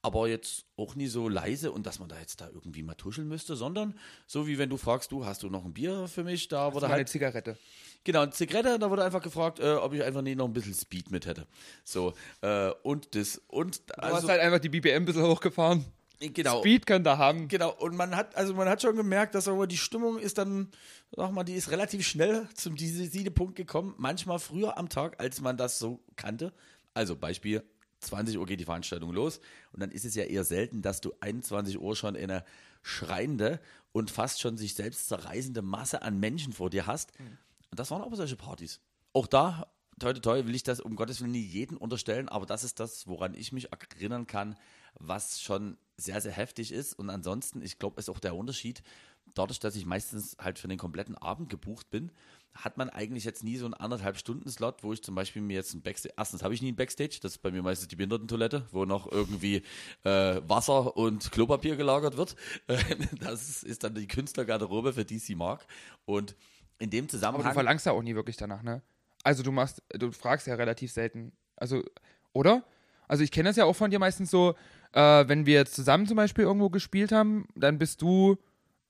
aber jetzt auch nie so leise und dass man da jetzt da irgendwie mal tuscheln müsste, sondern so wie wenn du fragst, du hast du noch ein Bier für mich, da wurde Mal eine halt Zigarette. genau eine Zigarette, da wurde einfach gefragt, äh, ob ich einfach nie noch ein bisschen Speed mit hätte. So äh, und das und Du also hast halt einfach die BPM ein bisschen hochgefahren. Genau Speed ihr haben. Genau, und man hat, also man hat schon gemerkt, dass aber die Stimmung ist dann, sag mal, die ist relativ schnell zum Siedepunkt gekommen. Manchmal früher am Tag, als man das so kannte. Also Beispiel, 20 Uhr geht die Veranstaltung los und dann ist es ja eher selten, dass du 21 Uhr schon eine schreiende und fast schon sich selbst zerreißende Masse an Menschen vor dir hast. Und das waren aber solche Partys. Auch da, toi, toi, toi, will ich das um Gottes Willen nie jeden unterstellen, aber das ist das, woran ich mich erinnern kann, was schon sehr, sehr heftig ist. Und ansonsten, ich glaube, ist auch der Unterschied, dadurch, dass ich meistens halt für den kompletten Abend gebucht bin, hat man eigentlich jetzt nie so einen anderthalb Stunden Slot, wo ich zum Beispiel mir jetzt ein Backstage, erstens habe ich nie ein Backstage, das ist bei mir meistens die Behindertentoilette, wo noch irgendwie äh, Wasser und Klopapier gelagert wird. Das ist, dann die Künstlergarderobe, für die sie mag. Und in dem Aber Zusammenhang. du verlangst ja auch nie wirklich danach, ne? Also du machst, du fragst ja relativ selten. Also, oder? Also ich kenne das ja auch von dir meistens so, äh, wenn wir jetzt zusammen zum Beispiel irgendwo gespielt haben, dann bist du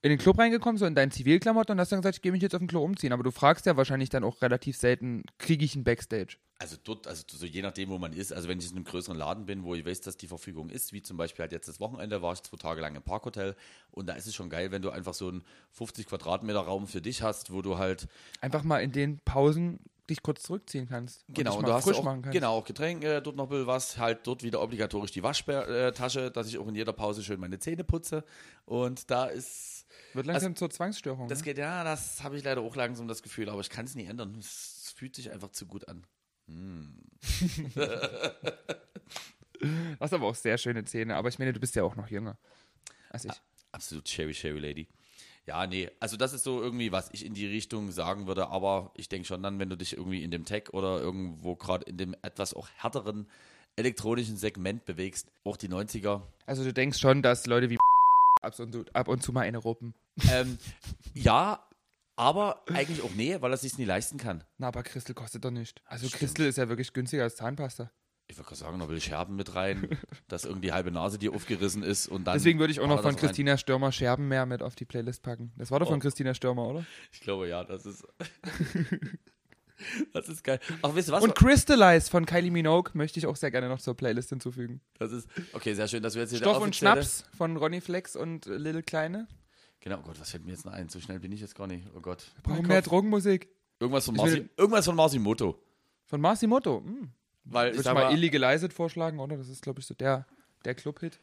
in den Club reingekommen, so in deinen Zivilklamotten und hast dann gesagt, ich gehe mich jetzt auf den Klo umziehen. Aber du fragst ja wahrscheinlich dann auch relativ selten, kriege ich einen Backstage? Also dort, also so je nachdem, wo man ist, also wenn ich in einem größeren Laden bin, wo ich weiß, dass die Verfügung ist, wie zum Beispiel halt jetzt das Wochenende, war ich zwei Tage lang im Parkhotel und da ist es schon geil, wenn du einfach so einen 50 Quadratmeter Raum für dich hast, wo du halt, Einfach mal in den Pausen dich kurz zurückziehen kannst. genau, dich und du hast auch, genau, auch Getränke, dort noch ein bisschen was, halt dort wieder obligatorisch die Waschtasche, dass ich auch in jeder Pause schön meine Zähne putze und da ist, Wird langsam zur Zwangsstörung. das ne? geht, ja, das habe ich leider auch langsam das Gefühl, aber ich kann es nie ändern, es fühlt sich einfach zu gut an. Du hast aber auch sehr schöne Zähne. Aber ich meine, du bist ja auch noch jünger als ich. Absolut Cherry Cherry Lady. Ja, nee, also das ist so irgendwie, was ich in die Richtung sagen würde, aber ich denke schon dann, wenn du dich irgendwie in dem Tech oder irgendwo gerade in dem etwas auch härteren elektronischen Segment bewegst, auch die 90er. Also du denkst schon, dass Leute wie ab und zu, ab und zu mal eine ruppen. Ähm, ja, aber eigentlich auch nee, weil er sich nie leisten kann. Na, aber Christel kostet doch nicht. Also. Christel ist ja wirklich günstiger als Zahnpasta. Ich würde gerade sagen, da will Scherben mit rein, dass irgendwie die halbe Nase dir aufgerissen ist und dann. Deswegen würde ich auch noch von das rein. Christina Stürmer Scherben mehr mit auf die Playlist packen. Das war doch von Oh. Christina Stürmer, oder? Ich glaube ja, das ist. Das ist geil. Ach, wisst ihr was? Und Crystallize von Kylie Minogue möchte ich auch sehr gerne noch zur Playlist hinzufügen. das ist, okay, sehr schön, dass wir jetzt hier Stoff und Schnaps von Ronny Flex und Little Kleine. Genau, oh Gott, was fällt mir jetzt noch ein? So schnell bin ich jetzt gar nicht. Oh Gott. Brauchen mehr. Drogenmusik. Irgendwas von Marci, irgendwas von Marcimoto. Von Masimoto. Hm. Weil Würde ich mal Illegalized vorschlagen, oder? Das ist, glaube ich, so der, der Club-Hit.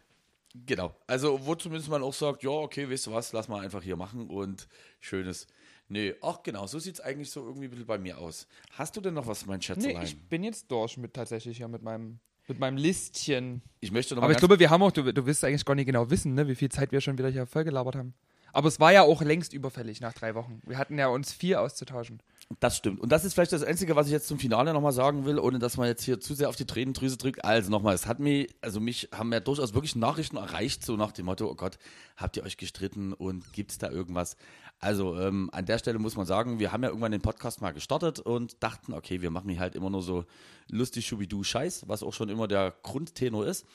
genau. Also, wo zumindest man auch sagt, ja, okay, weißt du was, lass mal einfach hier machen und schönes. Nee, ach genau, so sieht es eigentlich so irgendwie ein bisschen bei mir aus. Hast du denn noch was, mein Nee, Schätzelein? ich bin jetzt durch mit tatsächlich ja mit meinem, mit meinem Listchen. ich möchte noch Aber ich glaube, wir haben auch, du, du wirst eigentlich gar nicht genau wissen, ne, wie viel Zeit wir schon wieder hier vollgelabert haben. Aber es war ja auch längst überfällig nach drei Wochen. Wir hatten ja uns vier auszutauschen. Das stimmt. Und das ist vielleicht das Einzige, was ich jetzt zum Finale nochmal sagen will, ohne dass man jetzt hier zu sehr auf die Tränendrüse drückt. Also nochmal, es hat mich, also mich haben ja durchaus wirklich Nachrichten erreicht, so nach dem Motto, oh Gott, habt ihr euch gestritten und gibt's da irgendwas? Also ähm, an der Stelle muss man sagen, wir haben ja irgendwann den Podcast mal gestartet und dachten, okay, wir machen hier halt immer nur so lustig schubidu Scheiß, was auch schon immer der Grundtenor ist.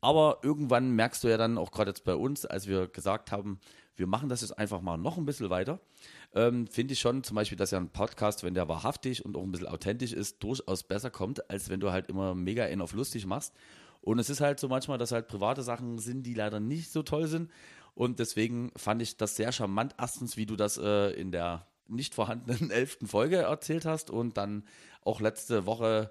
Aber irgendwann merkst du ja dann auch gerade jetzt bei uns, als wir gesagt haben, wir machen das jetzt einfach mal noch ein bisschen weiter, ähm, finde ich schon zum Beispiel, dass ja ein Podcast, wenn der wahrhaftig und auch ein bisschen authentisch ist, durchaus besser kommt, als wenn du halt immer mega in auf lustig machst. Und es ist halt so manchmal, dass halt private Sachen sind, die leider nicht so toll sind. Und deswegen fand ich das sehr charmant. Erstens, wie du das äh, in der nicht vorhandenen elften Folge erzählt hast und dann auch letzte Woche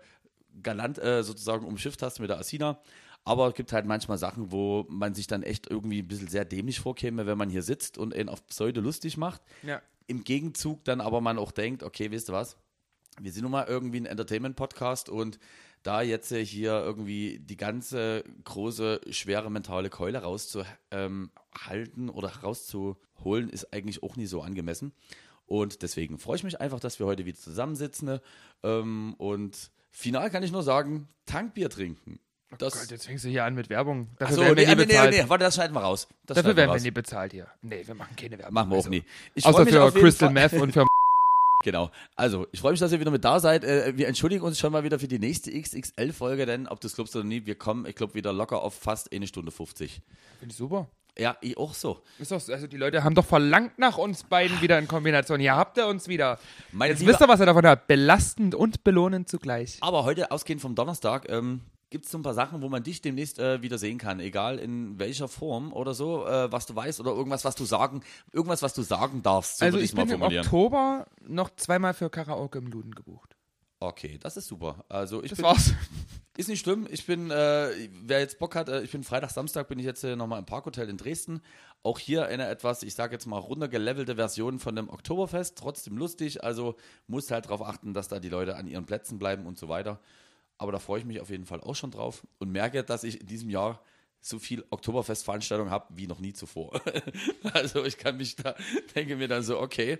galant äh, sozusagen umschifft hast mit der Asina. Aber es gibt halt manchmal Sachen, wo man sich dann echt irgendwie ein bisschen sehr dämlich vorkäme, wenn man hier sitzt und ihn auf Pseudo lustig macht. Ja. Im Gegenzug dann aber man auch denkt, okay, weißt du was? Wir sind nun mal irgendwie ein Entertainment-Podcast und da jetzt hier irgendwie die ganze große, schwere mentale Keule rauszuhalten oder rauszuholen, ist eigentlich auch nie so angemessen. Und deswegen freue ich mich einfach, dass wir heute wieder zusammensitzen. Ähm, und final kann ich nur sagen, Tankbier trinken. Das, Gott, jetzt fängst du hier an mit Werbung. Dafür Achso, werden wir nee, nie nee, nee, bezahlt. nee, warte, das schneiden wir raus. Das Dafür werden wir raus. nie bezahlt hier. Nee, wir machen keine Werbung. Machen wir auch Also, nie. Ich Außer für Crystal Meth und für Genau. Also, ich freue mich, dass ihr wieder mit da seid. Äh, Wir entschuldigen uns schon mal wieder für die nächste XXL-Folge, denn ob du es glaubst oder nie, wir kommen, ich glaube, wieder locker auf fast eine Stunde 50. Finde ich super. Ja, ich auch so. Ist doch, also die Leute haben doch verlangt nach uns beiden wieder in Kombination. Hier habt ihr uns wieder. Meine Jetzt Liebe, wisst ihr, was ihr davon habt. Belastend und belohnend zugleich. aber heute, ausgehend vom Donnerstag, ähm, gibt es so ein paar Sachen, wo man dich demnächst äh, wieder sehen kann. Egal in welcher Form oder so, äh, was du weißt oder irgendwas, was du sagen, irgendwas, was du sagen darfst. So also ich bin im. Oktober noch zweimal für Karaoke im Luden gebucht. Okay, das ist super. Also ich Das bin, war's. Ist nicht schlimm. Ich bin, äh, wer jetzt Bock hat, äh, ich bin Freitag, Samstag bin ich jetzt äh, nochmal im Parkhotel in Dresden. Auch hier eine etwas, ich sage jetzt mal, runtergelevelte Version von dem Oktoberfest. Trotzdem lustig. Also musst halt darauf achten, dass da die Leute an ihren Plätzen bleiben und so weiter. Aber da freue ich mich auf jeden Fall auch schon drauf und merke, dass ich in diesem Jahr so viel Oktoberfestveranstaltungen habe wie noch nie zuvor. also ich kann mich da, denke mir dann so, okay,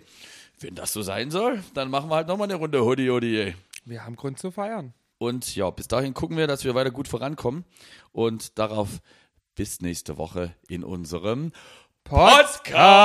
wenn das so sein soll, dann machen wir halt nochmal eine Runde Hoodie Hoodie. Wir haben Grund zu feiern. Und ja, bis dahin gucken wir, dass wir weiter gut vorankommen. Und darauf bis nächste Woche in unserem Podcast.